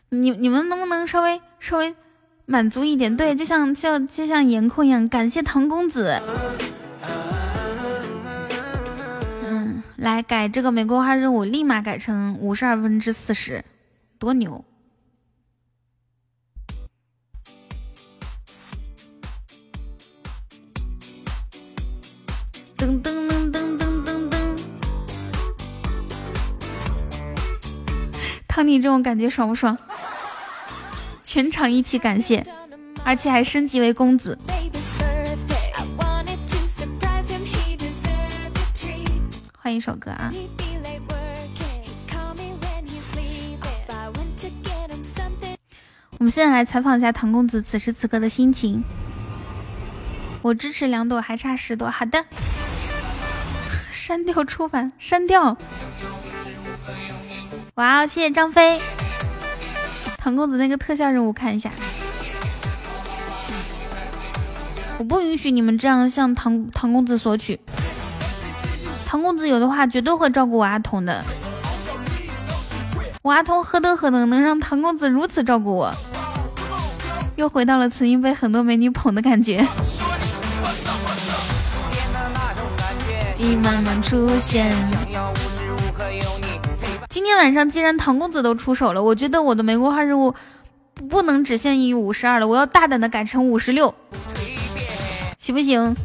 你你们能不能稍微稍微？满足一点，对，就像就就像颜控一样，感谢唐公子。嗯，来改这个玫瑰花任务，立马改成五十二分之四十，多牛！噔噔噔噔噔噔噔，汤尼这种感觉爽不爽？全场一起感谢，而且还升级为公子。换一首歌啊！我们现在来采访一下唐公子此时此刻的心情。我支持两朵，还差十朵。好的，删掉出版，删掉。哇哦，谢谢张飞。唐公子那个特效任务看一下，我不允许你们这样向唐唐公子索取。唐公子有的话绝对会照顾我阿童的，我阿童何德何能能让唐公子如此照顾我？又回到了曾经被很多美女捧的感觉。已慢慢出现。今天晚上既然唐公子都出手了，我觉得我的玫瑰花任务不能只限于五十二了，我要大胆的改成五十六，行不行？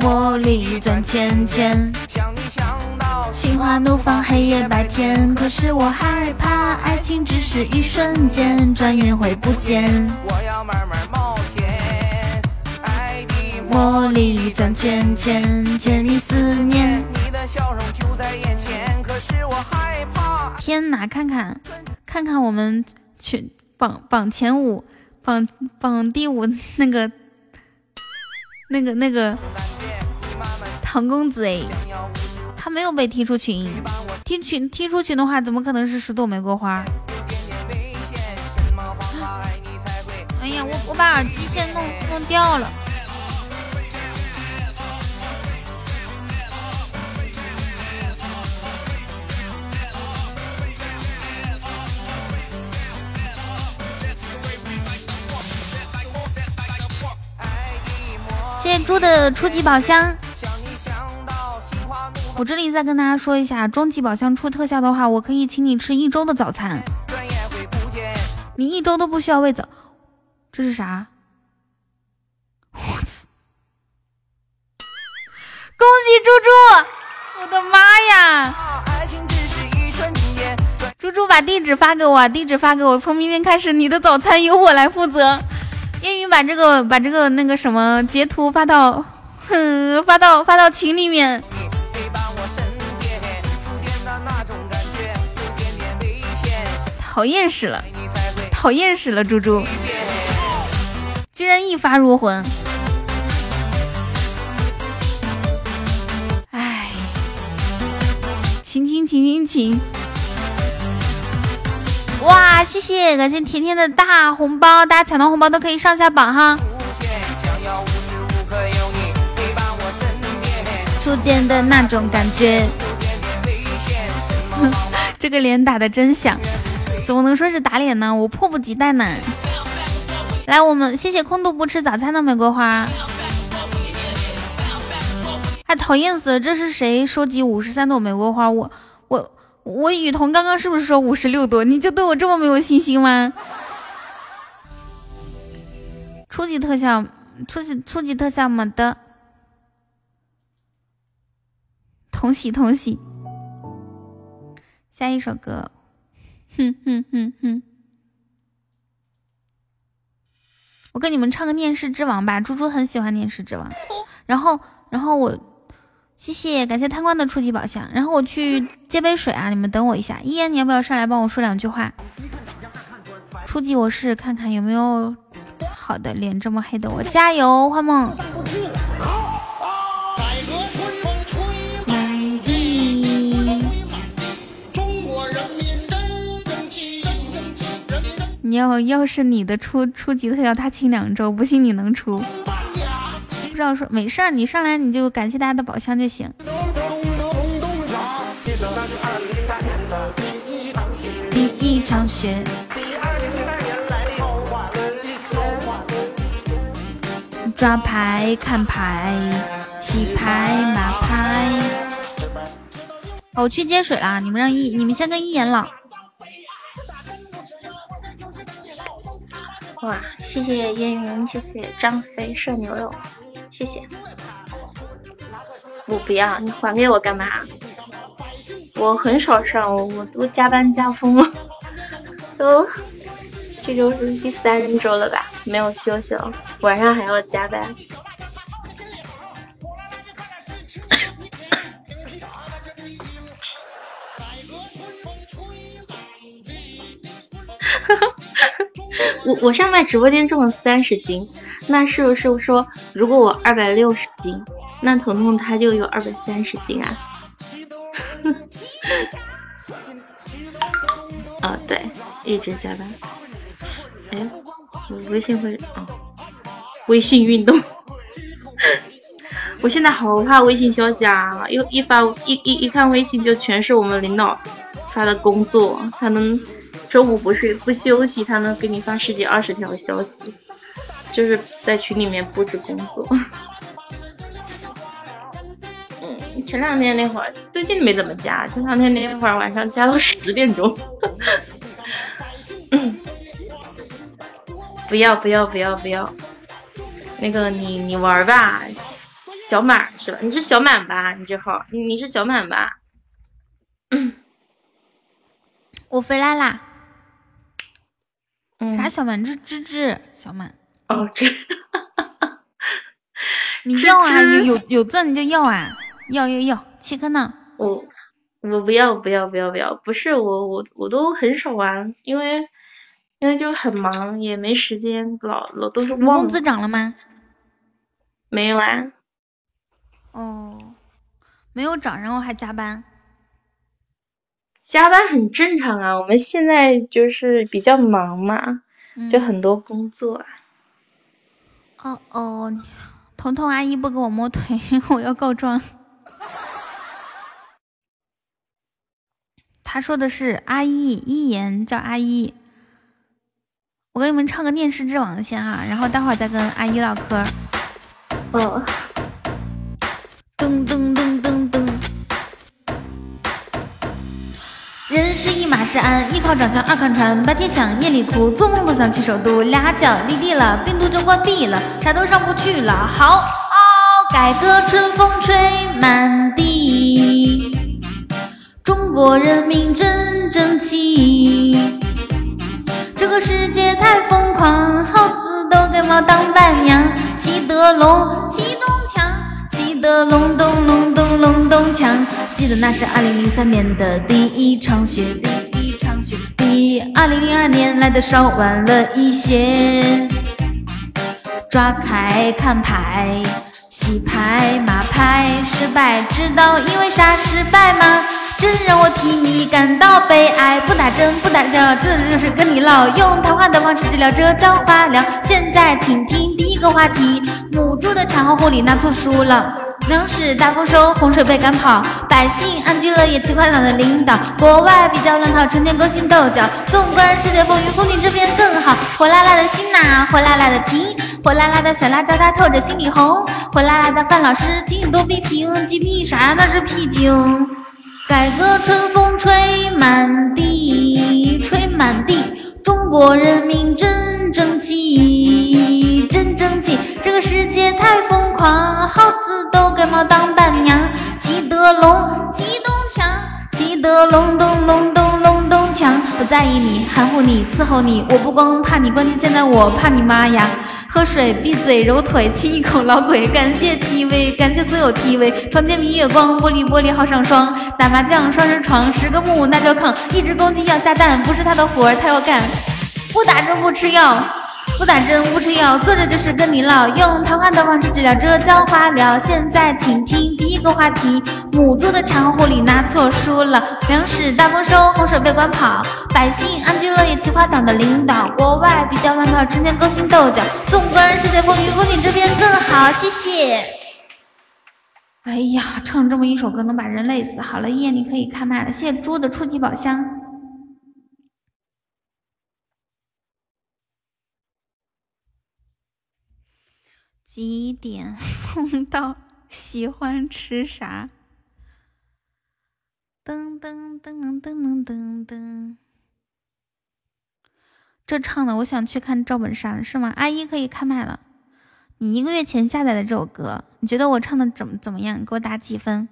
魔力转圈圈，心花怒放，黑夜白天，可是我害怕爱情只是一瞬间，转眼会不见。我要慢慢冒险，魔力转圈圈，甜蜜思念。你的笑容就在眼前。天哪，看看，看看我们群榜榜前五，榜榜第五那个那个那个唐公子哎，他没有被踢出群，踢群踢出群的话，怎么可能是十朵玫瑰花？哎呀，我我把耳机线弄弄掉了。谢谢猪的初级宝箱。我这里再跟大家说一下，终极宝箱出特效的话，我可以请你吃一周的早餐。你一周都不需要喂早。这是啥？我操！恭喜猪猪！我的妈呀！猪猪把地址发给我，地址发给我，从明天开始你的早餐由我来负责。烟云把这个把这个那个什么截图发到，哼，发到发到群里面。讨厌死了，讨厌死了，猪猪，居然一发入魂。哎，亲亲亲亲亲！哇，谢谢，感谢甜甜的大红包，大家抢到红包都可以上下榜哈。触电的那种感觉，这个脸打的真响，怎么能说是打脸呢？我迫不及待呢。来，我们谢谢空肚不吃早餐的玫瑰花，还讨厌死了，这是谁收集五十三朵玫瑰花？我我。雨桐刚刚是不是说五十六朵？你就对我这么没有信心吗？初级特效，初级初级特效么的，同喜同喜。下一首歌，哼哼哼哼，我跟你们唱个《念世之王》吧，猪猪很喜欢《念世之王》，然后然后我。谢谢，感谢贪官的初级宝箱。然后我去接杯水啊，你们等我一下。依言，你要不要上来帮我说两句话？初级我试试看看有没有好的，脸这么黑的我加油，花梦。你要要是你的初初级特效，他请两周，不信你能出。不知道说没事儿，你上来你就感谢大家的宝箱就行。第一场雪。抓牌看牌，洗牌拿牌。我去接水啦，你们让一你们先跟一言唠。哇，谢谢烟云，谢谢张飞射牛肉。谢谢，我不要，你还给我干嘛？我很少上，我都加班加疯了，都这周是第三周了吧？没有休息了，晚上还要加班。我我上麦直播间重了三十斤。那是不是说，如果我二百六十斤，那彤彤他就有二百三十斤啊？啊，对，一直加班。哎，我微信会啊，微信运动。我现在好怕微信消息啊，又一发一一一看微信就全是我们领导发的工作，他能中午不睡不休息，他能给你发十几二十条消息。就是在群里面布置工作。嗯，前两天那会儿，最近没怎么加。前两天那会儿晚上加到十点钟。嗯，不要不要不要不要，那个你你玩吧，小满是吧？你是小满吧？你这号你是小满吧？嗯，我回来啦。啥小满？这芝芝小满。哦，这，你要啊，有有有钻你就要啊，要要要，七颗呢。我我不要不要不要不要，不是我我我都很少玩，因为因为就很忙，也没时间，老老都是忘。工资涨了吗？没有啊。哦，没有涨，然后还加班。加班很正常啊，我们现在就是比较忙嘛，就很多工作啊。哦哦，彤彤阿姨不给我摸腿，我要告状。他说的是阿姨一言叫阿姨，我给你们唱个《念世之王》先哈，然后待会儿再跟阿姨唠嗑。哦。噔噔噔噔噔。人是一马是鞍，一靠长相二看穿，白天想夜里哭，做梦都想去首都，俩脚离地了，病毒就关闭了，啥都上不去了。好，改革春风吹满地，中国人民真争气。这个世界太疯狂，耗子。都给猫当伴娘。骑得龙，骑东墙，骑得隆咚隆咚隆咚锵。记得那是二零零三年的第一场雪，第一场雪比二零零二年来的稍晚了一些。抓牌看牌，洗牌码牌失败，知道因为啥失败吗？真让我替你感到悲哀。不打针不打药，这就是跟你唠。用谈话的方式治疗，这叫化疗。现在请听第一个话题：母猪的产后护理那错书了。粮食大丰收，洪水被赶跑，百姓安居乐业，奇怪党的领导。国外比较乱套，成天勾心斗角。纵观世界风云，风景这边更好。火辣辣的心呐，火辣辣的情。火辣辣的小辣椒，它透着心里红。火辣辣的范老师，请你多批评，鸡皮啥？那是屁精。改革春风吹满地，吹满地。中国人民真争气，真争气。这个世界太疯狂，耗子都给猫当伴娘。骑得龙，骑东墙，骑得隆咚隆咚隆咚强。不在意你，含糊你，伺候你。我不光怕你，关键现在我怕你妈呀！喝水，闭嘴，揉腿，亲一口，老鬼。感谢 TV，感谢所有 TV。床前明月光，玻璃玻璃好上霜。打麻将，双人床，十个木那叫炕。一只公鸡要下蛋，不是他的活儿，他要干。不打针不吃药，不打针不吃药，坐着就是跟你唠。用谈话的方式治疗，这叫化疗。现在请听第一个话题：母猪的产后护理拿错书了。粮食大丰收，洪水被赶跑，百姓安居乐业，奇葩党的领导。国外比较乱套，成天勾心斗角。纵观世界风云，风景这边更好。谢谢。哎呀，唱这么一首歌能把人累死。好了，叶你可以开麦了。谢谢猪的初级宝箱。几点 送到？喜欢吃啥？噔噔噔噔噔噔噔。这唱的，我想去看赵本山，是吗？阿姨可以开麦了。你一个月前下载的这首歌，你觉得我唱的怎么怎么样？给我打几分？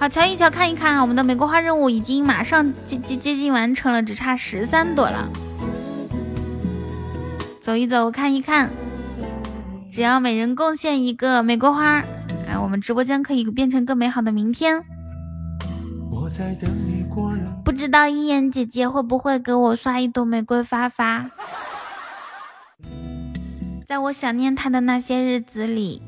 好，瞧一瞧，看一看！我们的玫瑰花任务已经马上接接接近完成了，只差十三朵了。走一走，看一看，只要每人贡献一个玫瑰花，哎，我们直播间可以变成更美好的明天。不知道一言姐姐会不会给我刷一朵玫瑰花花？在我想念她的那些日子里。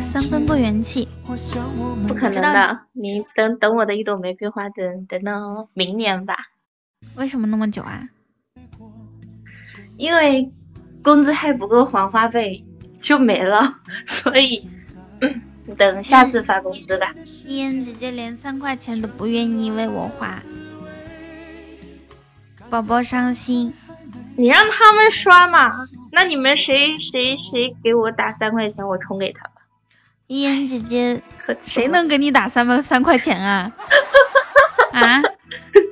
三分过元气，不可能的。你等等我的一朵玫瑰花，等等到明年吧。为什么那么久啊？因为工资还不够还花呗，就没了，所以等下次发工资吧。嫣姐姐连三块钱都不愿意为我花，宝宝伤心。你让他们刷嘛？那你们谁谁谁给我打三块钱，我充给他吧。依言姐姐，谁能给你打三百三块钱啊？啊？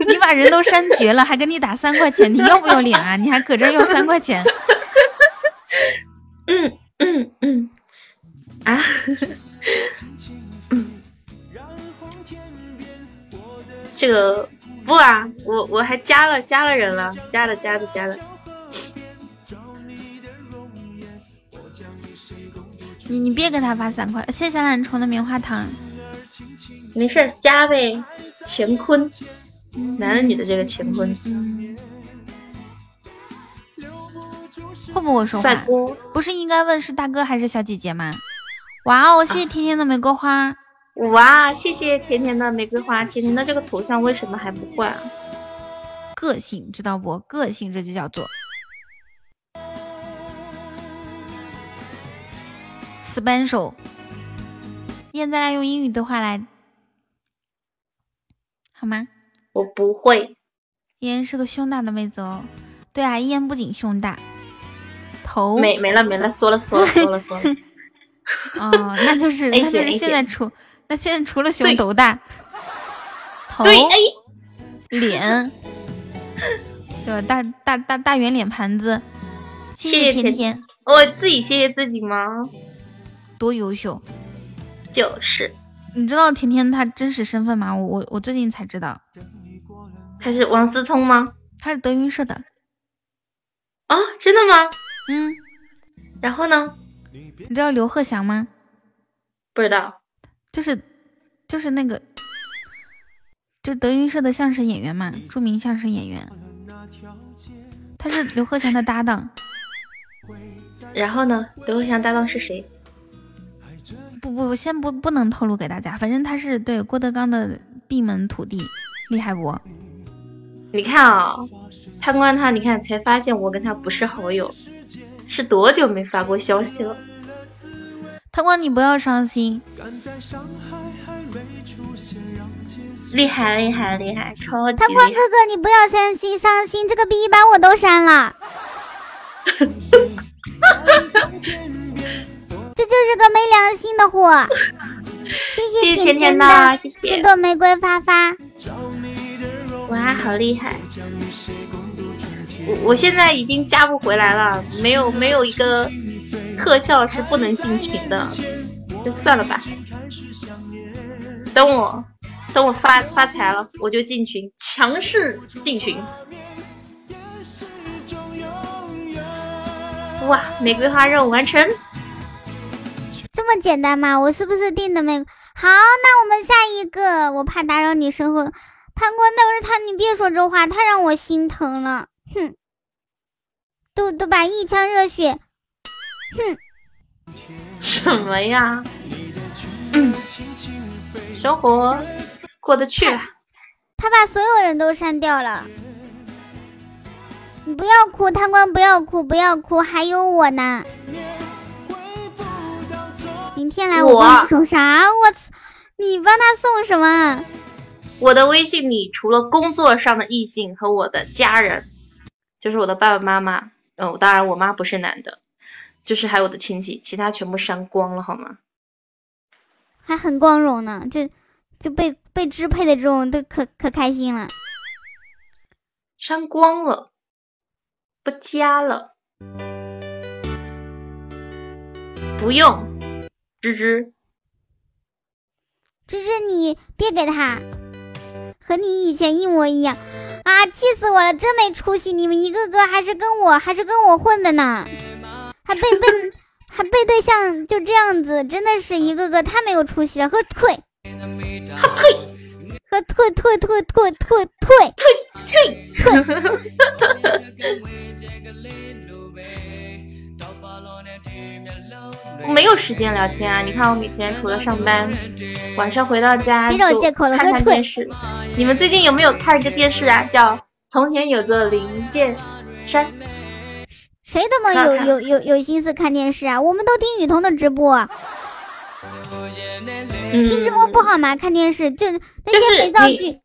你把人都删绝了，还给你打三块钱，你要不要脸啊？你还搁这要三块钱？嗯嗯嗯。啊？嗯。这个不啊，我我还加了加了人了，加了加了加了。你你别给他发三块，谢谢懒虫的棉花糖。没事，加呗。乾坤，男的女的这个乾坤。会不会说话？不是应该问是大哥还是小姐姐吗？哇哦，谢谢甜甜的玫瑰花。哇，谢谢甜甜的玫瑰花。甜甜的这个头像为什么还不换？个性知道不？个性这就叫做。special，现在来用英语的话来，好吗？我不会。嫣是个胸大的妹子哦。对啊，燕不仅胸大，头没没了没了，缩了缩了缩了 缩了。哦，那就是那就是现在除那现在除了胸都大，头脸，对吧？大大大大圆脸盘子。谢谢甜甜。我自己谢谢自己吗？多优秀！就是，你知道甜甜她真实身份吗？我我我最近才知道，她是王思聪吗？她是德云社的。啊，真的吗？嗯。然后呢？你知道刘鹤翔吗？不知道。就是就是那个，就德云社的相声演员嘛，著名相声演员。他是刘鹤翔的搭档。然后呢？刘鹤翔搭档是谁？不不不，先不不能透露给大家。反正他是对郭德纲的闭门徒弟，厉害不？你看啊，贪官他，你看才发现我跟他不是好友，是多久没发过消息了？贪官你不要伤心，厉害厉害厉害，超级！贪官哥哥你不要伤心伤心，这个 B 把我都删了。这就是个没良心的货！谢谢甜甜的十朵玫瑰发发。哇，好厉害！我我现在已经加不回来了，没有没有一个特效是不能进群的，就算了吧。等我等我发发财了，我就进群，强势进群。哇，玫瑰花任务完成。这么简单吗？我是不是定的没好？那我们下一个，我怕打扰你生活。贪官，那是他，你别说这话，太让我心疼了。哼，都都把一腔热血，哼，什么呀？嗯，生活过得去了。他把所有人都删掉了。你不要哭，贪官，不要哭，不要哭，还有我呢。明天来我帮你送啥？我操！你帮他送什么？我的微信里除了工作上的异性和我的家人，就是我的爸爸妈妈，嗯，当然我妈不是男的，就是还有我的亲戚，其他全部删光了，好吗？还很光荣呢，就就被被支配的这种都可可开心了。删光了，不加了，不用。芝芝，芝芝，你别给他，和你以前一模一样啊！气死我了，真没出息！你们一个个还是跟我还是跟我混的呢，还背背还背对象，就这样子，真的是一个个太没有出息了！和退，和退，和退退退退退退退退。我没有时间聊天啊！你看我每天除了上班，晚上回到家就看看电视。你们最近有没有看一个电视啊？叫《从前有座灵剑山》。谁他妈有有有有心思看电视啊？我们都听雨桐的直播。听直播不好吗？看电视就那些肥皂剧。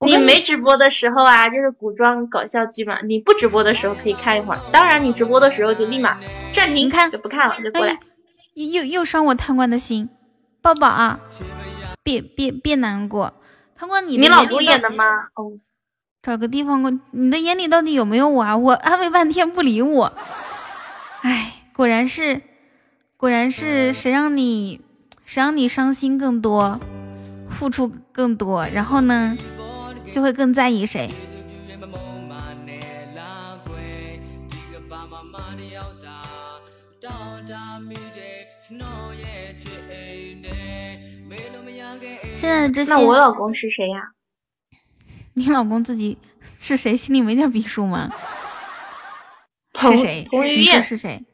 你没直播的时候啊，就是古装搞笑剧嘛。你不直播的时候可以看一会儿，当然你直播的时候就立马暂停看，就不看了，就过来。又又伤我贪官的心，抱抱啊！别别别难过，贪官你你老公演的吗？哦，找个地方过。你的眼里到底有没有我啊？我安慰半天不理我，哎，果然是果然是谁让你谁让你伤心更多，付出更多，然后呢？就会更在意谁。现在的这些，那我老公是谁呀？你老公自己是谁？心里没点逼数吗？是谁？彭于晏是谁？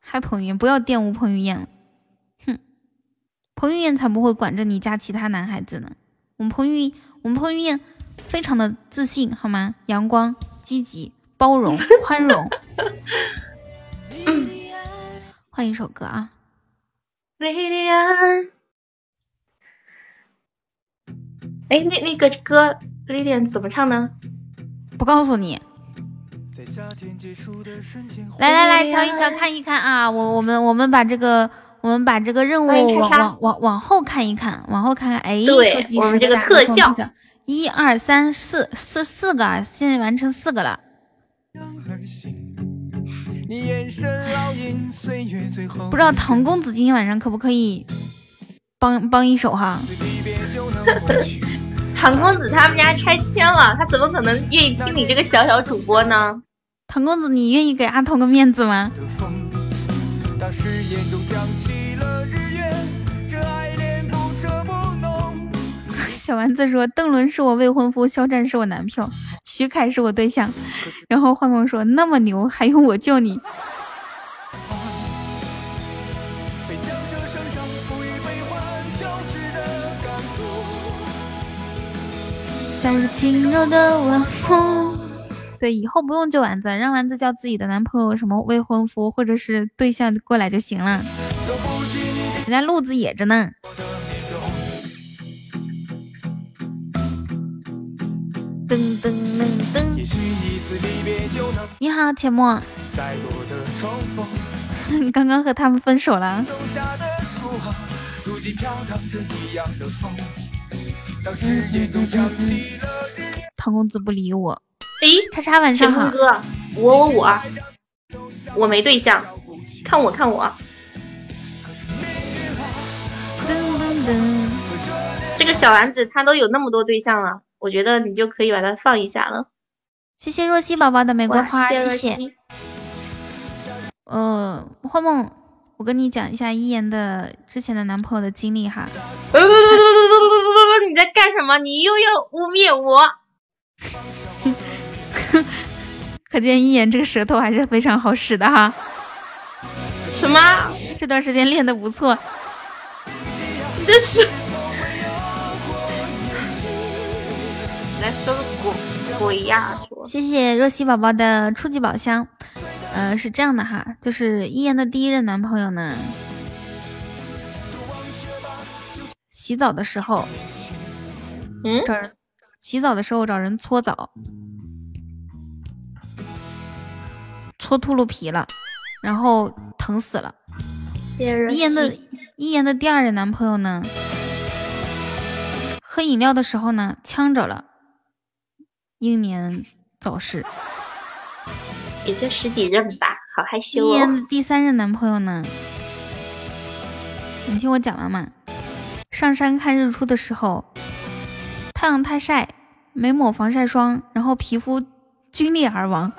还彭于晏？不要玷污彭于晏了。哼，彭于晏才不会管着你家其他男孩子呢。我们彭于，我们彭于晏。非常的自信，好吗？阳光、积极、包容、宽容。换一首歌啊！莉莉安，哎，那那个歌，莉莉安怎么唱呢？不告诉你。来来来，瞧一瞧，看一看啊！我我们我们把这个我们把这个任务往往往往后看一看，往后看看。哎，对，我们这个特效。一二三四四四个，现在完成四个了。不知道唐公子今天晚上可不可以帮帮一手哈？唐公子他们家拆迁了，他怎么可能愿意听你这个小小主播呢？唐公子，你愿意给阿童个面子吗？小丸子说：“邓伦是我未婚夫，肖战是我男票，徐凯是我对象。”然后幻梦说：“那么牛，还用我救你？”像是轻柔的晚风。对，以后不用救丸子，让丸子叫自己的男朋友什么未婚夫或者是对象过来就行了。人家路子野着呢。噔噔噔噔！你好，浅墨。刚刚和他们分手了。唐公子不理我。哎，叉叉晚上好。哥，我我我，我没对象，看我看我。噔噔噔！这个小丸子他都有那么多对象了。我觉得你就可以把它放一下了。谢谢若曦宝宝的玫瑰花，谢谢。嗯，幻梦，我跟你讲一下一言的之前的男朋友的经历哈。不不不不不不不不不！你在干什么？你又要污蔑我？可见一言这个舌头还是非常好使的哈。什么？这段时间练的不错。你这是。来说个鬼鬼呀！说，谢谢若曦宝宝的初级宝箱。呃，是这样的哈，就是一言的第一任男朋友呢，洗澡的时候，嗯，找人洗澡的时候找人搓澡，搓秃噜皮了，然后疼死了。一言的一言的第二任男朋友呢，喝饮料的时候呢，呛着了。英年早逝，也就十几任吧，好害羞哦。一言的第三任男朋友呢？你听我讲完嘛。上山看日出的时候，太阳太晒，没抹防晒霜，然后皮肤皲裂而亡。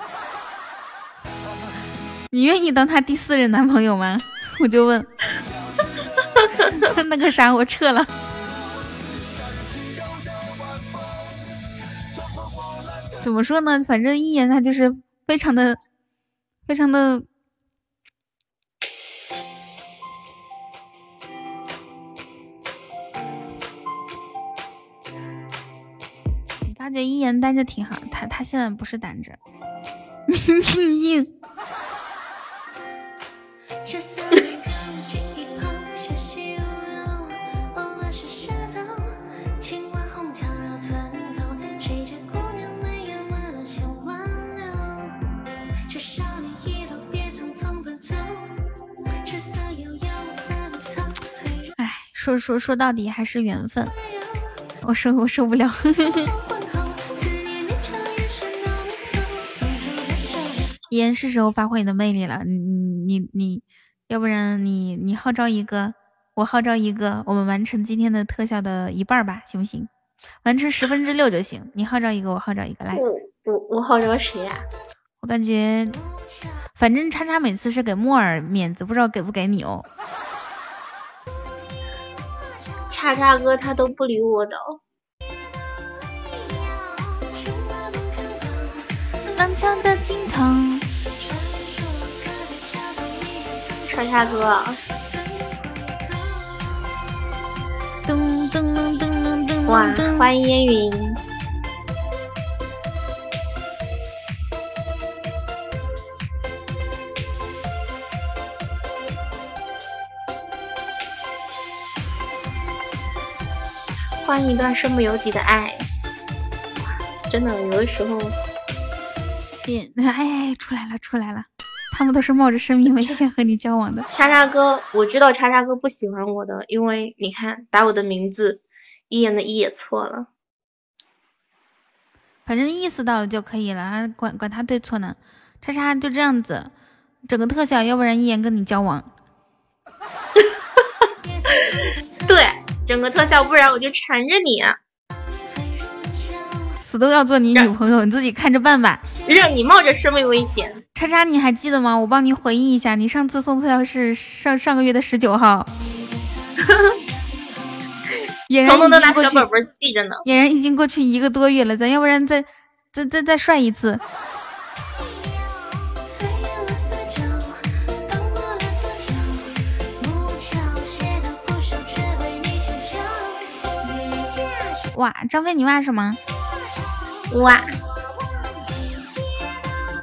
你愿意当他第四任男朋友吗？我就问。那个啥，我撤了。怎么说呢？反正一言他就是非常的、非常的。发觉一言单着挺好，他他现在不是单着，命 硬。说说说到底还是缘分，我受我受不了。烟是时候发挥你的魅力了，你你你，要不然你你号召一个，我号召一个，我们完成今天的特效的一半吧，行不行？完成十分之六就行。你号召一个，我号召一个，来。我我我号召谁呀？我感觉，反正叉叉每次是给木耳面子，不知道给不给你哦。叉叉哥他都不理我的。浪江的尽头。叉叉哥。噔噔噔噔噔。哇，欢迎烟云。欢迎一段身不由己的爱，真的有的时候，别 哎出来了出来了，他们都是冒着生命危险和你交往的。叉叉哥，我知道叉叉哥不喜欢我的，因为你看打我的名字，一言的一也错了，反正意思到了就可以了，管管他对错呢。叉叉就这样子，整个特效，要不然一言跟你交往。对，整个特效，不然我就缠着你。死都要做你女朋友，你自己看着办吧。让你冒着生命危险。叉叉，你还记得吗？我帮你回忆一下，你上次送特效是上上个月的十九号。俨然已经过去，俨然已经过去一个多月了，咱要不然再再再再帅一次。哇，张飞，你挖什么？哇。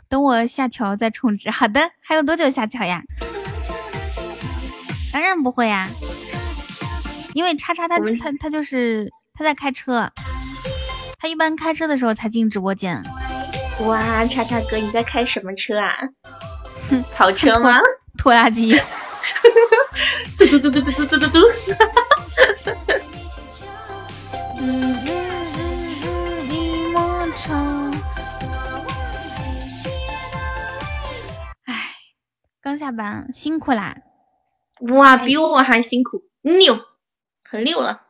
等我下桥再充值。好的，还有多久下桥呀？当然不会呀，因为叉叉他他他就是他在开车，他一般开车的时候才进直播间。哇，叉叉哥，你在开什么车啊？跑车吗？拖拉机。嘟嘟嘟嘟嘟嘟嘟嘟嘟。嗯嗯嗯嗯，一抹茶。哎，刚下班，辛苦啦！哇，比我还辛苦，牛，很六了。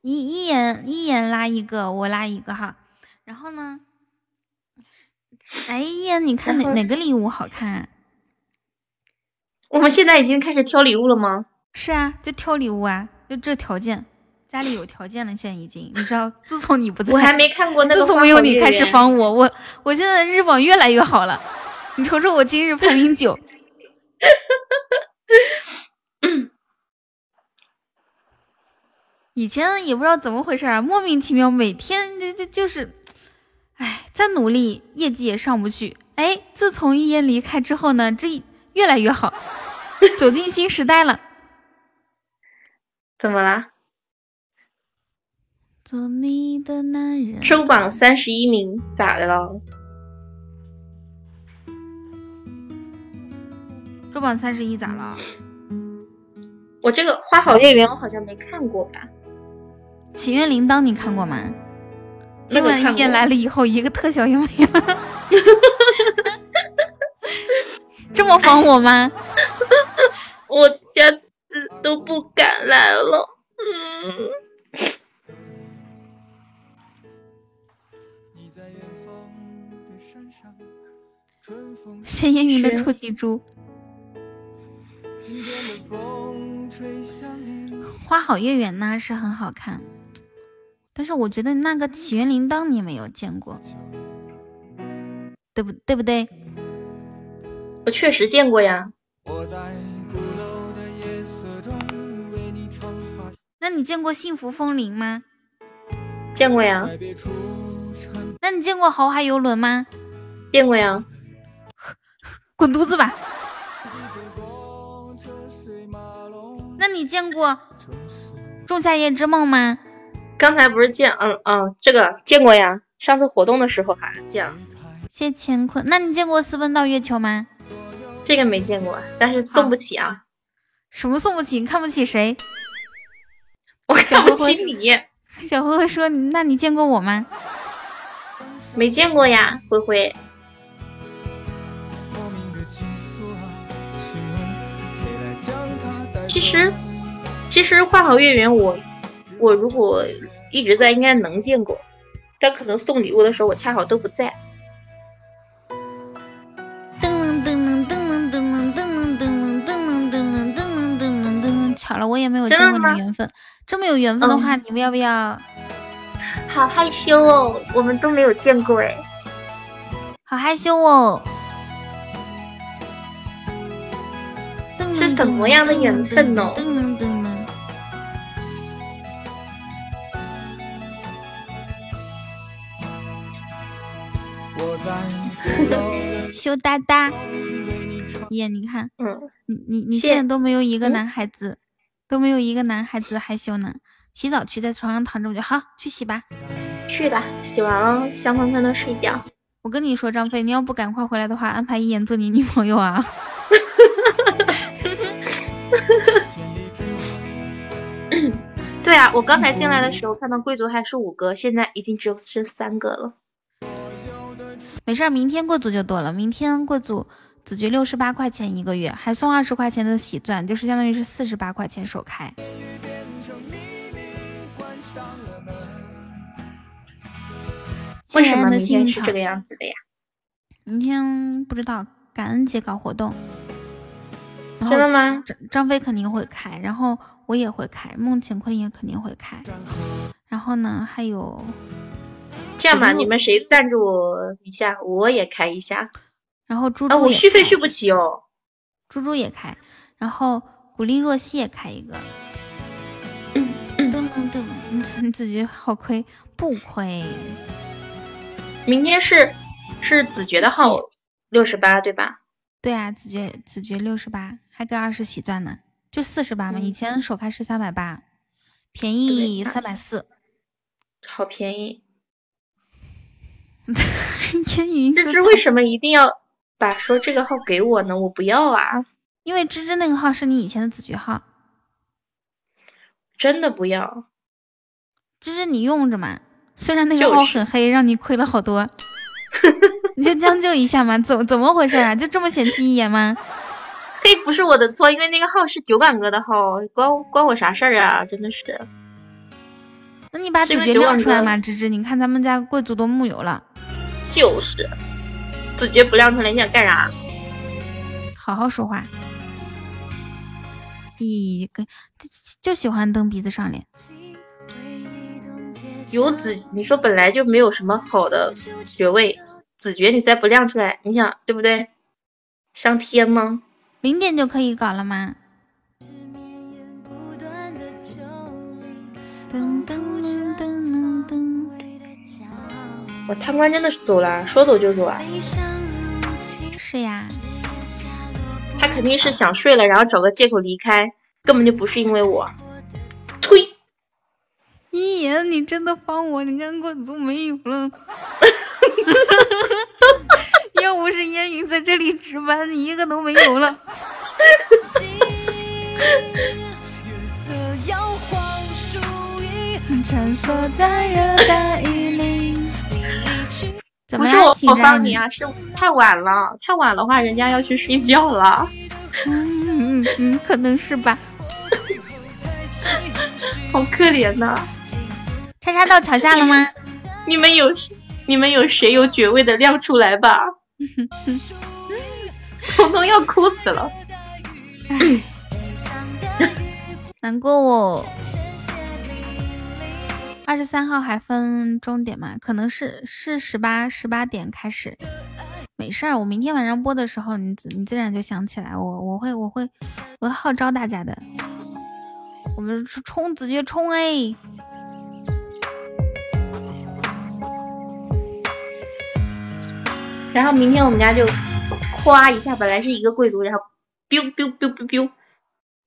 一一眼一眼拉一个，我拉一个哈。然后呢？哎，一眼，你看哪哪个礼物好看？我们现在已经开始挑礼物了吗？是啊，就挑礼物啊，就这条件。家里有条件了，现在已经，你知道，自从你不在，我还没看过那个。自从没有你开始防我，我我现在日榜越来越好了。你瞅瞅我今日排名九。以前也不知道怎么回事啊，莫名其妙每天这这就是，哎，再努力业绩也上不去。哎，自从一言离开之后呢，这越来越好，走进新时代了。怎么了？做你的男人。周榜三十一名，咋的了？周榜三十一咋了？我这个花好月圆，我好像没看过吧？祈愿铃铛你看过吗？今晚一点来了以后，一个特效也没有。这么防我吗？我下次都不敢来了。嗯。谢烟云的初级猪。花好月圆呢是很好看，但是我觉得那个起源铃铛你没有见过，对不对不对？我确实见过呀。那你见过幸福风铃吗？见过呀。那你见过豪华游轮吗？见过呀。滚犊子吧！那你见过《仲夏夜之梦》吗？刚才不是见，嗯嗯，这个见过呀。上次活动的时候还见了。谢乾坤，那你见过《私奔到月球》吗？这个没见过，但是送不起啊。什么送不起？你看不起谁？我看不起你。小灰灰说：“那你见过我吗？”没见过呀，灰灰。其实，其实花好月圆，我我如果一直在，应该能见过，但可能送礼物的时候我恰好都不在。噔噔噔噔噔噔噔噔噔噔噔噔噔噔噔噔。巧了，我也没有见过的缘分。这么有缘分的话，你们要不要？好害羞哦，我们都没有见过哎，好害羞哦。是什么样的缘分呢？羞答答，耶！你看，嗯，你你你现在都没有一个男孩子，都没有一个男孩子害羞呢。洗澡去，在床上躺着我就好，去洗吧。去吧，洗完了香喷喷的睡觉。我跟你说，张飞，你要不赶快回来的话，安排一言做你女朋友啊。对啊，我刚才进来的时候看到贵族还是五个，现在已经只有剩三个了。没事，明天贵族就多了。明天贵族子爵六十八块钱一个月，还送二十块钱的喜钻，就是相当于是四十八块钱首开。为什么明天是这个样子的呀？明天不知道，感恩节搞活动。真的吗？张张飞肯定会开，然后我也会开，孟乾坤也肯定会开。然后呢，还有这样吧，你们谁赞助我一下，我也开一下。然后猪猪，我续费续不起哦。猪猪也开，然后古力若曦也开一个。噔噔噔，你你子爵好亏不亏？明天是是子爵的号六十八对吧？对啊，子爵子爵六十八，还给二十喜钻呢，就四十八嘛。以前首开是三百八，便宜三百四，好便宜。烟云，芝芝为什么一定要把说这个号给我呢？我不要啊，因为芝芝那个号是你以前的子爵号，真的不要。芝芝你用着嘛。虽然那个号很黑，让你亏了好多，你就将就一下嘛。怎怎么回事啊？就这么嫌弃一眼吗？黑不是我的错，因为那个号是酒馆哥的号，关关我啥事儿啊？真的是。那你把子爵亮出来嘛，芝芝，你看咱们家贵族都木有了。就是，子爵不亮出来，你想干啥？好好说话。咦，跟就就喜欢蹬鼻子上脸。有子，你说本来就没有什么好的爵位，子爵你再不亮出来，你想对不对？上天吗？零点就可以搞了吗？我贪官真的是走了，说走就走啊！是呀，他肯定是想睡了，然后找个借口离开，根本就不是因为我。呸一言，你真的帮我？你看贵族没有了，要不是烟云在这里值班，你一个都没有了。不是我我帮你啊，是太晚了，太晚的话人家要去睡觉了。嗯嗯嗯，可能是吧。好可怜呐。叉叉到桥下了吗？你们有你们有谁有爵位的亮出来吧？彤彤要哭死了，难过哦。二十三号还分钟点吗？可能是是十八十八点开始。没事儿，我明天晚上播的时候，你你自然就想起来我，我会我会我会号召大家的。我们冲子爵冲哎！然后明天我们家就夸一下，本来是一个贵族，然后 biu biu biu biu biu，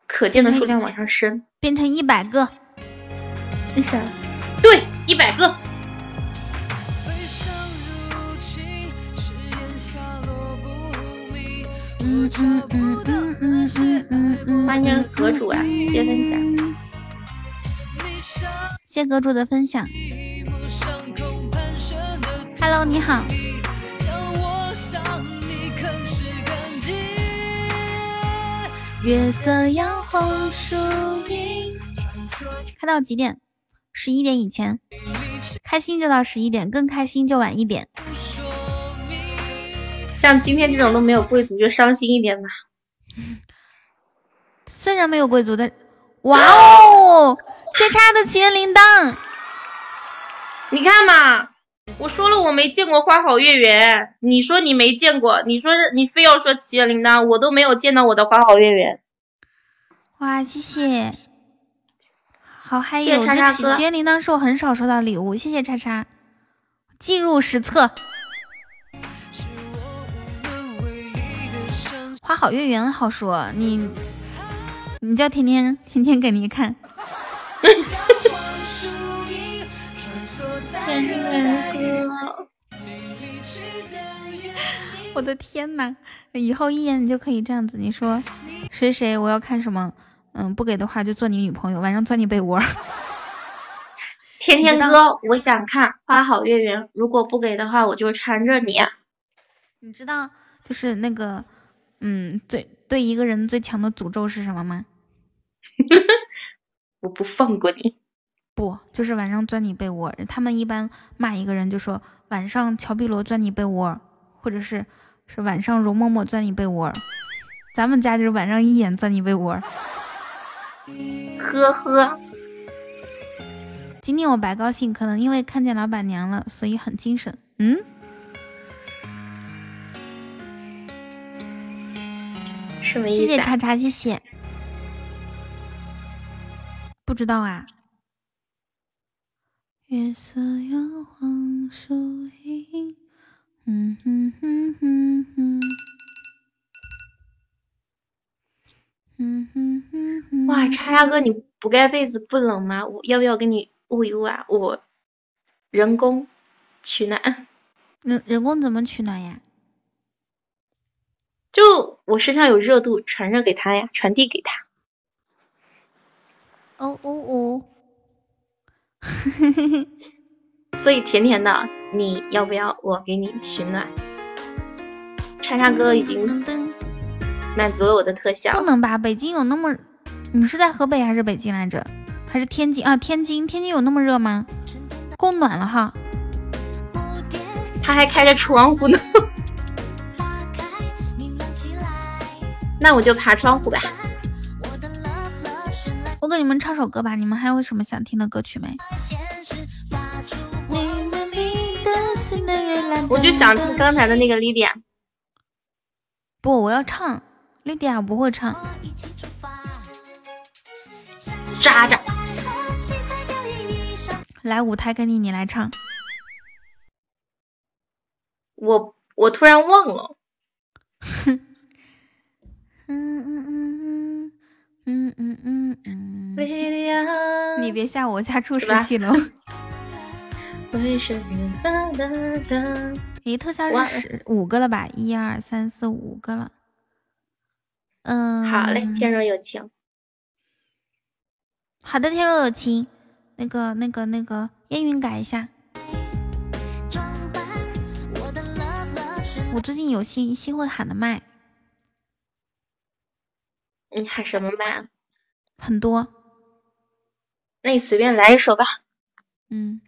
可见的数量往上升，变成一百个。为啥？对，一百个。嗯嗯嗯嗯嗯嗯嗯，欢迎阁主啊，接分享。谢阁主的分享。Hello，你好。月色摇晃树影，开到几点？十一点以前，开心就到十一点，更开心就晚一点。像今天这种都没有贵族，就伤心一点吧。虽然没有贵族但，哇哦！谢叉的祈愿铃铛，你看嘛。我说了我没见过花好月圆，你说你没见过，你说你非要说祈愿铃铛，我都没有见到我的花好月圆。哇，谢谢。好，嗨哟这祈祈愿铃铛是我很少收到礼物，谢谢叉叉，进入史册。花好月圆好说，你你叫甜甜，甜甜给你看。我的天呐！以后一眼你就可以这样子，你说谁谁我要看什么？嗯，不给的话就做你女朋友，晚上钻你被窝。天天哥，我想看花好月圆，如果不给的话，我就缠着你。你知道，就是那个嗯，最对一个人最强的诅咒是什么吗？我不放过你。不，就是晚上钻你被窝。他们一般骂一个人就说晚上乔碧罗钻你被窝，或者是是晚上容嬷嬷钻你被窝。咱们家就是晚上一眼钻你被窝。呵呵。今天我白高兴，可能因为看见老板娘了，所以很精神。嗯。谢谢叉叉，谢谢。不知道啊。月色摇晃树影，嗯哼哼哼哼，嗯哼哼哼。哇，叉叉哥，你不盖被子不冷吗？我要不要给你捂一捂啊？我人工取暖。人人工怎么取暖呀？就我身上有热度，传热给他呀，传递给他。哦哦哦。所以甜甜的，你要不要我给你取暖？叉叉哥已经满足了我的特效。不能吧？北京有那么……你是在河北还是北京来着？还是天津啊？天津，天津有那么热吗？供暖了哈。他还开着窗户呢。那我就爬窗户吧。我给你们唱首歌吧，你们还有什么想听的歌曲没？我就想听刚才的那个 Lydia。不，我要唱 Lydia，我不会唱。渣渣，来舞台给你，你来唱。我我突然忘了。哼。嗯嗯嗯嗯。嗯嗯嗯嗯，你别吓我，我家住十七楼。咦，特效是十五个了吧？一二三四五个了。嗯，好嘞，天若有情。好的，天若有情。那个、那个、那个，烟云改一下。我最近有新新会喊的麦。你喊什么麦？很多，那你随便来一首吧。嗯，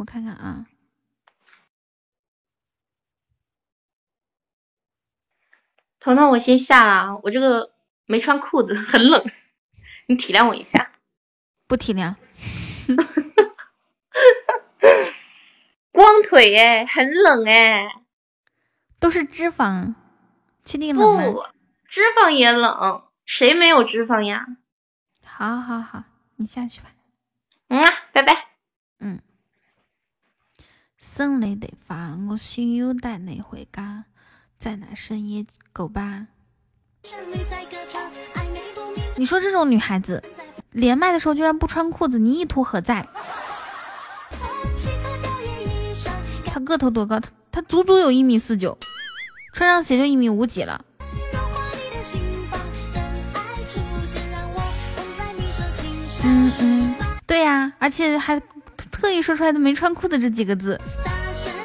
我看看啊。彤彤，我先下了啊，我这个没穿裤子，很冷，你体谅我一下。不体谅。光腿哎，很冷哎。都是脂肪，确定冷不，脂肪也冷。谁没有脂肪呀？好，好，好，你下去吧。嗯，拜拜。嗯。胜利的话，我需要带你回家，在那深夜酒吧。你说这种女孩子，连麦的时候居然不穿裤子，你意图何在？她个头多高？她她足足有一米四九，穿上鞋就一米五几了。嗯嗯，对呀，而且还特意说出来的“没穿裤子”这几个字，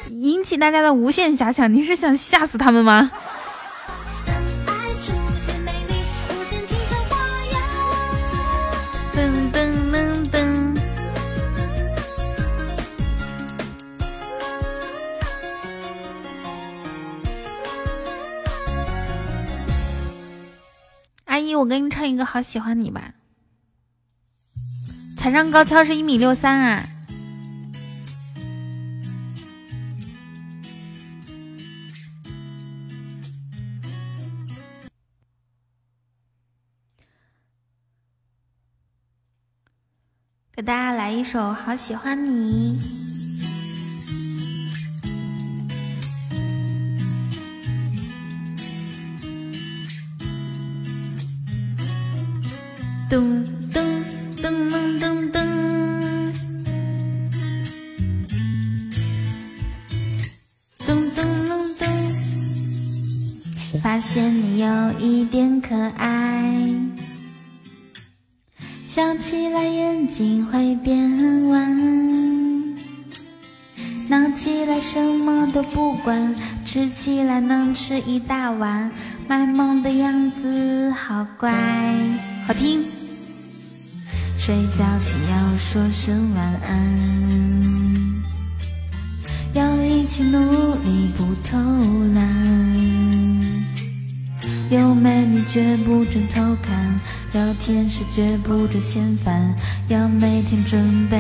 引起大家的无限遐想。你是想吓死他们吗？噔噔噔噔！阿姨，我给你唱一个《好喜欢你》吧。踩上高跷是一米六三啊！给大家来一首《好喜欢你》。咚咚。噔噔噔噔，噔噔噔噔，发现你有一点可爱，笑起来眼睛会变弯，闹起来什么都不管，吃起来能吃一大碗，卖萌的样子好乖，好听。睡觉前要说声晚安，要一起努力不偷懒。有美女绝不准偷看，聊天时绝不准嫌烦，要每天准备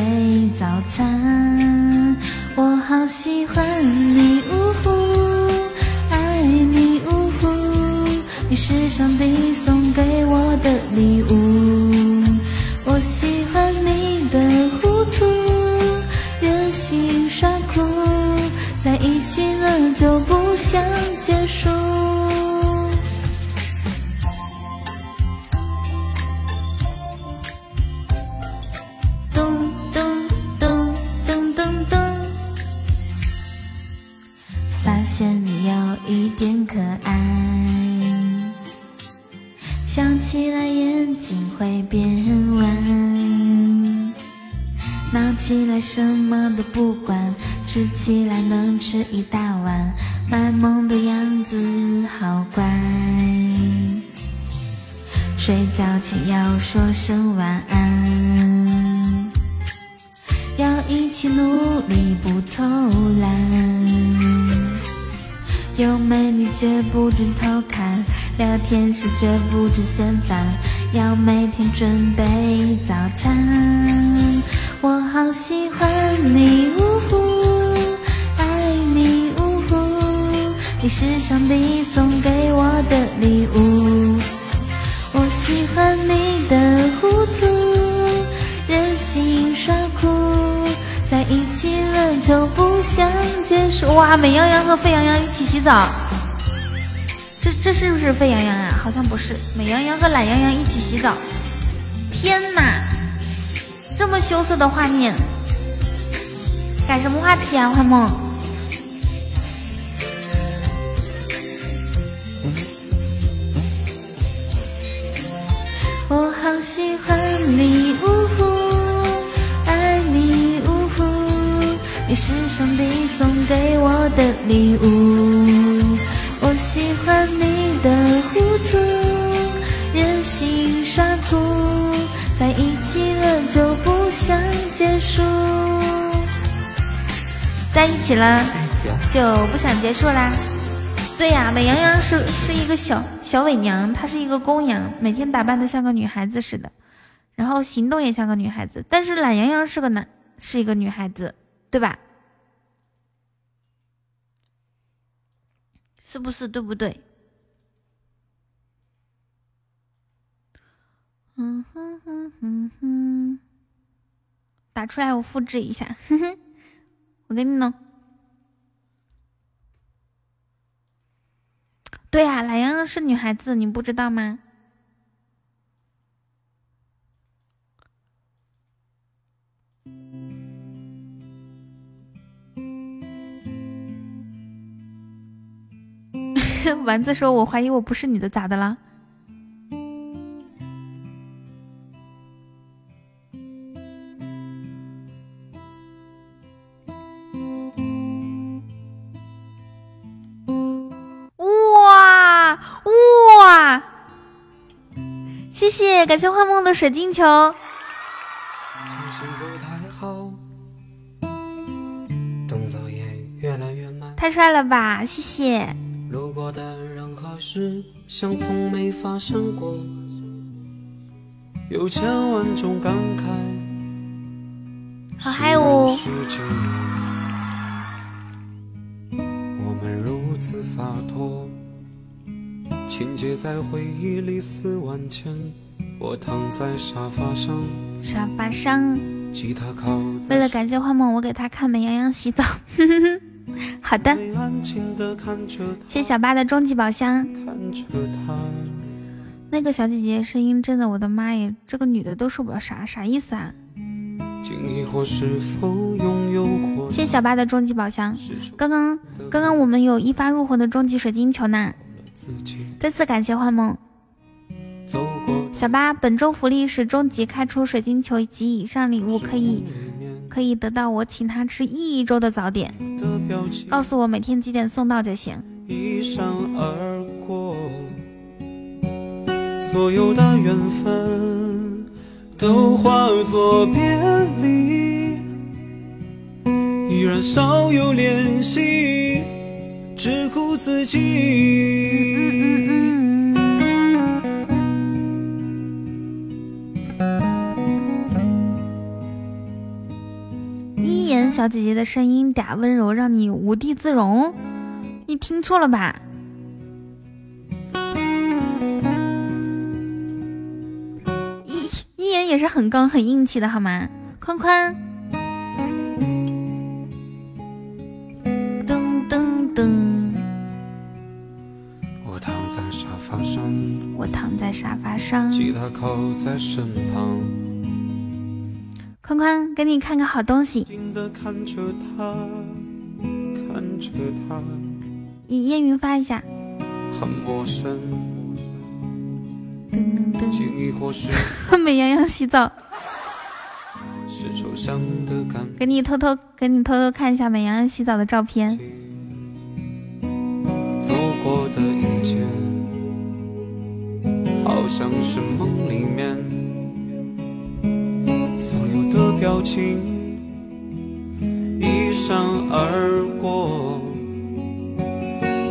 早餐。我好喜欢你，呜呼，爱你，呜呼，你是上帝送给我的礼物。我喜欢你的糊涂，任性耍酷，在一起了就不想结束。点可爱，笑起来眼睛会变弯，闹起来什么都不管，吃起来能吃一大碗，卖萌的样子好乖。睡觉前要说声晚安，要一起努力不偷懒。有美女绝不准偷看，聊天时绝不准嫌烦，要每天准备早餐。我好喜欢你，呜呼，爱你，呜呼，你是上帝送给我的礼物。我喜欢你的糊涂，任性耍。就不想结束。哇，美羊羊和沸羊羊一起洗澡，这这是不是沸羊羊啊？好像不是，美羊羊和懒羊羊一起洗澡。天哪，这么羞涩的画面，改什么话题啊？幻梦，我好喜欢你，上帝送给我的礼物，我喜欢你的糊涂，任性耍酷，在一起了就不想结束，在一起了就不想结束啦。对呀，美羊羊是是一个小小伪娘，她是一个公羊，每天打扮的像个女孩子似的，然后行动也像个女孩子，但是懒羊羊是个男，是一个女孩子。对吧？是不是对不对？嗯哼哼哼哼，打出来我复制一下，我给你弄。对呀，懒羊羊是女孩子，你不知道吗？丸子说：“我怀疑我不是你的，咋的啦？”哇哇！谢谢，感谢幻梦的水晶球。太帅了吧！谢谢。路过的人和事，像从没发生过。有千万种感慨。好嗨哦！我们如此洒脱，情节在回忆里似万千。我躺在沙发上，沙发上。吉他靠为了感谢幻梦，我给他看美羊羊洗澡。好的，谢小八的终极宝箱。那个小姐姐声音真的，我的妈耶，这个女的都受不了啥啥意思啊？谢小八的终极宝箱，刚刚刚刚我们有一发入魂的终极水晶球呢，再次感谢幻梦。小八本周福利是终极开出水晶球及以上礼物可以。可以得到我请他吃一周的早点。告诉我每天几点送到就行。一闪而过，所有的缘分都化作别离，依然少有联系，只顾自己。小姐姐的声音嗲温柔，让你无地自容。你听错了吧？一一言也是很刚很硬气的，好吗？宽宽，噔噔噔。我躺在沙发上，我躺在沙发上，吉他靠在身旁。宽宽，给你看个好东西。以烟云发一下。噔噔噔。美羊羊洗澡。给你偷偷给你偷偷看一下美羊羊洗澡的照片。表情一闪而过，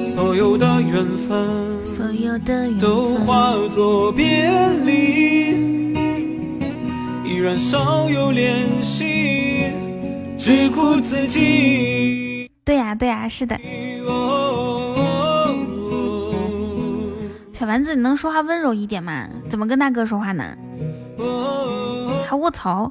所有的缘分，所有的缘分都化作别离，依然少有联系，只顾自己。对呀对呀，是的。小丸子，你能说话温柔一点吗？怎么跟大哥说话呢？还卧槽！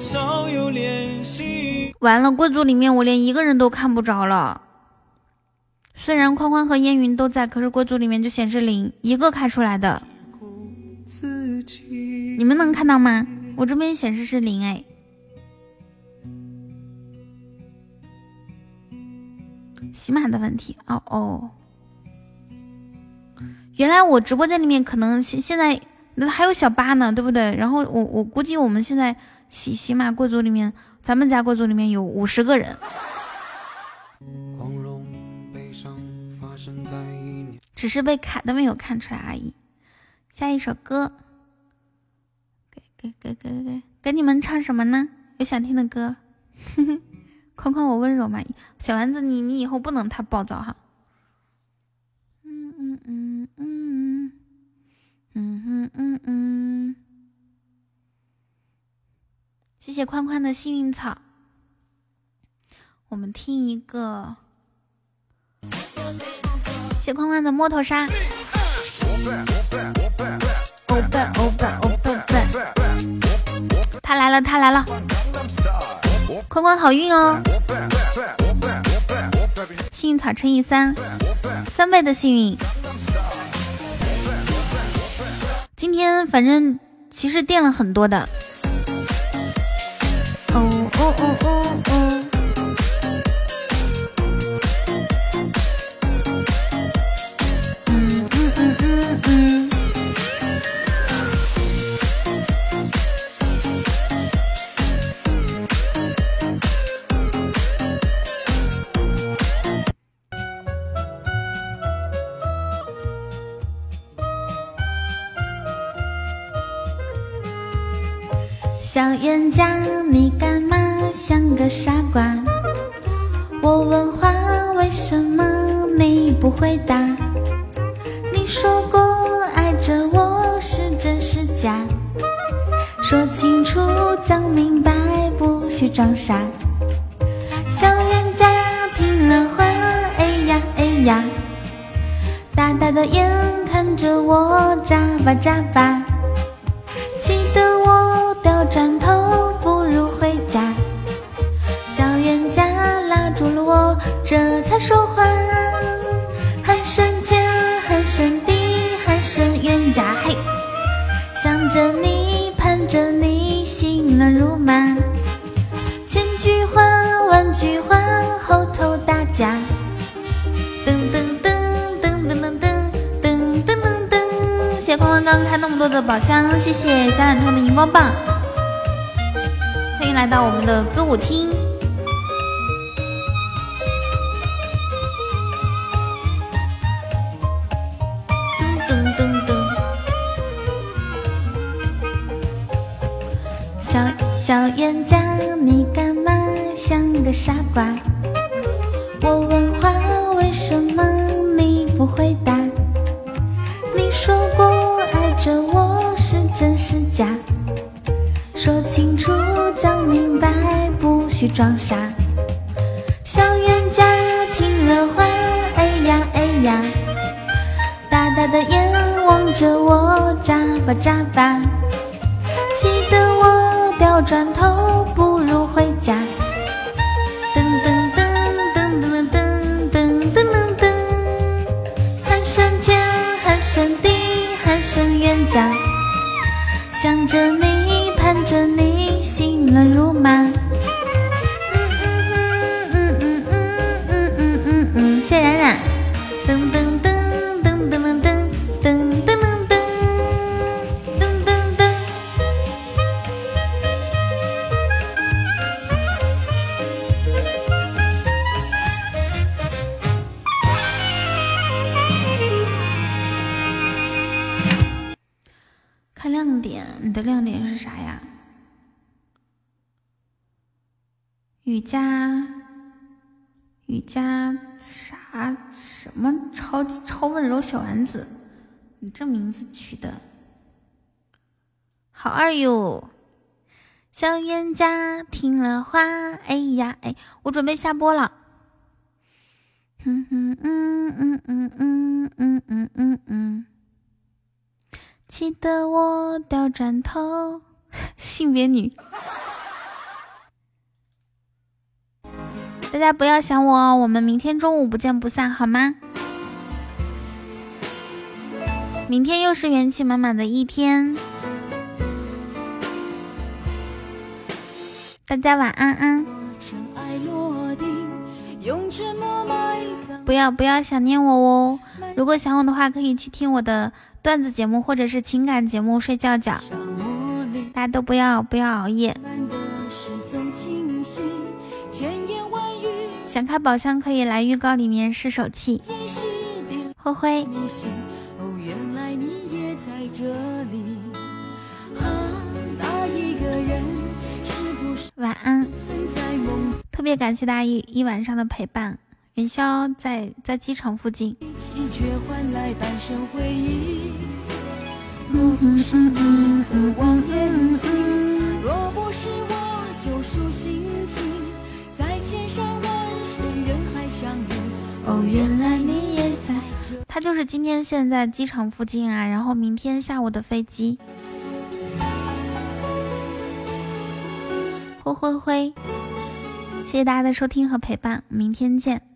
神？完了，贵族里面我连一个人都看不着了。虽然宽宽和烟云都在，可是贵族里面就显示零，一个开出来的。你们能看到吗？我这边显示是零哎。喜马的问题哦哦。原来我直播间里面可能现现在还有小八呢，对不对？然后我我估计我们现在喜喜马贵族里面，咱们家贵族里面有五十个人，只是被卡的没有看出来而已。下一首歌，给给给给给给你们唱什么呢？有想听的歌？框框我温柔吗？小丸子你你以后不能太暴躁哈。嗯嗯嗯嗯嗯嗯嗯嗯，谢谢宽宽的幸运草。我们听一个，谢宽宽的摸头杀。欧巴欧巴欧巴巴，他来了他来了，宽宽好运哦。幸运草乘以三，三倍的幸运。今天反正其实垫了很多的。小冤家，你干嘛像个傻瓜？我问话，为什么你不回答？你说过爱着我是真是假？说清楚，讲明白，不许装傻。小冤家听了话，哎呀哎呀，大大的眼看着我眨巴眨巴。说话。喊声天，喊声地，喊声冤家嘿。想着你，盼着你，心乱如麻。千句话，万句话，后头打架。噔噔噔噔噔噔噔噔噔噔噔。谢谢光光刚开那么多的宝箱，谢谢小懒虫的荧光棒。欢迎来到我们的歌舞厅。傻瓜？我问话，为什么你不回答？你说过爱着我是真是假？说清楚，讲明白，不许装傻。小冤家听了话，哎呀哎呀，大大的眼望着我，眨巴眨巴，家听了话，哎呀哎，我准备下播了。嗯嗯嗯嗯嗯嗯嗯嗯嗯嗯。气得我掉转头，性别女。大家不要想我哦，我们明天中午不见不散，好吗？明天又是元气满满的一天，大家晚安安。不要不要想念我哦，如果想我的话，可以去听我的。段子节目或者是情感节目睡觉觉，大家都不要不要熬夜。想开宝箱可以来预告里面试手气。灰灰，晚安。特别感谢大家一一晚上的陪伴。元宵在在机场附近。哦，原来你也在。他就是今天现在机场附近啊，然后明天下午的飞机。灰灰灰，谢谢大家的收听和陪伴，明天见。